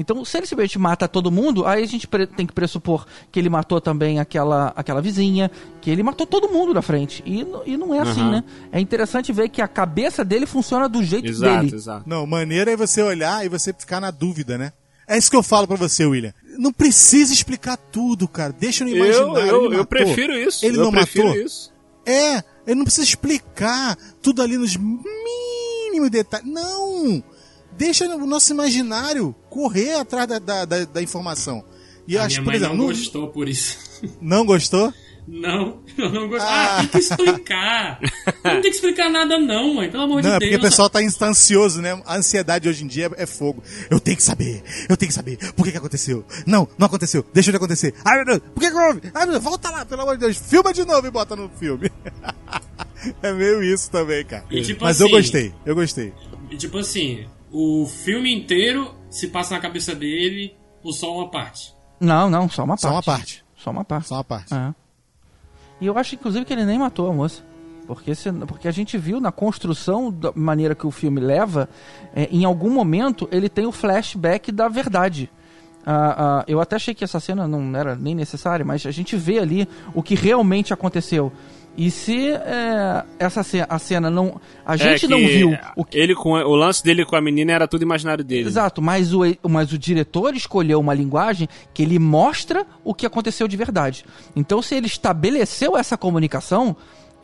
Então, se ele simplesmente mata todo mundo, aí a gente tem que pressupor que ele matou também aquela, aquela vizinha, que ele matou todo mundo na frente. E, e não é assim, né? É interessante ver que a cabeça dele funciona do jeito Exato, dele. exato. Não, maneiro é você olhar e você ficar na dúvida, né? É isso que eu falo pra você, William. Não precisa explicar tudo, cara. Deixa no Eu, imaginário. eu, eu matou. prefiro isso. Ele eu não prefiro matou? isso. É, ele não precisa explicar tudo ali nos mínimos detalhes. Não! Deixa o nosso imaginário correr atrás da, da, da- da informação. E eu A acho, minha mãe exemplo, não não, gostou por isso. não gostou? Não, eu não gosto. Ah, tem que explicar. Não tem que explicar nada, não, mãe. Pelo amor Não, de é Deus. porque o pessoal tá insta- ansioso, né? A ansiedade hoje em dia é fogo. Eu tenho que saber, eu tenho que saber. Por que que aconteceu? Não, não aconteceu. Deixa ele acontecer. Ai, meu Deus, por que que houve? Ai, meu Deus, volta lá, pelo amor de Deus. Filma de novo e bota no filme. é meio isso também, cara. E tipo Mas eu assim- gostei, eu gostei. E, tipo assim, o filme inteiro se passa na cabeça dele ou só uma parte. Não, não, só uma parte. Só uma parte. Só uma parte. Só uma parte. É. E eu acho, inclusive, que ele nem matou a moça. Porque, se- porque a gente viu na construção da maneira que o filme leva, é, em algum momento ele tem o flashback da verdade. Ah, ah, eu até achei que essa cena não era nem necessária, mas a gente vê ali o que realmente aconteceu. E se é, essa ce- a cena não. A gente É que não viu o que. Ele com o lance dele com a menina era tudo imaginário dele. Exato, mas o, mas o diretor escolheu uma linguagem que ele mostra o que aconteceu de verdade. Então, se ele estabeleceu essa comunicação,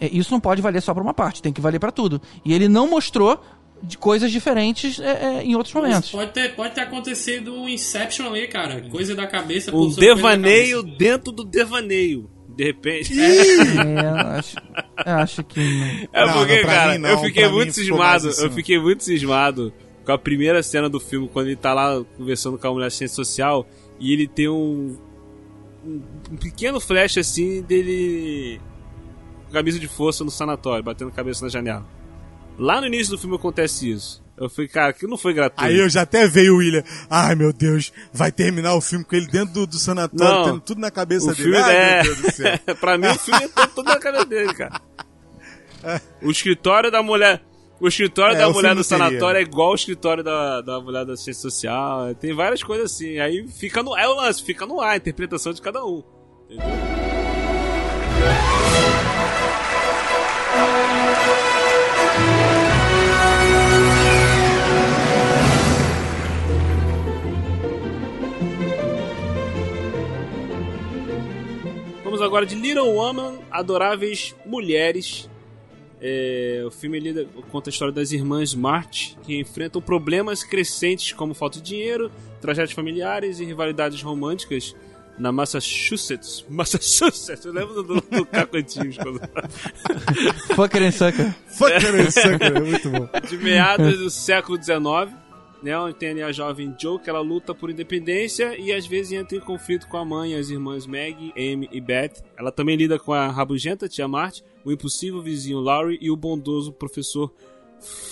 é, isso não pode valer só para uma parte, tem que valer para tudo. E ele não mostrou de coisas diferentes é, é, em outros momentos. Pode ter, pode ter acontecido um Inception ali, cara. Coisa da cabeça. Um devaneio cabeça. dentro do devaneio. De repente. É, eu acho, eu acho que não. É Não, porque, não, cara, mim eu fiquei pra muito cismado. assim, eu fiquei muito cismado com a primeira cena do filme, quando ele tá lá conversando com a mulher assistente social e ele tem um, um, um pequeno flash assim dele com camisa de força no sanatório, batendo cabeça na janela. Lá no início do filme acontece isso. Eu falei, cara, que não foi gratuito. Aí eu já até veio o William. Ai, meu Deus, vai terminar o filme com ele dentro do, do sanatório, Não. tendo tudo na cabeça O dele. filme Ai, é. meu Deus do céu. pra mim, o filme é todo na cabeça dele, cara. O escritório da mulher. O escritório É, da o mulher do sanatório é igual ao escritório da, da mulher da assistência social. Tem várias coisas assim. Aí fica no. É o lance, fica no ar, a interpretação de cada um. Entendeu? Agora de Little Woman, Adoráveis Mulheres. É, o filme lida, conta a história das irmãs March, que enfrentam problemas crescentes como falta de dinheiro, tragédias familiares e rivalidades românticas na Massachusetts. Massachusetts, eu lembro do, do Caco Antunes, quando- Fucker and sucker. Fucker, sucker, é muito bom. de meados do século XIX, né, onde tem ali a jovem Joe, que ela luta por independência e às vezes entra em conflito com a mãe as irmãs Maggie, Amy e Beth. Ela também lida com a rabugenta tia Marty, o impossível vizinho Laurie e o bondoso professor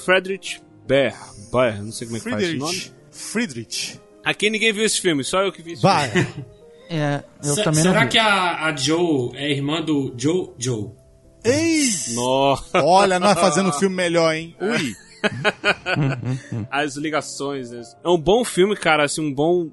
Friedrich Bear. Bear, não sei como é que faz esse nome. Friedrich. Friedrich. Aqui ninguém viu esse filme, só eu que vi esse Vai. filme. É, eu Se- também não será que a, a Joe é irmã do Joe Joe? Ei! Nossa, Olha, nós fazendo um filme melhor, hein? Ui. as ligações. né? É um bom filme, cara, assim, um bom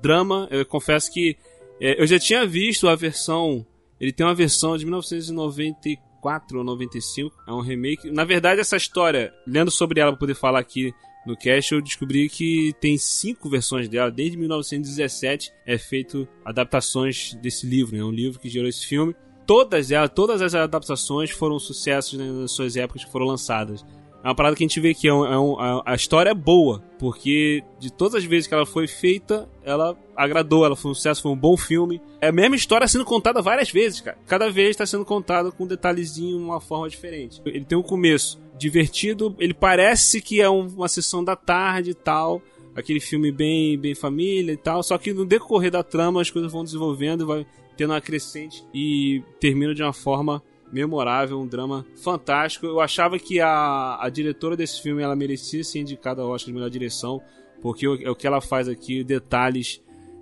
drama. Eu confesso que é, eu já tinha visto a versão. Ele tem uma versão de 1994 ou 95. É um remake. Na verdade, essa história, lendo sobre ela pra poder falar aqui no cast, eu descobri que tem cinco versões dela. Desde 1917 é feito adaptações desse livro. É né? um livro que gerou esse filme. Todas elas, todas as adaptações foram sucessos né, nas suas épocas que foram lançadas. É uma parada que a gente vê que é um- é um- a, história é boa, porque de todas as vezes que ela foi feita, ela agradou, ela foi um sucesso, foi um bom filme. É a mesma história sendo contada várias vezes, cara. Cada vez está sendo contada com um detalhezinho, uma forma diferente. Ele tem um começo divertido, ele parece que é um- uma sessão da tarde e tal, aquele filme bem, bem família e tal, só que no decorrer da trama as coisas vão desenvolvendo, vai tendo uma crescente e termina de uma forma memorável, um drama fantástico. Eu achava que a, a diretora desse filme ela merecia ser indicada ao Oscar de melhor direção, porque o, é o que ela faz aqui, detalhes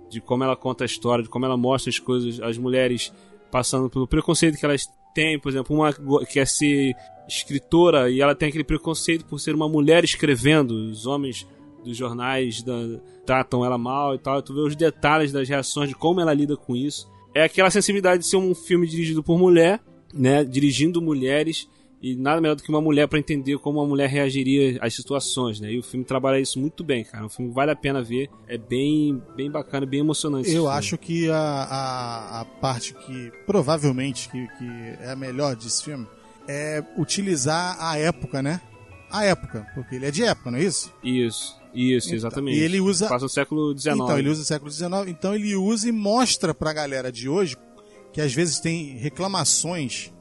de como ela conta a história, de como ela mostra as coisas, as mulheres passando pelo preconceito que elas têm, por exemplo, uma go- quer ser escritora e ela tem aquele preconceito por ser uma mulher escrevendo, os homens dos jornais da- tratam ela mal e tal, tu vê os detalhes das reações, de como ela lida com isso. É aquela sensibilidade de ser um filme dirigido por mulher, né, dirigindo mulheres e nada melhor do que uma mulher para entender como uma mulher reagiria às situações, né? E o filme trabalha isso muito bem, cara. É um filme que vale a pena ver, é bem, bem bacana, bem emocionante. Eu acho que a, a, a parte que provavelmente que, que é a melhor desse filme é utilizar a época, né? A época, porque ele é de época, não é isso? isso, isso, Então, exatamente. e ele usa- passa no século XIX. Então, ele usa o século XIX, então ele usa e mostra pra galera de hoje que às vezes tem reclamações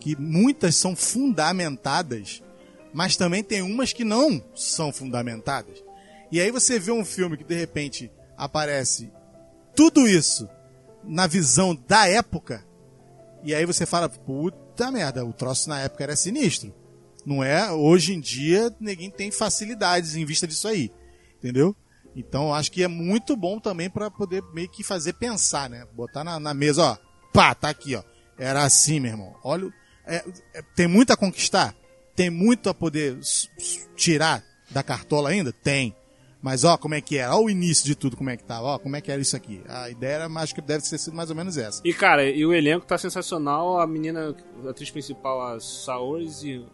que muitas são fundamentadas, mas também tem umas que não são fundamentadas. E aí você vê um filme que de repente aparece tudo isso na visão da época, e aí você fala, puta merda, o troço na época era sinistro. Não é? Hoje em dia, ninguém tem facilidades em vista disso aí. Entendeu? Então, acho que é muito bom também para poder meio que fazer pensar, né? Botar na, na mesa, ó. Pá, tá aqui, ó. Era assim, meu irmão. Olha, é- é- tem muito a conquistar? Tem muito a poder tirar da cartola ainda? Tem. Mas ó, como é que era? Ó o início de tudo, como é que tava. Ó, como é que era isso aqui. A ideia era, acho que deve ter sido mais ou menos essa. E cara, e o elenco tá sensacional. A menina, a atriz principal, a Saoirse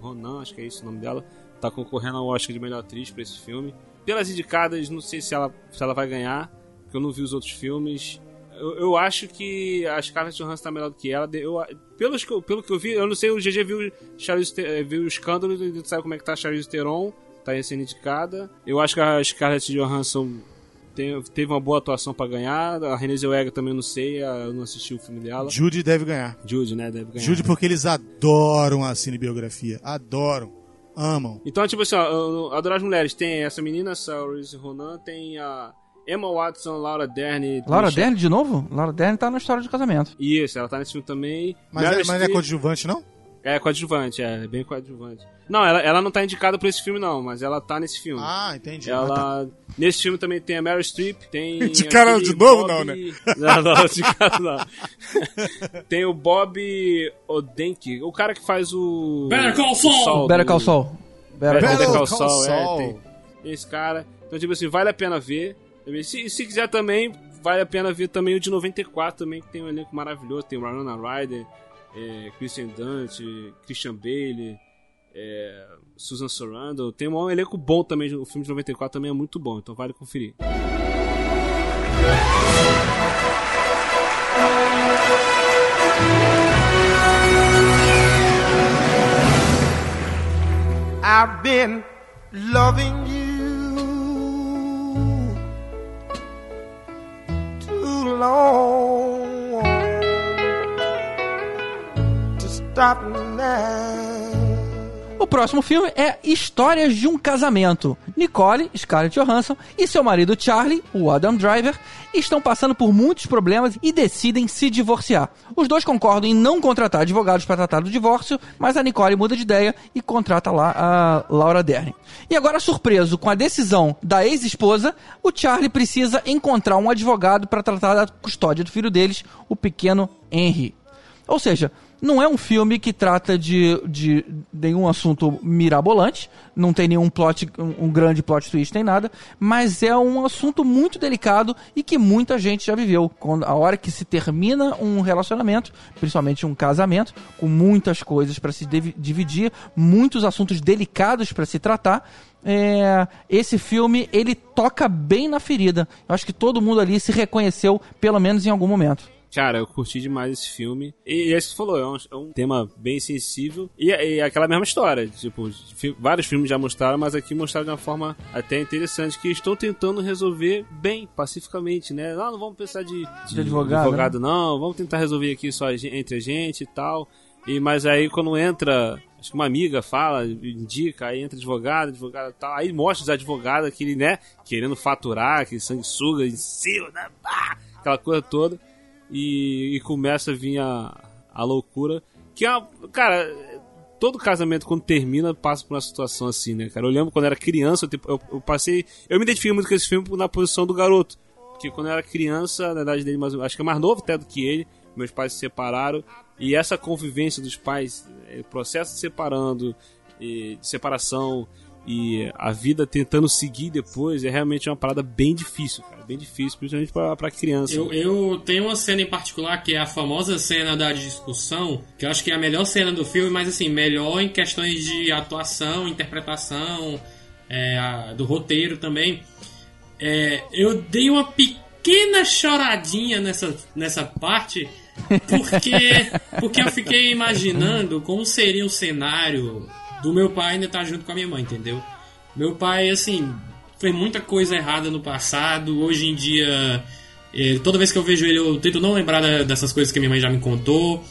Ronan, acho que é esse o nome dela, tá concorrendo ao Oscar de melhor atriz pra esse filme. Pelas indicadas, não sei se ela, se ela vai ganhar, porque eu não vi os outros filmes. Eu, eu acho que a Scarlett Johansson tá melhor do que ela. Eu, pelos pelo que eu vi, eu não sei, o GG viu, Charlize, eh, viu o escândalo, ele sabe como é que tá a Charlize Theron. tá sendo indicada. Eu acho que a Scarlett Johansson tem- teve uma boa atuação pra ganhar. A Renée Zellweger também não sei, eu não assisti o filme dela. Judy deve ganhar. Jude, né? Deve ganhar. Judy porque eles adoram a cinebiografia. Adoram. Amam. Então, tipo assim, ó, eu adoro as mulheres. Tem essa menina, Saoirse Ronan, tem a Emma Watson, Laura Dern. Laura Michelle- Dern de novo? Laura Dern tá na história de casamento. Isso, ela tá nesse filme também. Mas, Meryl é, mas é coadjuvante, não? É coadjuvante, é, bem coadjuvante. Não, ela, ela não tá indicada pra esse filme, não, mas ela tá nesse filme. Ah, entendi. Ah, tá. Ela. Nesse filme também tem a Meryl Streep, tem. De cara de novo, Bob- não, né? Não, não, de cara não. tem o Bob Odenkirk, o cara que faz o. Better Call Saul! Better Call Saul. Better Better Call Better Call Call Saul, é, tem esse cara. Então, tipo assim, vale a pena ver. Se, se quiser também, vale a pena ver também o de 94 também, que tem um elenco maravilhoso. Tem Winona Ryder, é, Christian Dante, Christian Bale, é, Susan Sarandon. Tem um elenco bom também, o filme de 94 também é muito bom, então vale conferir. I've been loving you long to stop now. O próximo filme é Histórias de um Casamento. Nicole, Scarlett Johansson e seu marido Charlie, o Adam Driver, estão passando por muitos problemas e decidem se divorciar. Os dois concordam em não contratar advogados para tratar do divórcio, mas a Nicole muda de ideia e contrata lá a Laura Dern. E agora, surpreso com a decisão da ex-esposa, o Charlie precisa encontrar um advogado para tratar da custódia do filho deles, o pequeno Henry. Ou seja, não é um filme que trata de, de nenhum assunto mirabolante, não tem nenhum plot, um, grande plot twist nem nada, mas é um assunto muito delicado e que muita gente já viveu. Quando, a hora que se termina um relacionamento, principalmente um casamento, com muitas coisas para se dividir, muitos assuntos delicados para se tratar, é, esse filme ele toca bem na ferida. Eu acho que todo mundo ali se reconheceu, pelo menos em algum momento. Cara, eu curti demais esse filme. E, e é isso que você falou, é um, é um tema bem sensível. E, e é aquela mesma história. Tipo, fi- vários filmes já mostraram, mas aqui mostraram de uma forma até interessante. Que estão tentando resolver bem, pacificamente, né? Não, não vamos pensar de, De advogado, né? não. Vamos tentar resolver aqui só entre a gente e tal. E, mas aí quando entra. Acho que uma amiga fala, indica, aí entra advogado, advogado e tal. Aí mostra os advogados, aquele, né? Querendo faturar, aquele sanguessuga em cima, né? Aquela coisa toda e, e começa a vir a, a loucura. Que é cara, todo casamento quando termina passa por uma situação assim, né, cara? Eu lembro quando era criança, eu, eu, eu passei. Eu me identifiquei muito com esse filme na posição do garoto. Porque quando eu era criança, na idade dele, mais, acho que é mais novo até do que ele, meus pais se separaram. E essa convivência dos pais, eh, processo de separando, de separação e a vida tentando seguir depois é realmente uma parada bem difícil, cara. Bem difícil, principalmente pra, pra criança. Eu, eu tenho uma cena em particular que é a famosa cena da discussão, que eu acho que é a melhor cena do filme, mas assim, melhor em questões de atuação, interpretação, é, a- do roteiro também. É, eu dei uma pequena choradinha nessa, nessa parte, porque, porque eu fiquei imaginando como seria o cenário do meu pai ainda estar junto com a minha mãe, entendeu? Meu pai, assim, fez muita coisa errada no passado, hoje em dia, eh, toda vez que eu vejo ele, eu tento não lembrar dessas coisas que a minha mãe já me contou.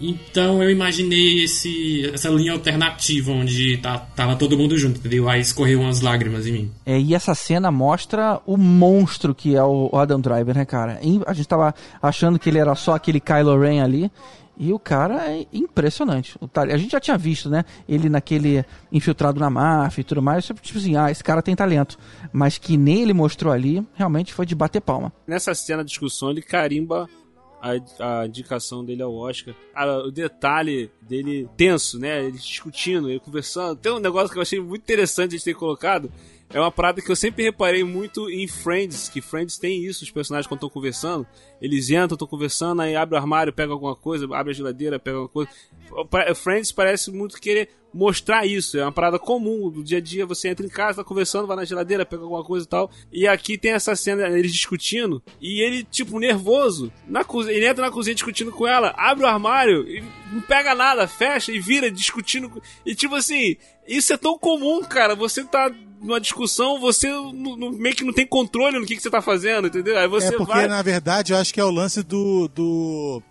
Então eu imaginei esse, essa linha alternativa onde tá, tava todo mundo junto, entendeu? Aí escorreu umas lágrimas em mim. É, e essa cena mostra o monstro que é o Adam Driver, né, cara? E A gente tava achando que ele era só aquele Kylo Ren ali. E o cara é impressionante. O A gente já tinha visto, né? Ele naquele infiltrado na máfia e tudo mais. Tipo assim, ah, esse cara tem talento. Mas que nem ele mostrou ali, realmente foi de bater palma. Nessa cena de discussão, ele carimba a, a indicação dele ao Oscar. O detalhe dele tenso, né? Ele discutindo, ele conversando. Tem um negócio que eu achei muito interessante de ter colocado. é uma parada que eu sempre reparei muito em Friends, que Friends tem isso, os personagens quando estão conversando, eles entram, estão conversando, aí abre o armário, pega alguma coisa, abre a geladeira, pega alguma coisa. Friends parece muito querer mostrar isso, é uma parada comum do dia a dia, você entra em casa, tá conversando, vai na geladeira, pega alguma coisa e tal. E aqui tem essa cena, eles discutindo, e ele, tipo, nervoso, na cozinha, ele entra na cozinha discutindo com ela, abre o armário, e não pega nada, fecha e vira discutindo. E tipo assim, isso é tão comum, cara. Você tá numa discussão, você não- não- meio que não tem controle no que, que você tá fazendo, entendeu? Aí você é porque, vai. na verdade, eu acho que é o lance do. do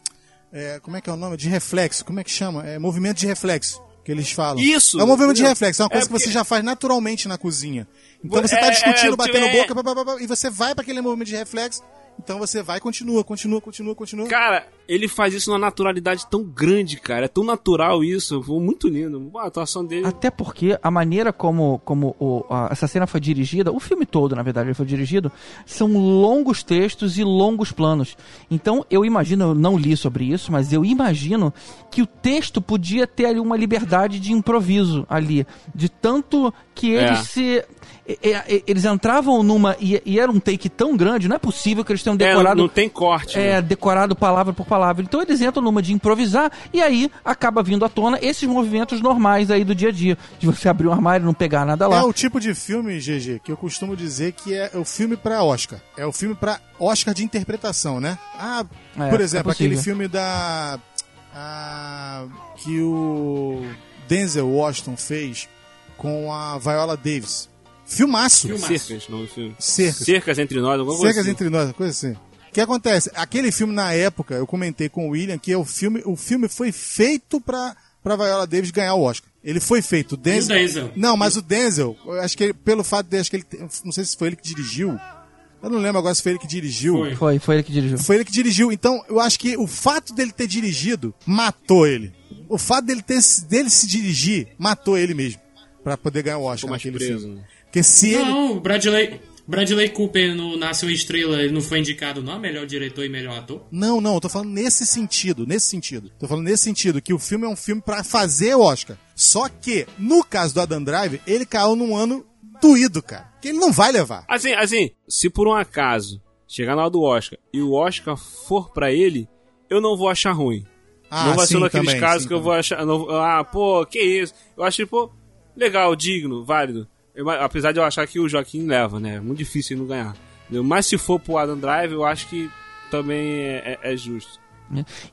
é, como é que é o nome? De reflexo. Como é que chama? É movimento de reflexo. Que eles falam. Isso, É um movimento de reflexo. É uma coisa É que você já faz naturalmente na cozinha. Então você É, tá discutindo, é, batendo é. boca, pá, pá, pá, e você vai para aquele movimento de reflexo. Então você vai e continua, continua, continua, continua. Cara, ele faz isso numa naturalidade tão grande, cara. É tão natural isso. Foi muito lindo. A atuação dele. Até porque a maneira como, como o- a- essa cena foi dirigida, o filme todo, na verdade, ele foi dirigido, são longos textos e longos planos. Então, eu imagino, eu não li sobre isso, mas eu imagino que o texto podia ter ali uma liberdade de improviso ali. De tanto que eles É. se. e- e- Eles entravam numa. E, e era um take tão grande, não é possível que eles tenham É, decorado não tem corte. é, né? decorado palavra por palavra. Então eles entram numa de improvisar e aí acaba vindo à tona esses movimentos normais aí do dia a dia. De você abrir um armário e não pegar nada lá. É o tipo de filme, GG, que eu costumo dizer que é o filme pra Oscar. É o filme pra Oscar de interpretação, né? Ah, É, por é exemplo, possível. aquele filme da. ah, que o Denzel Washington fez com a Viola Davis. Filmaço. Filmaço. Cercas, não, o filme. Cercas. Cercas entre nós, alguma coisa Cercas assim. entre nós, coisa assim. O que acontece? Aquele filme, na época, eu comentei com o William que é o filme, o filme foi feito pra, pra Viola Davis ganhar o Oscar. Ele foi feito. O Denzel, E o Denzel? Não, mas o Denzel, eu acho que ele- pelo fato de acho que ele. Não sei se foi ele que dirigiu. Eu não lembro agora se foi ele que dirigiu. Foi. Foi, foi ele que dirigiu. Foi ele que dirigiu. Então, eu acho que o fato dele ter dirigido matou ele. O fato dele, ter, dele se dirigir matou ele mesmo. Pra poder ganhar o Oscar Ficou mais naquele preso, filme. né? Porque se ele. Não, o Bradley, Bradley Cooper no Nasce uma Estrela, ele não foi indicado não a melhor diretor e melhor ator? Não, não, eu tô falando nesse sentido, nesse sentido. Tô falando nesse sentido, que o filme é um filme pra fazer o Oscar. Só que, no caso do Adam Drive, ele caiu num ano doído, cara. Que ele não vai levar. Assim, assim, se por um acaso chegar na hora do Oscar e o Oscar for pra ele, eu não vou achar ruim. Ah, não vai ser sim, naqueles também, casos sim, que eu também. vou achar. não- ah, pô, que isso? Eu acho, pô, legal, digno, válido. Eu- apesar de eu achar que o Joaquim leva, né? É muito difícil ele não ganhar. Mas se for pro Adam Drive, eu acho que também é, é- é justo.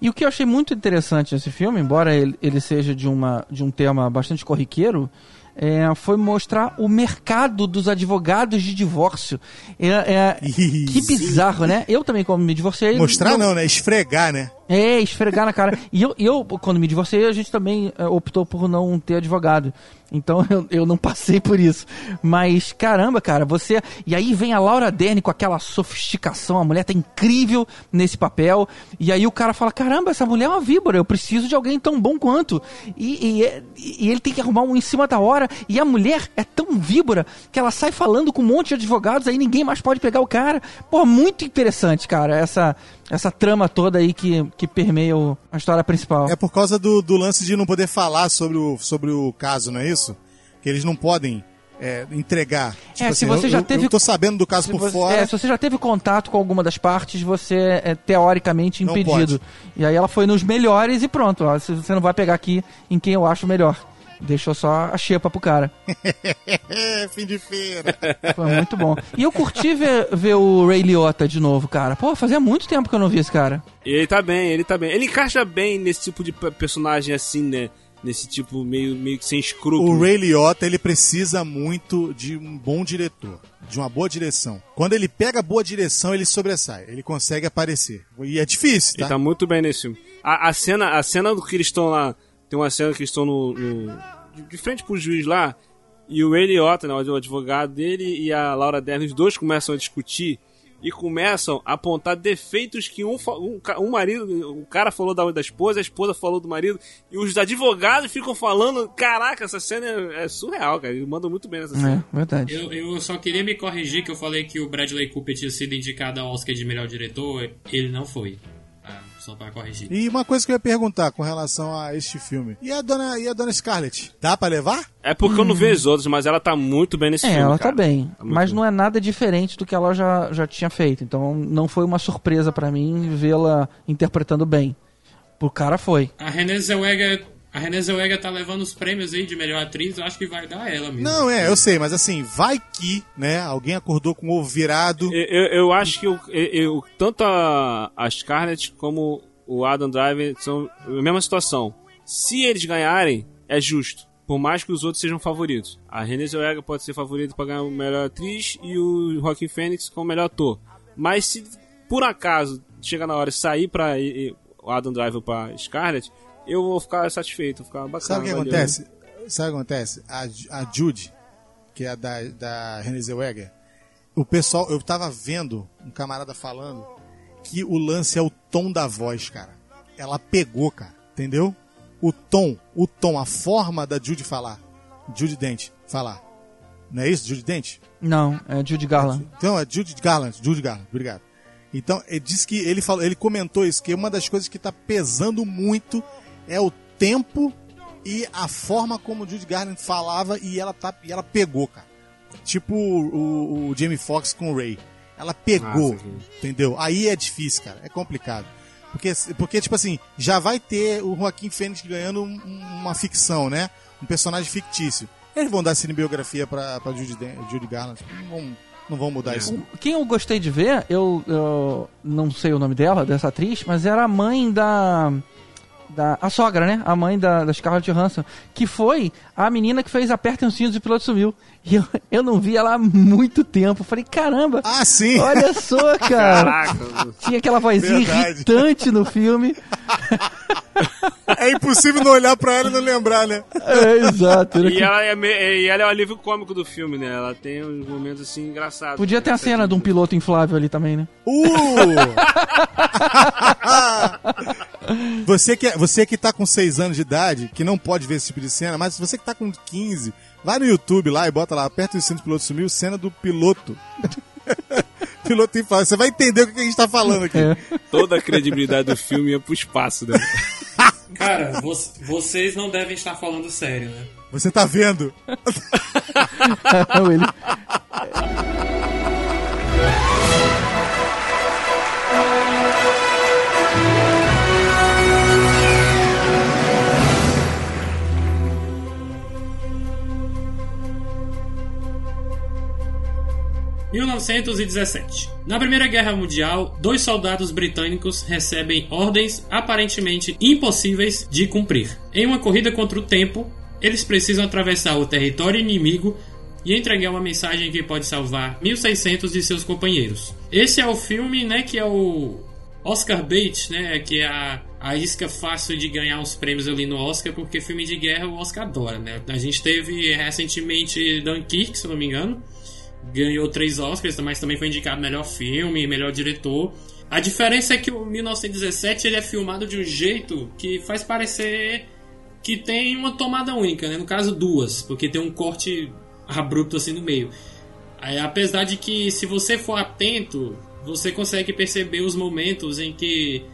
E o que eu achei muito interessante nesse filme, embora ele, ele seja de, uma, de um tema bastante corriqueiro, é, foi mostrar o mercado dos advogados de divórcio. É, é- que bizarro, né? Eu também, como me divorciei. Mostrar não, né? Esfregar, né? É, esfregar na cara. E eu, eu, quando me divorciei, a gente também é, optou por não ter advogado. Então eu, eu não passei por isso. Mas caramba, cara, você. E aí vem a Laura Dern com aquela sofisticação, a mulher tá incrível nesse papel. E aí o cara fala: caramba, essa mulher é uma víbora, eu preciso de alguém tão bom quanto. E, e, e ele tem que arrumar um em cima da hora. E a mulher é tão víbora que ela sai falando com um monte de advogados, aí ninguém mais pode pegar o cara. Pô, muito interessante, cara, essa, essa trama toda aí que, que permeia o- a história principal. É por causa do, do lance de não poder falar sobre o, sobre o caso, não é isso? Que eles não podem é, entregar. Tipo se você eu, já teve- Eu tô sabendo do caso por você, fora. é, se você já teve contato com alguma das partes, você é teoricamente impedido. E aí ela foi nos melhores e pronto. Ó, você não vai pegar aqui em quem eu acho melhor. Deixou só a xepa pro cara. É, fim de feira. Foi muito bom. E eu curti ver, ver o Ray Liotta de novo, cara. Pô, fazia muito tempo que eu não vi esse cara. E ele tá bem, ele tá bem. Ele encaixa bem nesse tipo de pe- personagem assim, né? Nesse tipo meio, meio que sem escrúpulo. o Ray Liotta, ele precisa muito de um bom diretor, de uma boa direção. Quando ele pega boa direção, ele sobressai, ele consegue aparecer. E é difícil, tá? Ele tá muito bem nesse filme. A, a cena, a cena do que eles estão lá. Tem uma cena que estão no, no- de, de frente pro juiz lá. E o Ray Liotta, né, o advogado dele, e a Laura Dern, os dois começam a discutir. E começam a apontar defeitos que um, um, um marido, o cara falou da, da esposa, a esposa falou do marido, e os advogados ficam falando. Caraca, essa cena é, é surreal, cara. Eles mandam muito bem nessa cena. É, verdade. Eu, eu só queria me corrigir que eu falei que o Bradley Cooper tinha sido indicado ao Oscar de melhor diretor. Ele não foi. Tá? só pra corrigir. E uma coisa que eu ia perguntar com relação a este filme. E a dona, e a dona Scarlett? Dá pra levar? É porque eu não vejo os outros, mas ela tá muito bem nesse É, filme. ela cara. tá bem. Tá mas bem. não é nada diferente do que ela já, já tinha feito. Então não foi uma surpresa pra mim vê-la interpretando bem. Pro cara foi. A Renée Zellweger, a Renée Zellweger tá levando os prêmios aí de melhor atriz, eu acho que vai dar ela mesmo. Não, é, eu sei, mas assim, vai que, né, alguém acordou com o ovo virado. Eu, eu, eu acho que eu, eu- eu- tanto a, a Scarlett como o Adam Driver são a mesma situação. Se eles ganharem, é justo. Por mais que os outros sejam favoritos. A Renée Zellweger pode ser favorita para ganhar a melhor atriz e o Joaquin Phoenix como melhor ator. Mas se por acaso chegar na hora de sair para o Adam Driver para Scarlett, eu vou ficar satisfeito, vou ficar bacana. Sabe o que valeu. acontece? Sabe o que acontece? A, a Jude, que é a da, da Renée Zellweger, o pessoal, eu tava vendo um camarada falando que o lance é o tom da voz, cara. Ela pegou, cara, entendeu? O tom, o tom, a forma da Jude falar. Jude Dent falar. Não é isso, Jude Dent? Não, é Judy Garland. Então, é Jude Garland, Jude Garland, obrigado. Então, ele disse que ele falou, ele comentou isso, que uma das coisas que tá pesando muito é o tempo e a forma como o Jude Garland falava e ela tá e ela pegou, cara. Tipo o, o, o Jamie Foxx com o Ray. Ela pegou, sim. entendeu? Aí é difícil, cara, é complicado. Porque, porque, tipo assim, já vai ter o Joaquim Fênix ganhando um- uma ficção, né? Um personagem fictício. Eles vão dar cinebiografia pra, pra Judy, Judy Garland. Não vão, não vão mudar isso. Quem eu gostei de ver, eu, eu não sei o nome dela, dessa atriz, mas era a mãe da. Da a sogra, né? A mãe da, da Scarlett Johansson. Que foi a menina que fez Apertem os Cintos e o Piloto Sumiu. E eu, eu não vi ela há muito tempo. Falei, caramba, Ah, sim! olha só, cara. Caraca, Tinha aquela vozinha Verdade. irritante no filme. É impossível não olhar pra ela e não lembrar, né? É, exato. E que- ela, é me- e ela é o alívio cômico do filme, né? Ela tem uns momentos assim engraçados. Podia ter a cena de um piloto inflável ali também, né? Uh! você, que, é- você que tá com 6 anos de idade, que não pode ver esse tipo de cena, mas você que tá com 15, vai no YouTube lá e bota lá, aperta o cinto do piloto sumiu, cena do piloto. piloto inflável. Você vai entender o que a gente tá falando aqui. É. Toda a credibilidade do filme ia pro espaço, né? Cara, vo- vocês não devem estar falando sério, né? Você tá vendo? 1917. Na Primeira Guerra Mundial, dois soldados britânicos recebem ordens aparentemente impossíveis de cumprir. Em uma corrida contra o tempo, eles precisam atravessar o território inimigo e entregar uma mensagem que pode salvar 1600 de seus companheiros. Esse é o filme, né, que é o Oscar bait, né, que é a, a isca fácil de ganhar os prêmios ali no Oscar, porque filme de guerra o Oscar adora, né? A gente teve recentemente Dunkirk, se não me engano, ganhou três Oscars, mas também foi indicado melhor filme, melhor diretor. A diferença é que o 1917 ele é filmado de um jeito que faz parecer que tem uma tomada única, né? No caso duas, porque tem um corte abrupto assim no meio. Aí, apesar de que se você for atento, você consegue perceber os momentos em que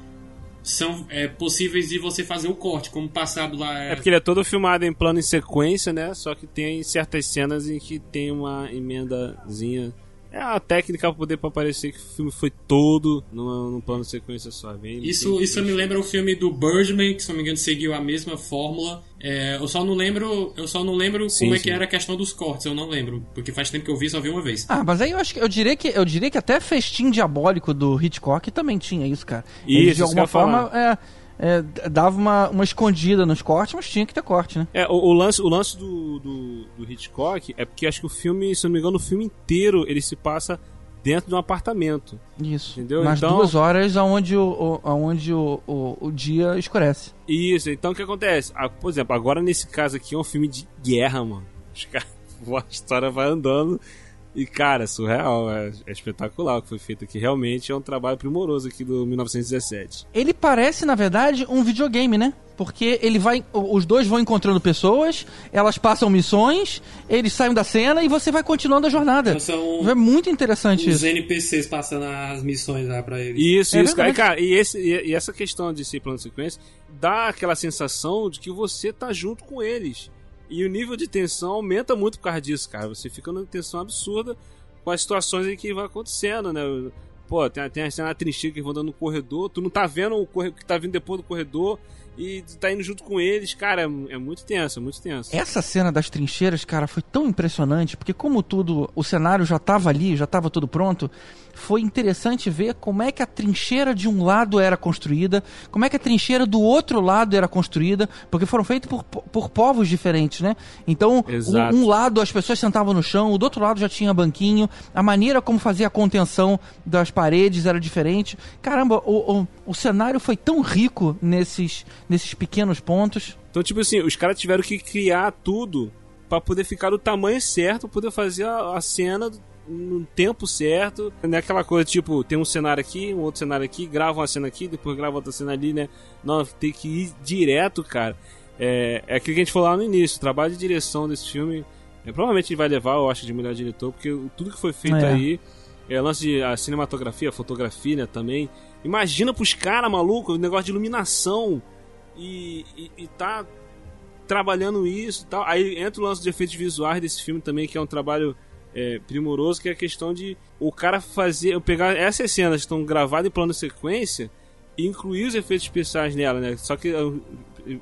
são é, possíveis de você fazer o corte, como passado lá. É porque ele é todo filmado em plano em sequência, né? Só que tem certas cenas em que tem uma emendazinha. É a técnica pra poder pra parecer que o filme foi todo numa, num plano de sequência só. Bem, Isso, isso me lembra o filme do Birdman, que se não me engano seguiu a mesma fórmula. É, eu só não lembro, eu só não lembro Sim, como é sim. que era a questão dos cortes, eu não lembro, porque faz tempo que eu vi, só vi uma vez. Ah, mas aí eu acho que eu diria que eu diria que até Festim Diabólico do Hitchcock também tinha isso, cara. Isso, Ele, isso de alguma forma é, é, dava uma, uma escondida nos cortes, mas tinha que ter corte, né? É, o, o lance, o lance do, do, do Hitchcock é porque acho que o filme, se eu não me engano, o filme inteiro ele se passa dentro de um apartamento. Isso. Entendeu? Nas Então- duas horas aonde, o, aonde o, o, o dia escurece. Isso, então o que acontece? Ah, por exemplo, agora nesse caso aqui é um filme de guerra, mano. Os caras, a história vai andando e, cara, surreal, é, é espetacular o que foi feito aqui. Realmente é um trabalho primoroso aqui do 1917. Ele parece, na verdade, um videogame, né? Porque ele vai. Os dois vão encontrando pessoas, elas passam missões, eles saem da cena e você vai continuando a jornada. Então são É muito interessante os isso. NPCs passando as missões lá pra eles. Isso, É isso, cara. verdade. cara e, esse, e, e essa questão de ser plano de sequência dá aquela sensação de que você tá junto com eles. E o nível de tensão aumenta muito por causa disso, cara. Você fica numa tensão absurda com as situações em que vai acontecendo, né? Pô, tem, tem a cena da trincheira que vão andando no corredor, tu não tá vendo o que tá vindo depois do corredor e tá indo junto com eles. Cara, é, é muito tenso, é muito tenso. Essa cena das trincheiras, cara, foi tão impressionante, porque como tudo, o cenário já tava ali, já tava tudo pronto, foi interessante ver como é que a trincheira de um lado era construída, como é que a trincheira do outro lado era construída, porque foram feitos por, por povos diferentes, né? Então, um, um lado as pessoas sentavam no chão, o do outro lado já tinha banquinho, a maneira como fazia a contenção das paredes era diferente. Caramba, o, o, o cenário foi tão rico nesses, nesses pequenos pontos. Então, tipo assim, os caras tiveram que criar tudo pra poder ficar do tamanho certo, poder fazer a, a cena no tempo certo. Não é aquela coisa, tipo, tem um cenário aqui, um outro cenário aqui, grava uma cena aqui, depois grava outra cena ali, né? Não, tem que ir direto, cara. É, é aquilo que a gente falou lá no início, o trabalho de direção desse filme, é, provavelmente ele vai levar, eu acho, de melhor diretor, porque tudo que foi feito É. aí, é lance de a cinematografia, a fotografia, né, também. Imagina pros caras, maluco, o negócio de iluminação e, e, e tá trabalhando isso e tal. Aí entra o lance de efeitos visuais desse filme também, que é um trabalho é, primoroso, que é a questão de o cara fazer, pegar essas cenas que estão gravadas em plano sequência e incluir os efeitos especiais nela, né? Só que uh,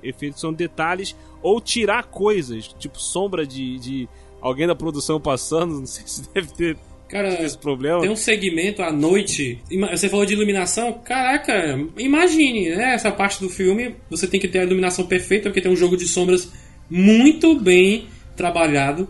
efeitos são detalhes ou tirar coisas, tipo sombra de, de alguém da produção passando, não sei se deve ter Cara, esse problema. tem um segmento à noite. Você falou de iluminação? Caraca, imagine, né? Essa parte do filme, você tem que ter a iluminação perfeita, porque tem um jogo de sombras muito bem trabalhado.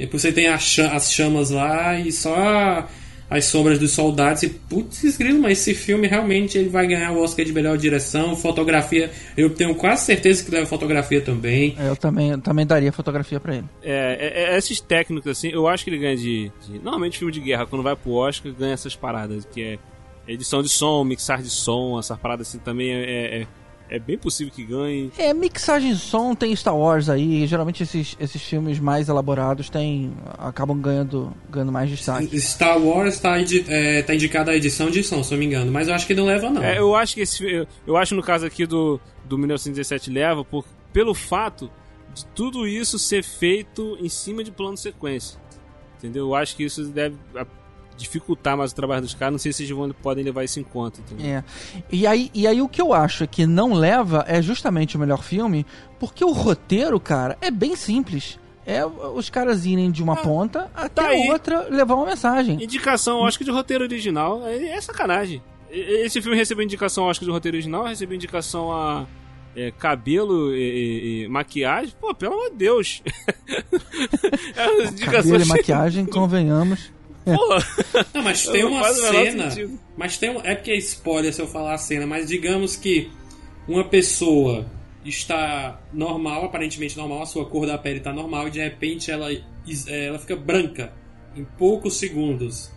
E depois você tem a cha- as chamas lá e só as sombras dos soldados. E putz, grilo, mas esse filme realmente ele vai ganhar o Oscar de melhor direção, fotografia. Eu tenho quase certeza que leva fotografia também. É, Eu também, eu também daria fotografia pra ele. É, é- é esses técnicos, assim, eu acho que ele ganha de, de- Normalmente filme de guerra, quando vai pro Oscar, ganha essas paradas, que é edição de som, mixar de som, essas paradas assim também é, é, é- bem possível que ganhe. É, mixagem de som tem Star Wars aí, geralmente esses, esses filmes mais elaborados tem, acabam ganhando, ganhando mais destaque. Star Wars tá, indi- é, tá indicada a edição de som, se eu não me engano, mas eu acho que não leva, não. É, eu acho que esse. Eu, acho no caso aqui do, do 1917 leva, por, pelo fato de tudo isso ser feito em cima de plano de sequência. Entendeu? Eu acho que isso deve dificultar mais o trabalho dos caras. Não sei se eles vão, podem levar isso em conta. Entendeu? É. E aí, e aí o que eu acho é que não leva é justamente o melhor filme, porque o roteiro, cara, é bem simples. É os caras irem de uma ponta até tá outra levar uma mensagem. Indicação Oscar de roteiro original é, é sacanagem. Esse filme recebeu indicação Oscar de roteiro original, recebeu indicação a é, cabelo e, e- e maquiagem. Pô, pelo amor de Deus. é Cabelo e maquiagem, convenhamos. Não, mas tem Não uma cena. Mas tem um, É porque é spoiler se eu falar a cena, mas digamos que uma pessoa está normal, aparentemente normal, a sua cor da pele está normal e de repente ela, é, ela fica branca em poucos segundos.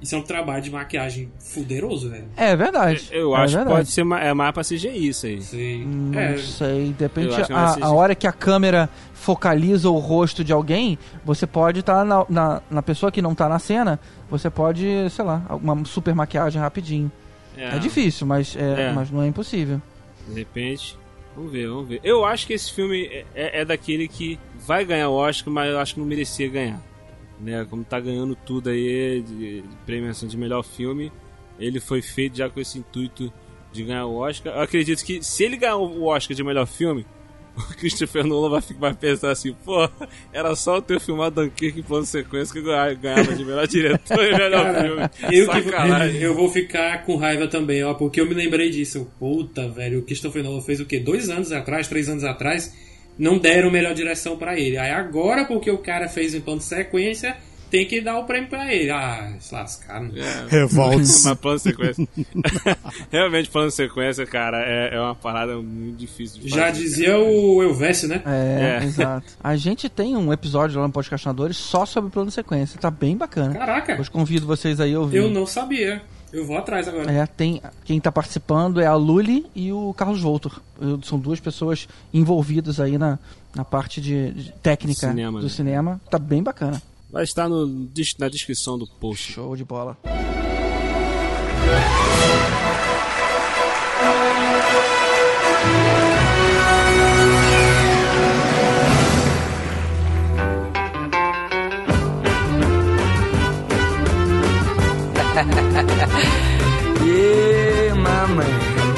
Isso é um trabalho de maquiagem fuderoso, velho. É verdade. eu é acho que verdade. pode ser ma- é mais pra CGI isso aí. Sei. Não É, sei, depende. Eu acho que A, a hora que a câmera focaliza o rosto de alguém, você pode estar na, na, na pessoa que não tá na cena, você pode, sei lá, uma super maquiagem rapidinho. É, difícil, mas, é, É. mas não é impossível. De repente. Vamos ver, vamos ver. Eu acho que esse filme é, é- é daquele que vai ganhar o Oscar, mas eu acho que não merecia ganhar. Né? Como tá ganhando tudo aí de, de premiação de melhor filme, ele foi feito já com esse intuito de ganhar o Oscar. Eu acredito que se ele ganhar o Oscar de melhor filme, o Christopher Nolan vai, vai pensar assim, pô, era só eu ter filmado Dunkirk em plano sequência que eu ganha- ganhava de melhor diretor e melhor filme. eu, que, eu vou ficar com raiva também, ó, porque eu me lembrei disso. Puta, velho, o Christopher Nolan fez o quê? Dois anos atrás, três anos atrás, não deram melhor direção pra ele. Aí agora, porque o cara fez em plano de sequência, tem que dar o prêmio pra ele. Ah, se lascaram. Revolts. Mas plano de sequência. Realmente, plano de sequência, cara, é, é uma parada muito difícil de Já fazer, dizia o Elvésio, né? É, É. exato. A gente tem um episódio lá no Podcastinadores só sobre plano de sequência. Tá bem bacana. Caraca, Eu convido vocês aí a ouvir. eu não sabia. Eu vou atrás agora. É, tem. Quem tá participando é a Lully e o Carlos Voltor. São duas pessoas envolvidas aí na, na parte de, de técnica Cinema, do né? cinema. Tá bem bacana. Vai estar no, na descrição do post. Show de bola.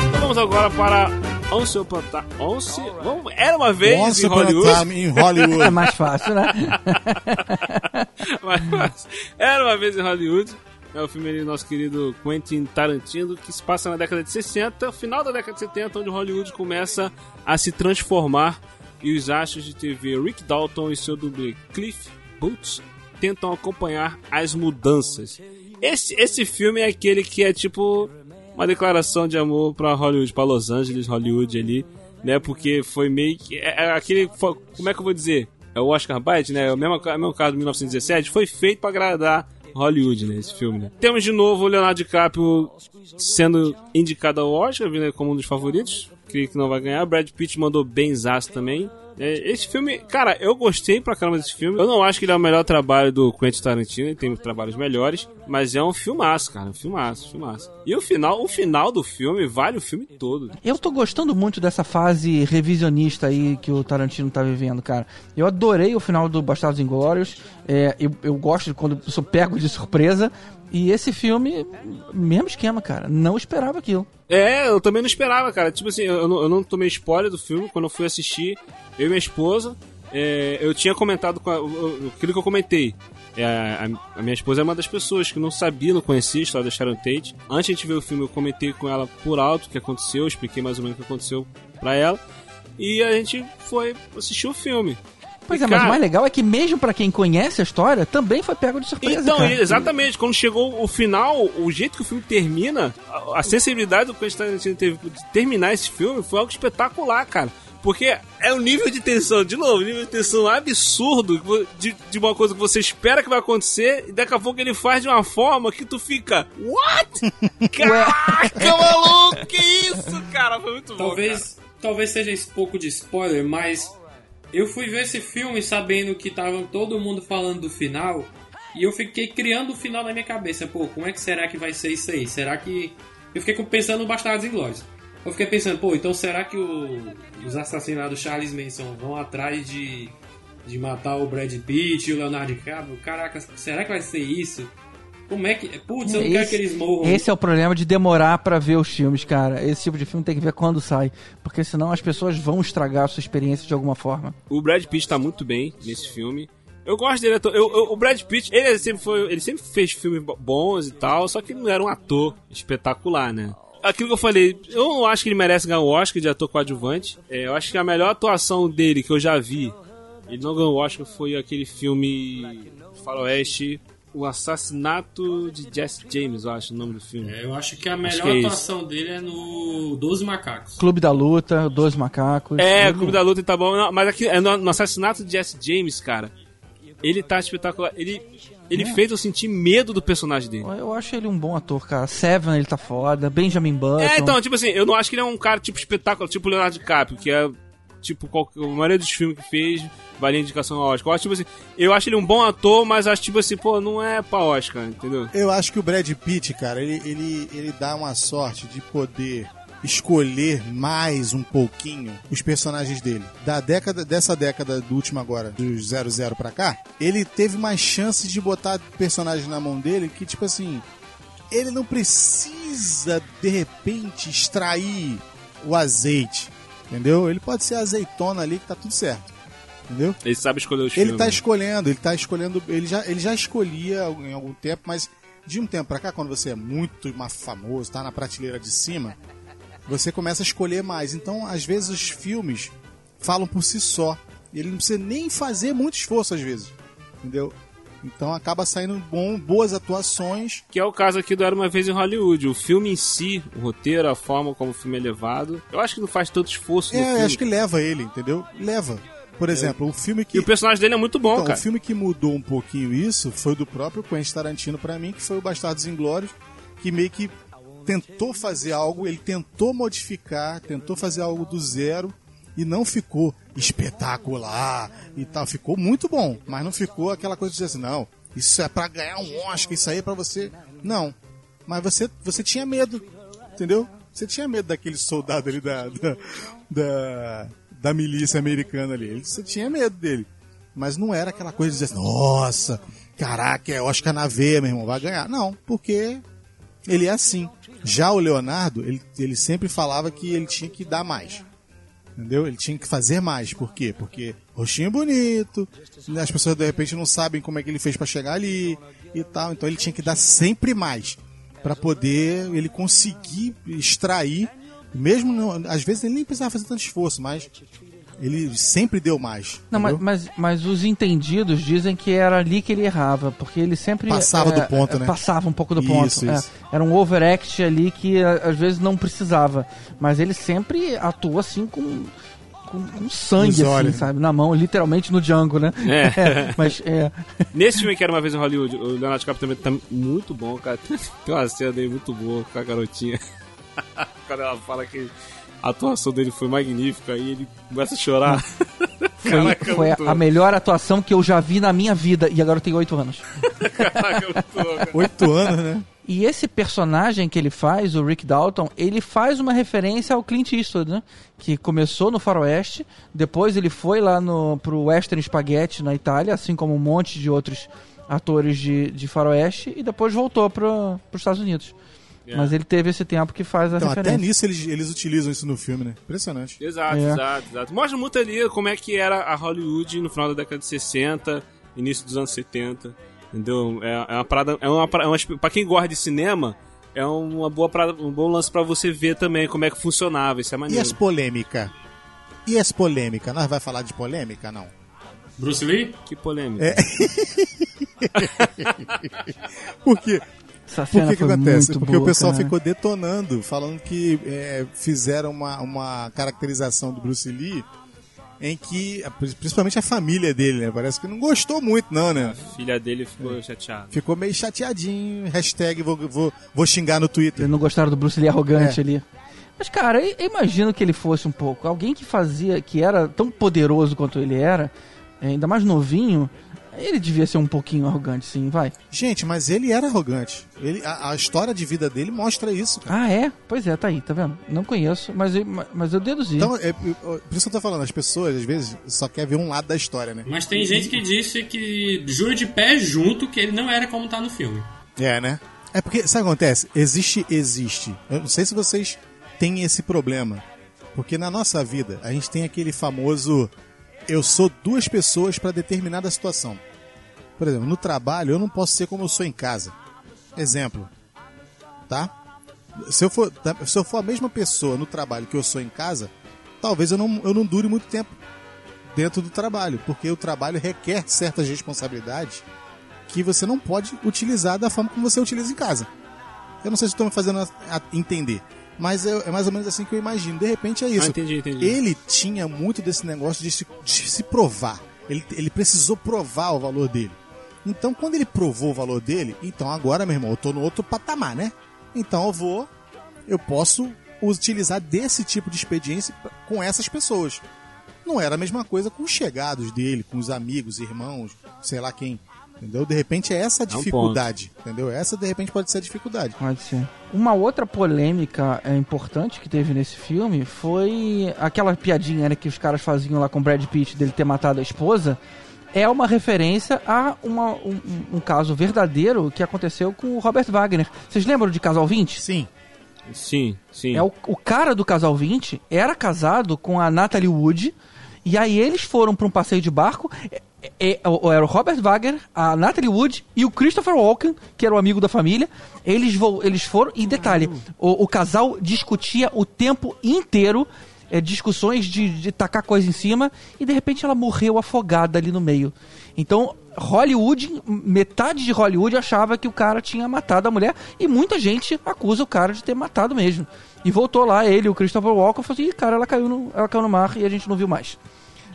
Então vamos agora para Once Upon a Time. Once... Vamos... Era uma vez Once em Upon a Hollywood. Time in Hollywood. É mais fácil, né? Mas, mas, era uma vez em Hollywood. É o filme do nosso querido Quentin Tarantino, que se passa na década de 60, final da década de 70, onde Hollywood começa a se transformar e os astros de TV Rick Dalton e seu dublê Cliff Booth tentam acompanhar as mudanças. Esse, esse filme é aquele que é tipo uma declaração de amor pra Hollywood, pra Los Angeles, Hollywood ali, né? Porque foi meio que. É, é aquele. Como é que eu vou dizer? É o Oscar Bite, né? É o mesmo, é o mesmo caso de 1917. Foi feito pra agradar Hollywood, né? Esse filme, né? Temos de novo o Leonardo DiCaprio sendo indicado ao Oscar, né, como um dos favoritos. Creio que não vai ganhar. Brad Pitt mandou benzaço também. É, Esse filme, cara, eu gostei pra caramba desse filme. Eu não acho que ele é o melhor trabalho do Quentin Tarantino, ele tem trabalhos melhores, mas é um filmaço, cara, um filmaço, filmaço. E o final, o final do filme vale o filme todo. Eu tô gostando muito dessa fase revisionista aí que o Tarantino tá vivendo, cara. Eu adorei o final do Bastardos Inglórios. É, eu, eu gosto de quando eu sou pego de surpresa. E esse filme, mesmo esquema, cara. Não esperava aquilo. É, eu também não esperava, cara. Tipo assim, eu eu não tomei spoiler do filme quando eu fui assistir. Eu e minha esposa, é, eu tinha comentado com a, aquilo que eu comentei. É, a, a minha esposa é uma das pessoas que não sabia, não conhecia a história da Sharon Tate. Antes de a gente ver o filme, eu comentei com ela por alto o que aconteceu, expliquei mais ou menos o que aconteceu pra ela. E a gente foi assistir o filme. Pois E, é, mas cara, o mais legal é que mesmo pra quem conhece a história, também foi pego de surpresa, Então, cara. exatamente, quando chegou o final, o jeito que o filme termina, a, a sensibilidade do Quentin Tarantino teve de terminar esse filme foi algo espetacular, cara. Porque é um nível de tensão, de novo, nível de tensão absurdo de, de uma coisa que você espera que vai acontecer e daqui a pouco ele faz de uma forma que tu fica. What? Caraca, maluco, que isso, cara? Foi muito bom. cara. Talvez, talvez seja esse pouco de spoiler, mas eu fui ver esse filme sabendo que tava todo mundo falando do final e eu fiquei criando o final na minha cabeça. Pô, como é que será que vai ser isso aí? Será que. Eu fiquei pensando no Bastardos Inglórios. Eu fiquei pensando, pô, então será que o- os assassinados do Charles Manson vão atrás de, de matar o Brad Pitt e o Leonardo DiCaprio? Caraca, será que vai ser isso? Como é que. Putz, eu não quero que eles morram. esse é o problema de demorar pra ver os filmes, cara. Esse tipo de filme tem que ver quando sai. Porque senão as pessoas vão estragar a sua experiência de alguma forma. O Brad Pitt tá muito bem nesse filme. Eu gosto dele, ator. Eu, eu- o Brad Pitt, ele sempre foi, ele sempre fez filmes bo- bons e tal, só que ele não era um ator espetacular, né? Aquilo que eu falei, eu não acho que ele merece ganhar o Oscar de ator coadjuvante. É, eu acho que a melhor atuação dele que eu já vi, ele não ganhou o Oscar, foi aquele filme Faroeste, O Assassinato de Jesse James, eu acho o nome do filme. É, eu acho que a melhor que é atuação dele é no Doze Macacos. Clube da Luta, Dois Macacos. É, Clube da Luta tá bom. Não, mas aqui, é no, no assassinato de Jesse James, cara, ele tá espetacular. Ele, ele fez eu sentir medo do personagem dele. Eu acho ele um bom ator, cara. Seven, ele tá foda. Benjamin Button. É, então, tipo assim, eu não acho que ele é um cara tipo espetáculo, tipo Leonardo DiCaprio, que é tipo qualquer, a maioria dos filmes que fez valia indicação ao Oscar. Eu acho, tipo assim, eu acho ele um bom ator, mas acho tipo assim, pô, não é pra Oscar, entendeu? Eu acho que o Brad Pitt, cara, ele, ele, ele dá uma sorte de poder escolher mais um pouquinho os personagens dele. Da década, dessa década do último agora, do 00 pra cá, ele teve mais chances de botar personagens na mão dele que, tipo assim, ele não precisa, de repente, extrair o azeite, entendeu? Ele pode ser azeitona ali que tá tudo certo, entendeu? Ele sabe escolher os Ele filmes. tá escolhendo, ele tá escolhendo. Ele já, ele já escolhia em algum tempo, mas de um tempo pra cá, quando você é muito mais famoso, tá na prateleira de cima, você começa a escolher mais. Então, às vezes, os filmes falam por si só. E ele não precisa nem fazer muito esforço, às vezes. Entendeu? Então acaba saindo bom, boas atuações. Que é o caso aqui do Era Uma Vez em Hollywood. O filme em si, o roteiro, a forma como o filme é levado, eu acho que não faz tanto esforço É, acho que leva ele, entendeu? Leva. Por exemplo, o filme que. E o personagem dele é muito bom, Então, cara. o filme que mudou um pouquinho isso foi do próprio Quentin Tarantino pra mim, que foi o Bastardos Inglórios, que meio que tentou fazer algo, ele tentou modificar, tentou fazer algo do zero e não ficou espetacular e tal. Ficou muito bom, mas não ficou aquela coisa de dizer assim, não, isso é pra ganhar um Oscar, isso aí é pra você. Não. Mas você, você tinha medo, entendeu? Você tinha medo daquele soldado ali da, da, da, da milícia americana ali. Você tinha medo dele. Mas não era aquela coisa de dizer assim, nossa, caraca, é Oscar na veia, meu irmão, vai ganhar. Não, porque ele é assim. Já o Leonardo, ele, ele sempre falava que ele tinha que dar mais. Entendeu? Ele tinha que fazer mais. Por quê? Porque rostinho bonito, né, as pessoas de repente não sabem como é que ele fez pra chegar ali e tal. Então ele tinha que dar sempre mais Pra poder ele conseguir extrair, mesmo não- às vezes ele nem precisava fazer tanto esforço, mas ele sempre deu mais. Não, mas, mas, mas os entendidos dizem que era ali que ele errava, porque ele sempre Passava é, do ponto, é, né? Passava um pouco do Isso, ponto. isso. é. era um overact ali que às vezes não precisava, mas ele sempre atua assim com com, com sangue, Nos assim, olhos, sabe, na mão, literalmente no Django, né? É. mas é, Nesse filme que era uma vez em Hollywood, o Leonardo DiCaprio também tá muito bom, cara. Tem uma cena dele muito boa com a garotinha. Quando ela fala que a atuação dele foi magnífica, aí ele começa a chorar. foi, Caraca, foi a, melhor atuação que eu já vi na minha vida e agora eu tenho oito anos. Caraca, muito louco. Oito anos, né? E esse personagem que ele faz, o Rick Dalton, ele faz uma referência ao Clint Eastwood, né? Que começou no faroeste, depois ele foi lá no, pro Western Spaghetti na Itália, assim como um monte de outros atores de, de faroeste, e depois voltou para os Estados Unidos. Mas ele teve esse tempo que faz a Então, até referência. nisso eles, eles utilizam isso no filme, né? Impressionante. Exato, É. exato, exato. Mostra muito ali como é que era a Hollywood no final da década de 60, início dos anos 70. Entendeu? É, é uma parada. É uma, pra- é uma, pra quem gosta de cinema, é uma boa parada, um bom lance pra você ver também como é que funcionava. Isso é E maneiro. as polêmicas? E as polêmicas? Nós vai falar de polêmica, não? Bruce Lee? Que polêmica. É. Por Essa Por cena que, que foi acontece? muito Porque o boa, pessoal cara. ficou detonando, falando que é, fizeram uma, uma caracterização do Bruce Lee em que, principalmente a família dele, né? Parece que não gostou muito, não, né? A filha dele ficou chateada. Ficou meio chateadinho. Hashtag vou, vou, vou xingar no Twitter. Eles não gostaram do Bruce Lee arrogante É. ali. Mas, cara, eu eu imagino que ele fosse um pouco. Alguém que fazia, que era tão poderoso quanto ele era, ainda mais novinho, ele devia ser um pouquinho arrogante, sim, vai. Gente, mas ele era arrogante. Ele, a, a história de vida dele mostra isso, cara. Ah, é? Pois é, tá aí, tá vendo? Não conheço, mas eu, mas eu deduzi. Então, é, por isso que eu tô falando, as pessoas, às vezes, só querem ver um lado da história, né? Mas tem gente que disse que jura de pé junto que ele não era como tá no filme. É, né? É porque, sabe o que acontece? Existe, existe. Eu não sei se vocês têm esse problema. Porque na nossa vida, a gente tem aquele famoso eu sou duas pessoas para determinada situação. Por exemplo, no trabalho, eu não posso ser como eu sou em casa. Exemplo. Tá? Se eu for, se eu for a mesma pessoa no trabalho que eu sou em casa, talvez eu não, eu não dure muito tempo dentro do trabalho. Porque o trabalho requer certas responsabilidades que você não pode utilizar da forma como você utiliza em casa. Eu não sei se estou me fazendo entender, mas é, é mais ou menos assim que eu imagino. De repente é isso. Ah, entendi, entendi. Ele tinha muito desse negócio de se, de se provar. Ele, ele precisou provar o valor dele. Então, quando ele provou o valor dele, então agora, meu irmão, eu tô no outro patamar, né? Então eu vou, eu posso utilizar desse tipo de expediência pra- com essas pessoas. Não era a mesma coisa com os chegados dele, com os amigos, irmãos, sei lá quem. Entendeu? De repente é essa a É um dificuldade. entendeu? Essa de repente pode ser a dificuldade. Pode ser. Uma outra polêmica é, importante que teve nesse filme foi aquela piadinha né, que os caras faziam lá com o Brad Pitt dele ter matado a esposa. É uma referência a uma- um, um- um caso verdadeiro que aconteceu com o Robert Wagner. Vocês lembram de Casal 20? Sim. Sim, sim. É o, o cara do Casal 20 era casado com a Natalie Wood. E aí eles foram para um passeio de barco. É, é, era o Robert Wagner, a Natalie Wood e o Christopher Walken, que era o amigo da família. Eles, eles foram. E detalhe: o, o casal discutia o tempo inteiro. é, discussões de, de tacar coisa em cima e de repente ela morreu afogada ali no meio. Então, Hollywood, metade de Hollywood achava que o cara tinha matado a mulher e muita gente acusa o cara de ter matado mesmo. E voltou lá, ele, o Christopher Walken, falou assim: "Ih, cara, ela caiu, no, ela caiu no mar e a gente não viu mais.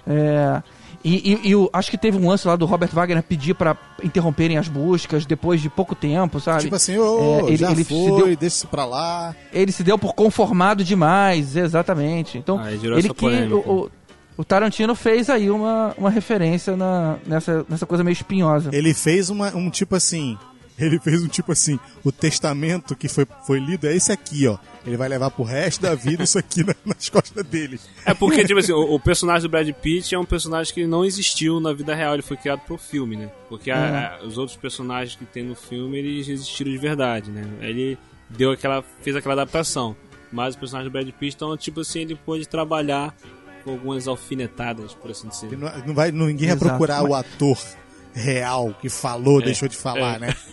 É, E, e- e eu acho que teve um lance lá do Robert Wagner pedir pra interromperem as buscas depois de pouco tempo, sabe? Tipo assim, ô, É, ele- já ele se foi, deu- deixa isso pra lá. Ele se deu por conformado demais, exatamente. Então, gerou ele que polêmica. o, o- o Tarantino fez aí uma, uma referência na, nessa, nessa coisa meio espinhosa. Ele fez uma, um tipo assim. Ele fez um tipo assim. O testamento que foi, foi lido é esse aqui, ó. Ele vai levar pro resto da vida isso aqui na- nas costas dele. É porque, tipo assim, o, o personagem do Brad Pitt é um personagem que não existiu na vida real, ele foi criado pro filme, né? Porque a- a- os outros personagens que tem no filme, eles existiram de verdade, né? Ele deu aquela, fez aquela adaptação. Mas o personagem do Brad Pitt, então, tipo assim, ele pôde trabalhar com algumas alfinetadas, por assim dizer. Não, não vai, não- ninguém vai Exato. procurar o ator real que falou, deixou de falar, né?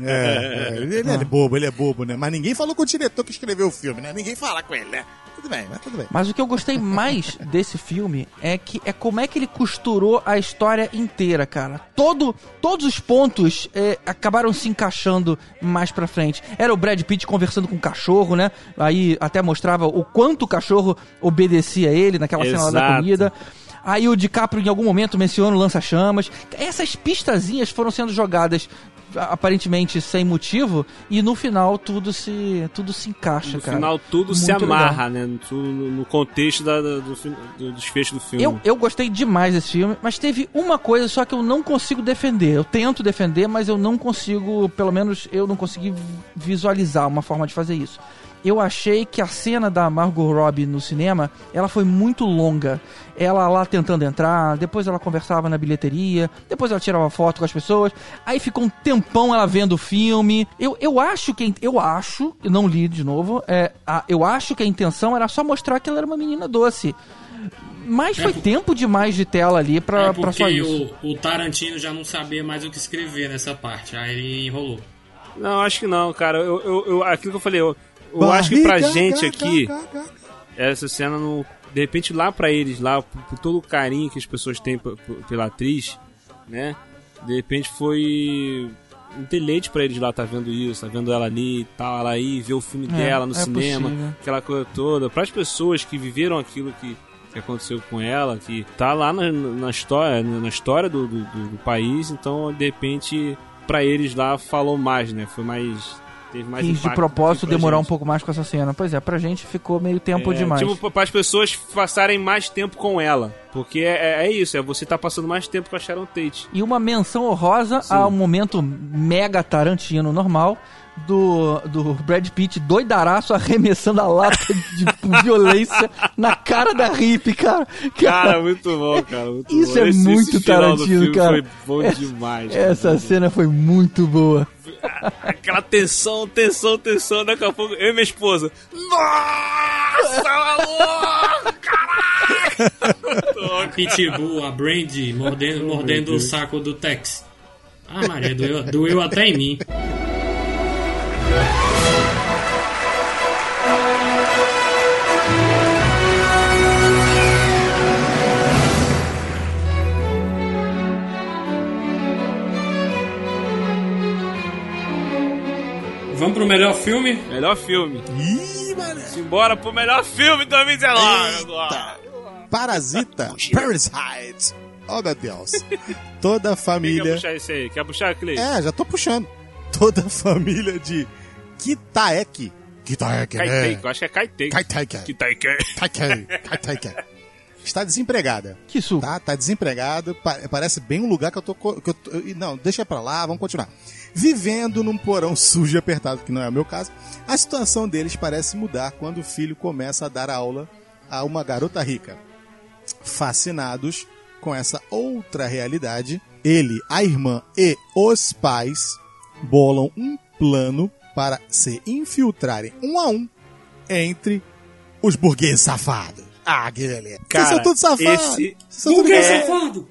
É, é, ele, ele é bobo, ele é bobo, né? Mas ninguém falou com o diretor que escreveu o filme, né? Ninguém fala com ele, né? Tudo bem, mas tudo bem. Mas o que eu gostei mais desse filme é que é como é que ele costurou a história inteira, cara. Todo, todos os pontos é, acabaram se encaixando mais pra frente. Era o Brad Pitt conversando com o cachorro, né? Aí até mostrava o quanto o cachorro obedecia a ele naquela cena lá da Exato. comida. Aí o DiCaprio em algum momento menciona o lança-chamas. Essas pistazinhas foram sendo jogadas aparentemente sem motivo e no final tudo se tudo se encaixa, No cara. final, tudo se Muito amarra, né? Tudo no contexto da- do, do desfecho do filme. Eu, eu gostei demais desse filme, mas teve uma coisa só que eu não consigo defender. Eu tento defender, mas eu não consigo, pelo menos eu não consegui vi- visualizar uma forma de fazer isso. Eu achei que a cena da Margot Robbie no cinema, ela foi muito longa. Ela lá tentando entrar, depois ela conversava na bilheteria, depois ela tirava foto com as pessoas, aí ficou um tempão ela vendo o filme. Eu, eu acho que eu acho, eu não li de novo, é, a- eu acho que a intenção era só mostrar que ela era uma menina doce. Mas É foi por- tempo demais de tela ali pra, é pra só isso. o, o Tarantino já não sabia mais o que escrever nessa parte. Aí ele enrolou. Não, acho que não, cara. Eu, eu, eu- aquilo que eu falei, eu, eu acho que pra gente aqui, essa cena não. De repente, lá pra eles, lá, por, por todo o carinho que as pessoas têm pela atriz, né? De repente foi um deleite pra eles lá, tá vendo isso, tá vendo ela ali e tal, ela aí, ver o filme É, dela no é cinema, possível. aquela coisa toda. Para as pessoas que viveram aquilo que, que aconteceu com ela, que tá lá na, na história, na história do, do, do- do país, então de repente pra eles lá falou mais, né? Foi mais teve mais Quis de propósito pra demorar um gente. pouco mais com essa cena. Pois é, pra gente ficou meio tempo É, demais. Tipo, para as pessoas passarem mais tempo com ela. Porque é, é isso, é você tá passando mais tempo com a Sharon Tate. E uma menção honrosa a um momento mega Tarantino normal do, do Brad Pitt doidaraço arremessando a lata de violência na cara da hippie, cara. Cara, muito bom, cara. Muito Isso bom. é muito final do Tarantino, filme cara. Foi bom Essa- demais. cara. Essa cena foi muito boa. Aquela tensão, tensão, tensão. Daqui a pouco, eu e minha esposa. Nossa, maluco! A Pitbull, a Brandy, mordendo, mordendo o saco do Tex. Ah, Maria, doeu, doeu até em mim. Vamos pro melhor filme? Melhor filme. Ih, mano. Simbora pro melhor filme de 2019 agora. Parasita. Parasite. Oh, meu Deus. Toda a Quem quer família. puxar esse aí? Quer puxar, Clay? É, já tô puxando. Toda a família de Kitaek. Kitaek, né? Kaitake, eu acho que é Kaitake. Kaitake. Kaitake. Kaitake. Kaitake. Está desempregada. Que suco. Tá, tá desempregado. pa- Parece bem um lugar que eu tô. Que eu tô não, deixa pra lá, vamos continuar. Vivendo num porão sujo e apertado, que não é o meu caso, a situação deles parece mudar quando o filho começa a dar aula a uma garota rica. Fascinados com essa outra realidade, ele, a irmã e os pais bolam um plano para se infiltrarem um a um entre os burgueses safados. Ah, beleza. Cara, Vocês são todos safados. esse- Vocês são todos Burguês safados.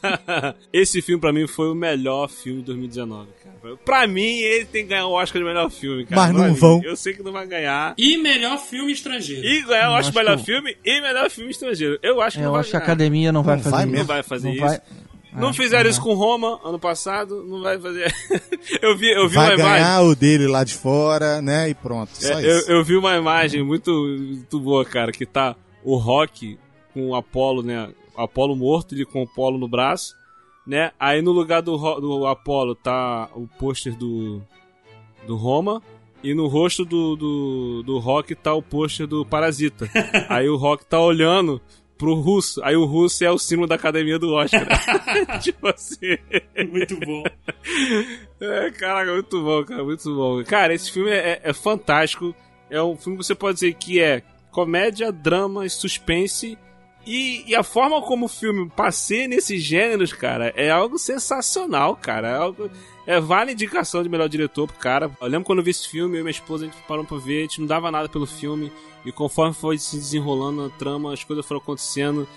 safado! Esse filme pra mim foi o melhor filme de 2019, cara. Pra mim, ele tem que ganhar o Oscar de melhor filme, cara. Mas não é vão. Eu sei que não vai ganhar. E melhor filme estrangeiro. E ganhar o Eu Oscar de acho melhor que- filme e melhor filme estrangeiro. Eu acho que não Eu acho que a academia não vai Não fazer vai isso. Não vai fazer Não isso. vai- Não Ah, fizeram não isso com Roma ano passado, não vai fazer. eu vi, eu vi Vai uma imagem. ganhar o dele lá de fora, né? E pronto. Só É, eu, isso. eu vi uma imagem muito, muito boa, cara, que tá o Rock com o Apollo, né? Apolo morto, ele com o Apolo no braço, né? Aí no lugar do, do Apolo tá o pôster do, do Roma. E no rosto do, do, do Rock tá o pôster do Parasita. Aí o Rock tá olhando pro russo. Aí o russo é o símbolo da academia do Oscar. tipo assim. Muito bom. É, caraca, muito bom, cara, muito bom. Cara, esse filme é, é fantástico. É um filme que você pode dizer que é comédia, drama suspense. E, e a forma como o filme passeia nesses gêneros, cara, é algo sensacional, cara. É, algo, é vale indicação de melhor diretor pro cara. Eu lembro quando eu vi esse filme, eu e minha esposa, a gente parou pra ver, a gente não dava nada pelo filme. E conforme foi se desenrolando a trama, as coisas foram acontecendo.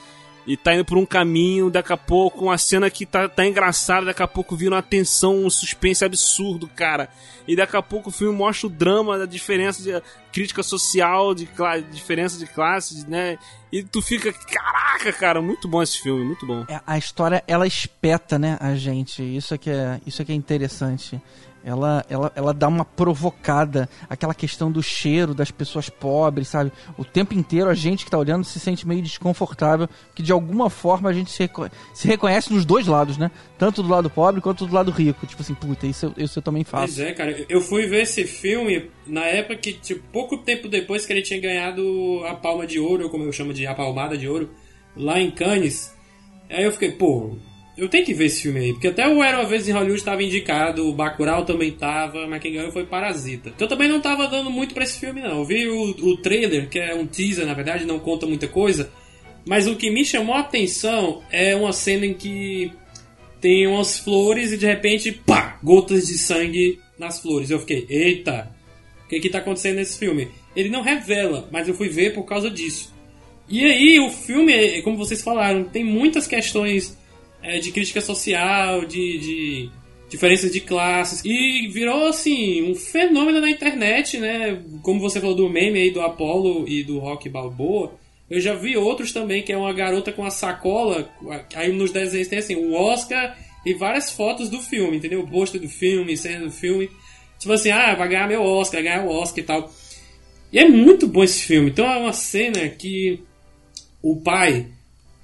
E tá indo por um caminho, daqui a pouco, uma cena que tá, tá engraçada, daqui a pouco vira uma tensão, um suspense absurdo, cara. E daqui a pouco o filme mostra o drama da diferença de crítica social, de diferença de classes, né? E tu fica, caraca, cara, muito bom esse filme, muito bom. É, a história, ela espeta, né, a gente. Isso é que é, isso é, que é interessante. Ela, ela, ela dá uma provocada, aquela questão do cheiro das pessoas pobres, sabe? O tempo inteiro a gente que tá olhando se sente meio desconfortável, que de alguma forma a gente se, reco- se reconhece nos dois lados, né? Tanto do lado pobre quanto do lado rico. Tipo assim, puta, isso eu, isso eu também Pois faço. é, cara. Eu fui ver esse filme na época que, tipo, pouco tempo depois que ele tinha ganhado a Palma de Ouro, ou como eu chamo de a Palmada de Ouro, lá em Cannes. Aí eu fiquei, pô, eu tenho que ver esse filme aí. Porque até o Era Uma Vez em Hollywood estava indicado, o Bacurau também tava, mas quem ganhou foi Parasita. Então eu também não tava dando muito pra esse filme, não. Eu vi o, o trailer, que é um teaser, na verdade, não conta muita coisa. Mas o que me chamou a atenção é uma cena em que tem umas flores e de repente, pá, gotas de sangue nas flores. Eu fiquei, eita, o que que tá acontecendo nesse filme? Ele não revela, mas eu fui ver por causa disso. E aí, o filme, como vocês falaram, tem muitas questões é, de crítica social, de, de diferenças de classes, e virou, assim, um fenômeno na internet, né? Como você falou do meme aí do Apollo e do Rock Balboa, eu já vi outros também, que é uma garota com a sacola, aí nos desenhos tem assim, o Oscar e várias fotos do filme, entendeu? O pôster do filme, cena do filme. Tipo assim, ah, vai ganhar meu Oscar, vai ganhar o Oscar e tal. E é muito bom esse filme. Então é uma cena que o pai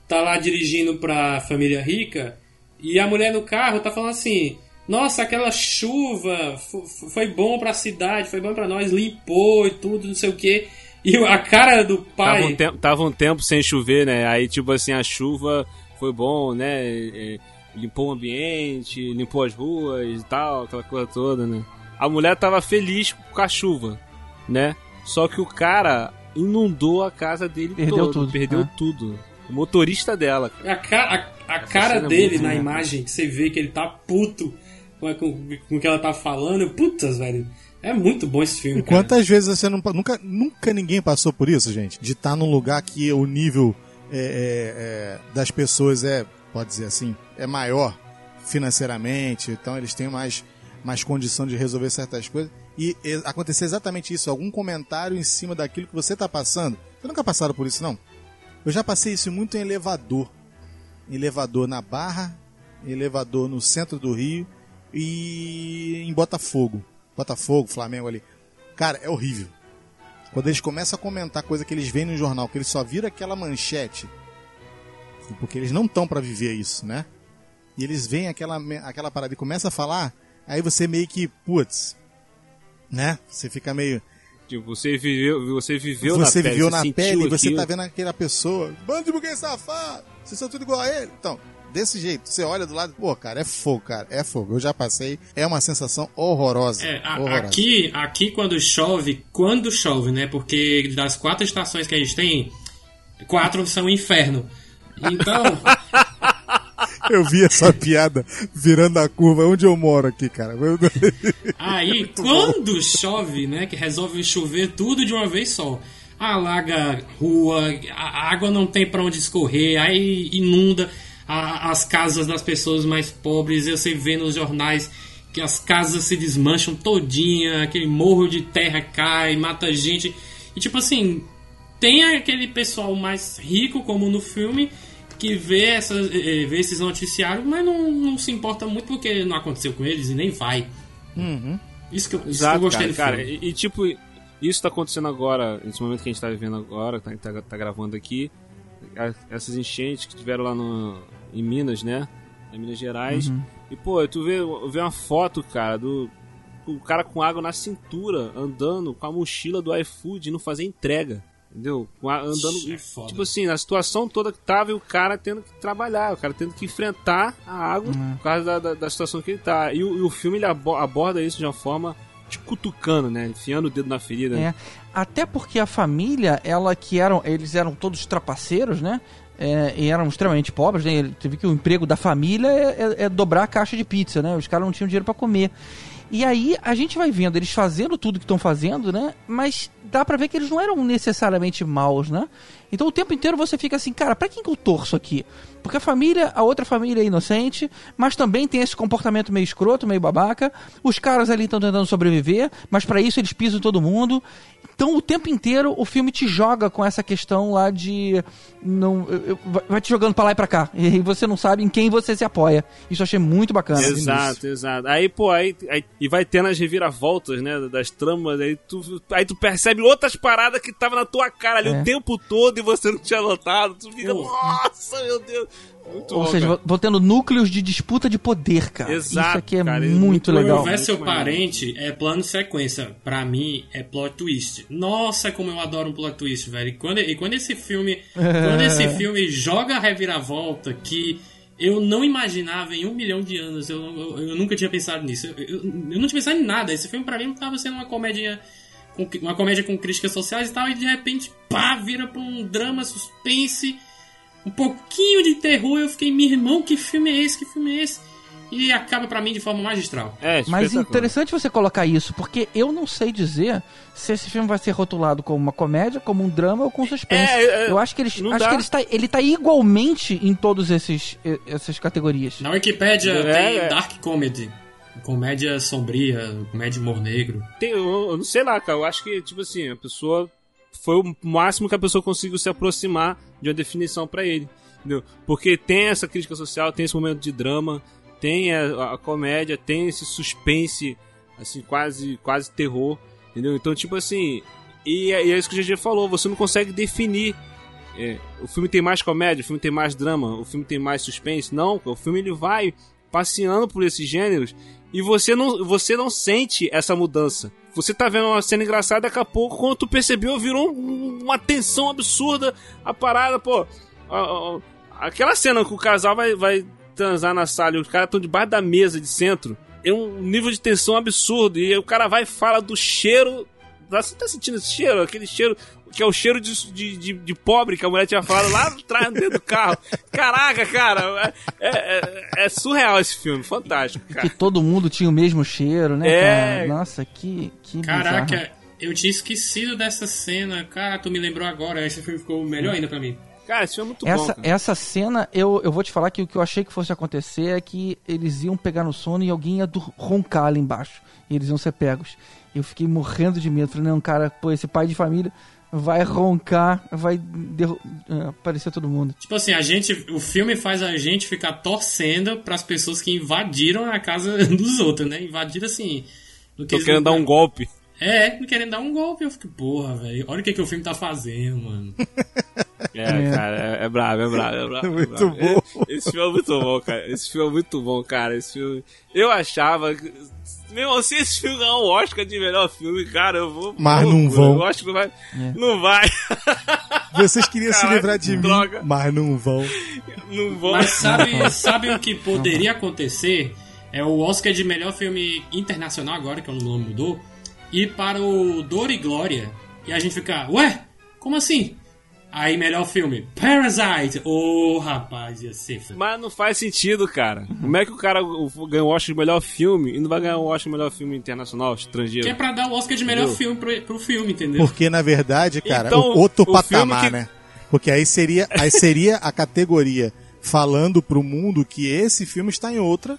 tá lá dirigindo pra família rica e a mulher no carro tá falando assim: Nossa, aquela chuva fo- fo- foi bom pra cidade, foi bom pra nós, limpou e tudo, não sei o que. E a cara do pai. Tava um, tempo, tava um tempo sem chover, né? Aí, tipo assim, a chuva foi bom, né? É, limpou o ambiente, limpou as ruas e tal, aquela coisa toda, né? A mulher tava feliz com a chuva, né? Só que o cara inundou a casa dele Perdeu todo, tudo, perdeu né? tudo. O motorista dela. A, ca- a, a cara é dele muito na boa. imagem, que você vê que ele tá puto com, com, com o que ela tá falando. Putas, velho. É muito bom esse filme. cara. Quantas vezes você não. Nunca, nunca ninguém passou por isso, gente? De estar num lugar que o nível é, é, é, das pessoas é, pode dizer assim, é maior financeiramente, então eles têm mais, mais condição de resolver certas coisas. E é, acontecer exatamente isso, algum comentário em cima daquilo que você está passando. Vocês nunca passaram por isso, não? Eu já passei isso muito em elevador. Elevador na Barra, elevador no centro do Rio e em Botafogo. Botafogo, Flamengo ali. Cara, é horrível. Quando eles começam a comentar coisa que eles veem no jornal, que eles só viram aquela manchete, porque eles não estão para viver isso, né? E eles veem aquela, aquela parada e começam a falar, aí você meio que, putz, né? Você fica meio. Tipo, você viveu, você viveu você na pele, viveu você na sentiu pele e você tá vendo aquela pessoa, bando de buguês safado, vocês são tudo igual a ele. Então, desse jeito, você olha do lado, pô, cara, é fogo, cara, é fogo. Eu já passei, é uma sensação horrorosa. É, a- horrorosa. aqui, aqui quando chove, quando chove, né? Porque das quatro estações que a gente tem, quatro são inferno. Então, Eu vi essa piada virando a curva onde eu moro aqui, cara. Aí quando chove, né? Que resolve chover tudo de uma vez só. Alaga rua, a água não tem pra onde escorrer, aí inunda a- as casas das pessoas mais pobres. E você vê nos jornais que as casas se desmancham todinha, aquele morro de terra cai, mata gente. E tipo assim, tem aquele pessoal mais rico, como no filme, que vê, essas, eh, vê esses noticiários, mas não, não se importa muito porque não aconteceu com eles e nem vai. Isso, que eu, isso que eu Exato, gostei cara, cara. E, e, tipo, isso tá acontecendo agora, nesse momento que a gente tá vivendo agora, tá, tá, tá gravando aqui. essas enchentes que tiveram lá no, em Minas, né? Em Minas Gerais. E, pô, tu vê, vê uma foto, cara, do. O cara com água na cintura, andando com a mochila do iFood e não fazer entrega. Entendeu? Andando. É foda. Tipo assim, na situação toda que tava e o cara tendo que trabalhar, o cara tendo que enfrentar a água por causa da, da, da situação que ele tá. E o, e o filme ele abo- aborda isso de uma forma te cutucando, né? Enfiando o dedo na ferida. É. Até porque a família, ela que eram, eles eram todos trapaceiros, né? É, e eram extremamente pobres, né? Ele teve que o emprego da família é, é- é dobrar a caixa de pizza, né? Os caras não tinham dinheiro pra comer. E aí a gente vai vendo eles fazendo tudo que estão fazendo, né? Mas dá pra ver que eles não eram necessariamente maus, né? Então o tempo inteiro você fica assim, cara, pra quem que eu torço aqui? Porque a família, a outra família é inocente, mas também tem esse comportamento meio escroto, meio babaca. Os caras ali estão tentando sobreviver, mas pra isso eles pisam em todo mundo. Então o tempo inteiro o filme te joga com essa questão lá de não vai- te jogando pra lá e pra cá e você não sabe em quem você se apoia. Isso eu achei muito bacana. Exato, exato. Aí, pô, aí, aí- e vai tendo as reviravoltas, né, das tramas, aí tu, aí tu percebe outras paradas que tava na tua cara ali É. o tempo todo e você não tinha notado. Tu fica, Pô. nossa, meu Deus. Muito Ou bom, seja, cara. tendo núcleos de disputa de poder, cara. Exato, Isso aqui é cara, muito muito legal. Converse seu Muito maneiro. parente é plano sequência. Pra mim, é plot twist. Nossa, como eu adoro um plot twist, velho. E quando, e quando esse filme. quando esse filme joga a reviravolta que eu não imaginava em um milhão de anos. Eu, eu, eu nunca tinha pensado nisso. Eu, eu, eu não tinha pensado em nada. Esse filme, pra mim, tava sendo uma comédia. com- Uma comédia com críticas sociais e tal, e de repente, pá, vira pra um drama, suspense, um pouquinho de terror. Eu fiquei, meu irmão, que filme é esse? Que filme é esse? E acaba pra mim de forma magistral. É, Mas interessante você colocar isso, porque eu não sei dizer se esse filme vai ser rotulado como uma comédia, como um drama ou com suspense. É, é, eu acho que, eles, não acho dá. que ele, está, ele tá igualmente em todas esses, essas categorias. Na Wikipédia É, tem é. Dark Comedy. Comédia sombria, comédia humor negro. Tem, eu, eu não sei lá, cara. Eu acho que, tipo assim, a pessoa. Foi o máximo que a pessoa conseguiu se aproximar de uma definição pra ele. Entendeu? Porque tem essa crítica social, tem esse momento de drama, tem a, a comédia, tem esse suspense, assim, quase, quase terror. Entendeu? Então, tipo assim. E é, e é isso que o GG falou, você não consegue definir. é, o filme tem mais comédia, o filme tem mais drama, o filme tem mais suspense. Não, o filme ele vai passeando por esses gêneros e você não, você não sente essa mudança. Você tá vendo uma cena engraçada, daqui a pouco, quando tu percebeu, virou um- uma tensão absurda a parada, pô. Aquela cena que o casal vai, vai transar na sala e os caras estão debaixo da mesa de centro, é um nível de tensão absurdo. E o cara vai e fala do cheiro. Você tá sentindo esse cheiro? Aquele cheiro que é o cheiro de, de, de- de pobre que a mulher tinha falado lá atrás dentro do carro. Caraca, cara, é, é- é surreal esse filme, fantástico, Que cara. todo mundo tinha o mesmo cheiro, né? É. cara? Nossa, que, que bizarro. Caraca, eu tinha esquecido dessa cena. Cara, tu me lembrou agora. Esse filme ficou melhor ainda pra mim. Cara, esse filme é muito bom. Essa, cara. essa cena, eu, eu vou te falar que o que eu achei que fosse acontecer é que eles iam pegar no sono e alguém ia roncar ali embaixo. E eles iam ser pegos. Eu fiquei morrendo de medo. Falei, não, cara, pô, esse pai de família vai roncar, vai derru- é, aparecer todo mundo. Tipo assim, a gente, o filme faz a gente ficar torcendo pras pessoas que invadiram a casa dos outros, né? Invadiram assim. Tô eles querendo dar um golpe. É, querendo dar um golpe. Eu fico, porra, velho. Olha o que, que o filme tá fazendo, mano. É, É. cara, é, é brabo, é brabo, é brabo. é Muito brabo. bom. Esse, esse filme é muito bom, cara. Esse filme é muito bom, cara. Esse filme. Eu achava. que- Meu irmão, se esse filme ganhar um Oscar de melhor filme, cara, eu vou. Mas vou- não vão. Eu acho que não vai. É. Não vai. Vocês queriam se Caraca, livrar de mim, droga. mas não vão. Não vão. Mas sabe, sabe o que poderia acontecer? É o Oscar de melhor filme internacional agora, que o nome mudou, ir para o Dor e Glória. E a gente ficar, ué, como assim? Aí, melhor filme, Parasite. Ô, rapaz, ia ser... Mas não faz sentido, cara. Como é que o cara ganha o Oscar de melhor filme e não vai ganhar o Oscar de melhor filme internacional, estrangeiro? Que é pra dar o Oscar de melhor Entendeu? filme pro, pro filme, entendeu? Porque, na verdade, cara, Então, o outro o patamar, que- né? Porque aí seria, aí seria a categoria falando pro mundo que esse filme está em outra,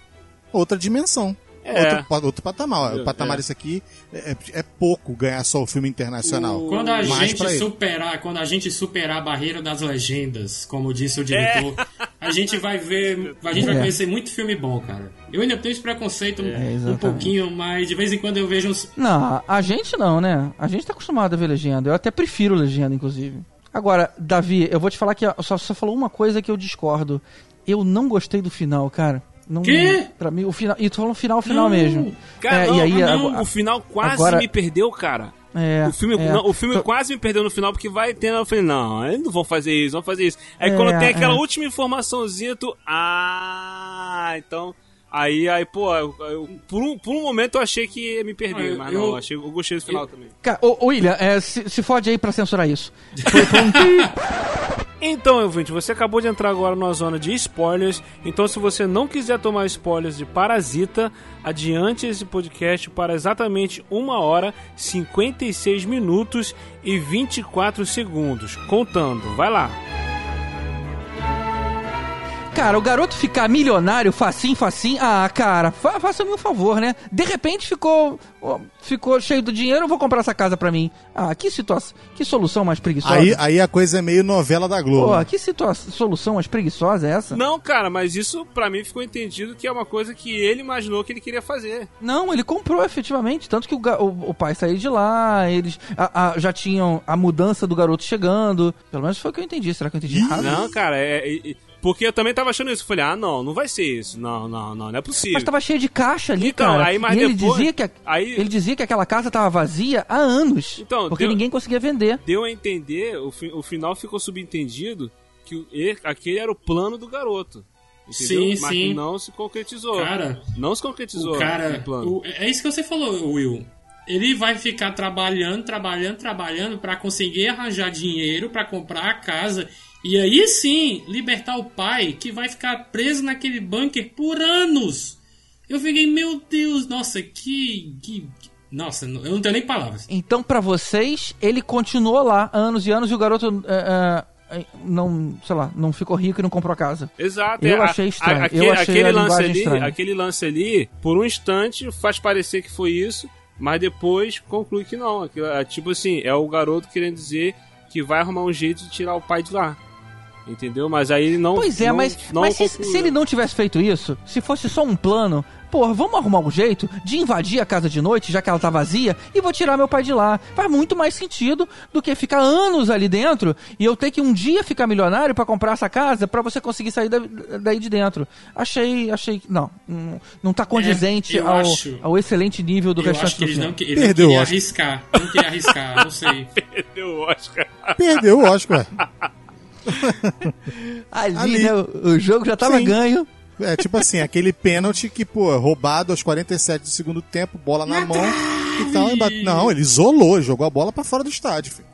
outra dimensão. É. Outro, outro patamar. O É. patamar desse aqui é, é pouco ganhar só o filme internacional. Quando a Mais gente pra ele. superar, quando a gente superar a barreira das legendas, como disse o diretor, a gente vai ver, a gente vai É. conhecer muito filme bom, cara. Eu ainda tenho esse preconceito um- um, pouquinho, mas de vez em quando eu vejo uns Não, a gente não, né? A gente tá acostumado a ver legenda. Eu até prefiro legenda, inclusive. Agora, Davi, eu vou te falar que só, só falou uma coisa que eu discordo. Eu não gostei do final, cara. Não, Quê? Pra mim, o final. E tu falou final, final Não. mesmo. Cara, É, não, e aí, não, agora- o final quase agora- me perdeu, cara. É, o filme, é. não, o filme Tô- quase me perdeu no final, porque vai tendo. Eu falei, não, eles não vão fazer isso, vão fazer isso. Aí É, quando tem aquela é. última informaçãozinha, tu. Ah, então. Aí, aí, pô, eu- eu- por, um, por um momento eu achei que ia me perder, Ah, mas eu- não, achei, eu gostei do final também. Cara, ô, ô, William, é, se, se fode aí pra censurar isso. Foi, foi um. Então, ouvinte, você acabou de entrar agora numa zona de spoilers. Então, se você não quiser tomar spoilers de Parasita, adiante esse podcast para exatamente 1 hora, 56 minutos e 24 segundos. Contando, vai lá. Cara, o garoto ficar milionário, facinho, facinho. Ah, cara, fa faça-me um favor, né? De repente ficou ficou cheio do dinheiro, eu vou comprar essa casa pra mim. Ah, que situação, que solução mais preguiçosa. Aí, aí a coisa é meio novela da Globo. Pô, que situa solução mais preguiçosa é essa? Não, cara, mas isso pra mim ficou entendido que é uma coisa que ele imaginou que ele queria fazer. Não, ele comprou efetivamente. Tanto que o, o- o pai saiu de lá, eles a- a- já tinham a mudança do garoto chegando. Pelo menos foi o que eu entendi. Será que eu entendi errado? Não, cara, é- é- porque eu também tava achando isso. Eu falei, ah, não, não vai ser isso. Não, não, não, não é possível. Mas tava cheio de caixa ali, Então, cara. aí, mas e ele depois- dizia que a- aí- ele dizia que aquela casa tava vazia há anos. Então, porque deu- ninguém conseguia vender. Deu a entender, o, fi- o final ficou subentendido que o- e- aquele era o plano do garoto. Entendeu? Sim, Mas sim. não se concretizou. Cara, não se concretizou O cara, o plano. o- é isso que você falou, Will. Ele vai ficar trabalhando, trabalhando, trabalhando pra conseguir arranjar dinheiro pra comprar a casa e aí sim libertar o pai que vai ficar preso naquele bunker por anos. Eu fiquei, meu Deus, nossa, que, que nossa, eu não tenho nem palavras. Então, pra vocês, ele continuou lá anos e anos e o garoto é, é, não, sei lá, não ficou rico e não comprou a casa. Exato. Eu é, achei estranho. aquele, Eu achei aquele a lance linguagem ali, estranha. aquele lance ali, por um instante faz parecer que foi isso, mas depois conclui que não. Aquilo é, tipo assim, é o garoto querendo dizer que vai arrumar um jeito de tirar o pai de lá. Entendeu? Mas aí ele não. Pois é, não- mas, não mas se, se ele não tivesse feito isso, se fosse só um plano, porra, vamos arrumar um jeito de invadir a casa de noite, já que ela tá vazia, e vou tirar meu pai de lá. Faz muito mais sentido do que ficar anos ali dentro e eu ter que um dia ficar milionário pra comprar essa casa pra você conseguir sair da- daí de dentro. Achei, achei, não, não, tá condizente eu ao, acho- ao excelente nível do restante do filme. não, que- eles não Perdeu, queriam acho. arriscar. Não queriam arriscar, não sei. Perdeu o Oscar. Perdeu o Oscar. Ali, Ali. né, o, jogo já tava Sim. ganho. É tipo assim, aquele pênalti que, pô, roubado aos 47 do segundo tempo, bola na mão e tal. e bate- Não, ele isolou, jogou a bola pra fora do estádio. filho.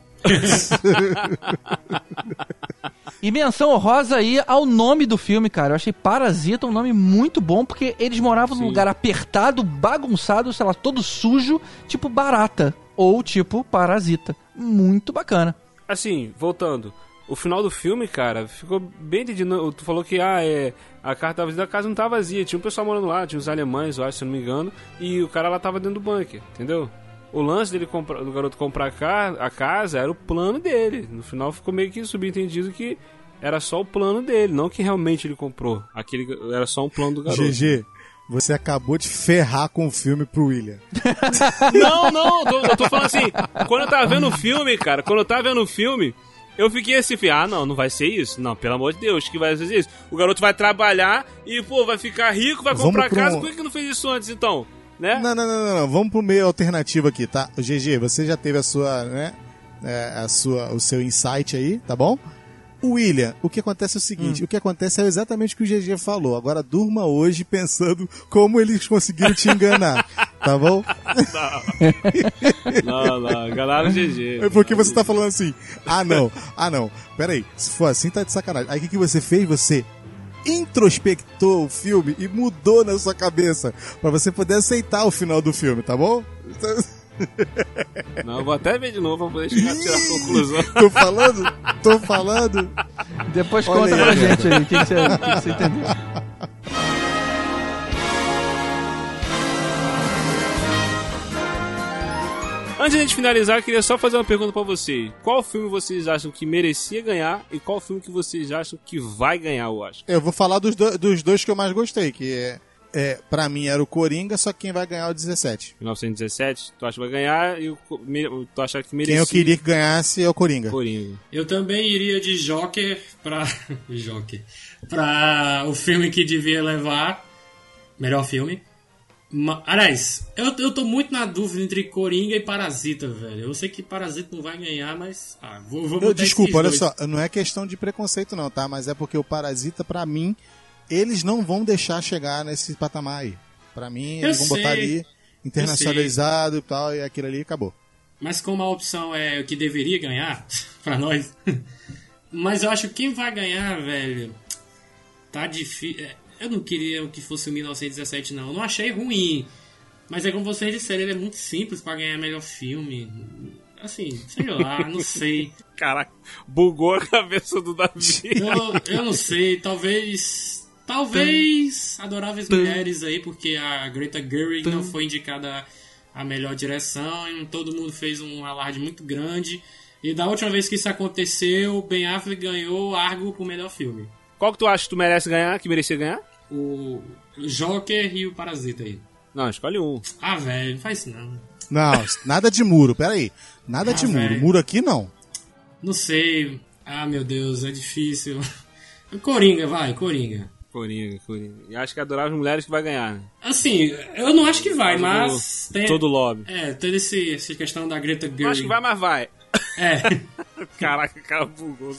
E menção honrosa aí ao nome do filme, cara. Eu achei Parasita um nome muito bom, porque eles moravam num Sim. lugar apertado, bagunçado, sei lá, todo sujo, tipo barata. Ou tipo parasita. Muito bacana. Assim, voltando. O final do filme, cara, ficou bem de. Tu falou que ah, é, a casa tava vazia, a casa não tava vazia. Tinha um pessoal morando lá, tinha uns alemães, eu acho, se não me engano. E o cara lá tava dentro do bunker, entendeu? O lance dele comprar, do garoto comprar a casa era o plano dele. No final ficou meio que subentendido que era só o plano dele, não que realmente ele comprou. Aquele era só um plano do garoto. GG, você acabou de ferrar com o filme pro William. Não, não, eu tô, eu tô falando assim, quando eu tava vendo o filme, cara, quando eu tava vendo o filme, eu fiquei assim, falei, ah, não, não vai ser isso. Não, pelo amor de Deus, que vai ser isso. O garoto vai trabalhar e, pô, vai ficar rico, vai Vamos comprar casa, por que que não fez isso antes, então? Né? Não, não, não, não, não. Vamos pro meio alternativo aqui, tá? O GG, você já teve a sua, né? é, a sua, o seu insight aí, tá bom? O William, o que acontece é o seguinte: o que acontece é exatamente o que o GG falou. Agora durma hoje pensando como eles conseguiram te enganar, tá bom? Não, não, galera GG. É porque você tá falando assim, ah não, ah não, peraí, se for assim tá de sacanagem. Aí o que, que você fez? Você introspectou o filme e mudou na sua cabeça pra você poder aceitar o final do filme, tá bom? Não, eu vou até ver de novo pra poder chegar a tirar a conclusão. Tô falando? Tô falando? Depois Olha conta aí, pra gente aí o que, que você, o que que você entendeu. Antes de a gente finalizar, eu queria só fazer uma pergunta pra vocês. Qual filme vocês acham que merecia ganhar e qual filme que vocês acham que vai ganhar o Oscar? Eu vou falar dos, do- dos dois que eu mais gostei, que é, é, pra mim era o Coringa, só que quem vai ganhar é o 17. 1917, tu acha que vai ganhar e o, tu acha que Quem merecia eu queria que ganhasse é o Coringa. Coringa. Eu também iria de Joker pra. Joker. Pra o filme que devia levar. Melhor filme. Ma- Aliás, eu, eu tô muito na dúvida entre Coringa e Parasita, velho. Eu sei que Parasita não vai ganhar, mas. Ah, vou, vou Eu, botar desculpa, olha dois. só, não é questão de preconceito não, tá? Mas é porque o Parasita, pra mim, eles não vão deixar chegar nesse patamar aí. Pra mim, Eu eles vão botar sei, ali internacionalizado e tal, e aquilo ali acabou. Mas como a opção é o que deveria ganhar, pra nós. Mas eu acho que quem vai ganhar, velho. Tá difícil. Eu não queria que fosse o 1917, não. Eu não achei ruim. Mas é como vocês disseram, ele é muito simples pra ganhar melhor filme. Assim, sei lá, não sei. Caraca, bugou a cabeça do Davi. Eu, eu não sei, talvez. Talvez Adoráveis Mulheres aí, porque a Greta Gerwig não foi indicada a melhor direção e todo mundo fez um alarde muito grande. E da última vez que isso aconteceu, Ben Affleck ganhou Argo pro melhor filme. Qual que tu acha que tu merece ganhar, que merecia ganhar? O Joker e o Parasita aí. Não, escolhe um. Ah, velho, não faz isso não. Não, nada de muro, peraí. Nada Ah, de muro. velho. Muro aqui não. Não sei. Ah, meu Deus, é difícil. Coringa, vai, Coringa. Coringa, Coringa. E acho que é Adoráveis Mulheres que vai ganhar. né? Assim, eu não acho que vai, mas. Tem, Todo lobby. É, toda esse, essa questão da Greta Gerwig. Eu acho que vai, mas vai. É. Caraca, o cara bugou.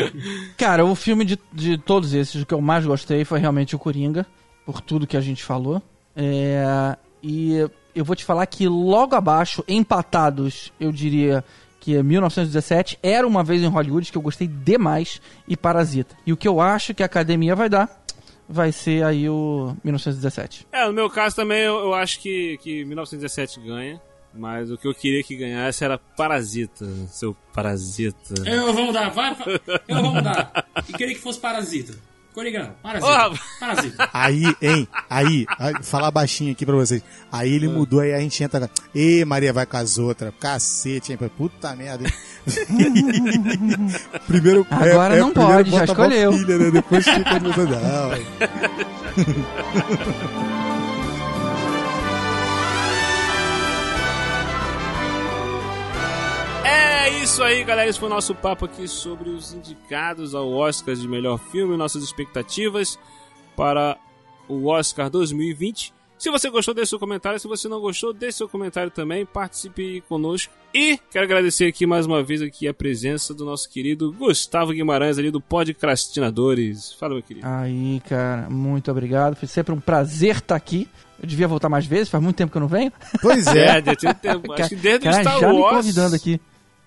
Cara, o filme de, de todos esses, o que eu mais gostei foi realmente o Coringa, por tudo que a gente falou. É, e eu vou te falar que logo abaixo, empatados, eu diria que é 1917, Era Uma Vez em Hollywood, que eu gostei demais, e Parasita. E o que eu acho que a academia vai dar vai ser aí o 1917. É, no meu caso também eu, eu acho que, que 1917 ganha. Mas o que eu queria que ganhasse era Parasita, seu Parasita. Eu vou mudar, vai. Eu vou mudar. E queria que fosse Parasita. Coringão, Parasita. Oh! Parasita. Aí, hein? Aí, aí, falar baixinho aqui pra vocês. Aí ele mudou, aí a gente entra. Ê, Maria vai com as outras. Cacete, hein? Puta merda, primeiro. Agora não primeiro pode, já escolheu. Filha, né? Depois fica no não. É isso aí, galera. Esse foi o nosso papo aqui sobre os indicados ao Oscar de melhor filme, nossas expectativas para o Oscar 2020. Se você gostou, deixe seu comentário. Se você não gostou, deixe seu comentário também. Participe conosco. E quero agradecer aqui mais uma vez aqui a presença do nosso querido Gustavo Guimarães ali do Podcrastinadores. Fala, meu querido. Aí, cara, muito obrigado. Foi sempre um prazer estar aqui. Eu devia voltar mais vezes, faz muito tempo que eu não venho. Pois É, é. já tinha tempo. Acho que desde o Star já me Wars. convidando aqui.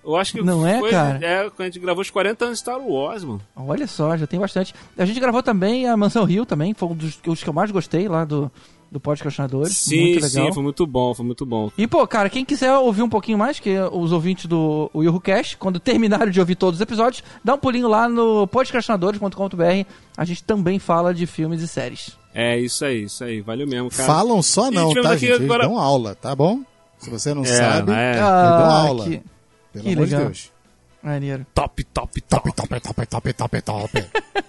Eu acho que Não é, foi, cara? É, quando a gente gravou os 40 anos de Star Wars, mano. Olha só, já tem bastante. A gente gravou também a Mansão Rio também, foi um dos os que eu mais gostei lá do, do Podcastinadores. Sim, muito legal. sim, foi muito bom, foi muito bom. E, pô, cara, quem quiser ouvir um pouquinho mais, que os ouvintes do Will Cast, quando terminarem de ouvir todos os episódios, dá um pulinho lá no podcastinadores.com.br. A gente também fala de filmes e séries. É isso aí, isso aí, valeu mesmo, cara. Falam só não, tá, gente? Eles agora- dão aula, tá bom? Se você não É, sabe, é. eles dão Ah, aula. que Pelo que amor de legal. Deus. maneiro. Top, top, top. Top, top, top, top, top, top.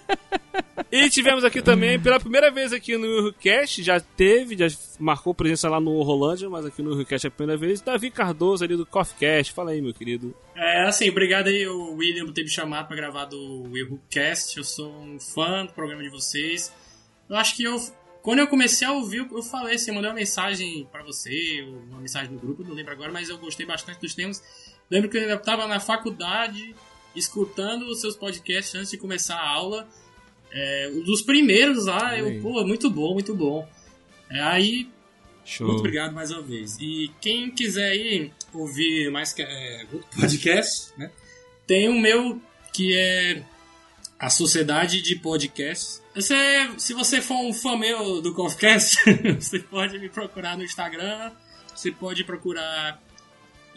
E tivemos aqui também, pela primeira vez aqui no Willcast, já teve, já marcou presença lá no Rolândia, mas aqui no Willcast é a primeira vez, Davi Cardoso ali do Coffeecast. Fala aí, meu querido. É, assim, obrigado aí, o William, por ter me chamado pra gravar do Will Cast. Eu sou um fã do programa de vocês. Eu acho que eu. Quando eu comecei a ouvir, eu falei assim, mandei uma mensagem pra você, uma mensagem no grupo, não lembro agora, mas eu gostei bastante dos temas. Lembro que eu ainda tava na faculdade, escutando os seus podcasts antes de começar a aula. É, um dos primeiros lá, eu, pô, muito bom, muito bom. É, aí Show. muito obrigado mais uma vez. E quem quiser aí ouvir mais é, podcast, né? Tem o meu que é a Sociedade de Podcasts. Você, se você for um fã meu do Confcast, você pode me procurar no Instagram. Você pode procurar.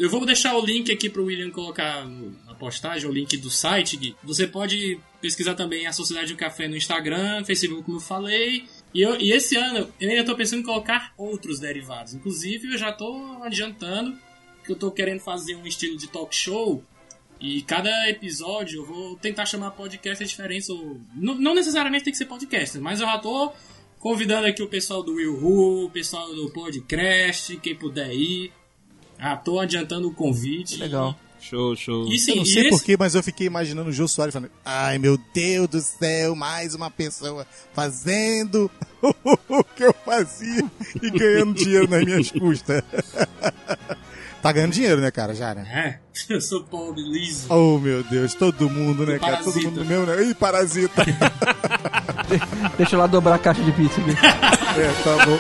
Eu vou deixar o link aqui pro William colocar na postagem, o link do site. Gui. Você pode pesquisar também a Sociedade do Café no Instagram, Facebook, como eu falei. E, eu- e esse ano eu ainda tô pensando em colocar outros derivados. Inclusive, eu já tô adiantando que eu tô querendo fazer um estilo de talk show. E cada episódio eu vou tentar chamar podcasts diferentes. Ou, não, não necessariamente tem que ser podcast, mas eu já tô Convidando aqui o pessoal do Will Who, o pessoal do podcast, quem puder ir. Ah, tô adiantando o convite. Legal. Show, show. E sim, Eu não sei esse- porquê, mas eu fiquei imaginando o Jô Soares falando: Ai meu Deus do céu, mais uma pessoa fazendo o que eu fazia e ganhando dinheiro nas minhas custas. tá ganhando dinheiro, né, cara, já, né? É, eu sou pobre, liso. Oh meu Deus, todo mundo, né, cara? Todo mundo mesmo, né? Ih, parasita. Deixa eu lá dobrar a caixa de pizza aqui. é, tá bom.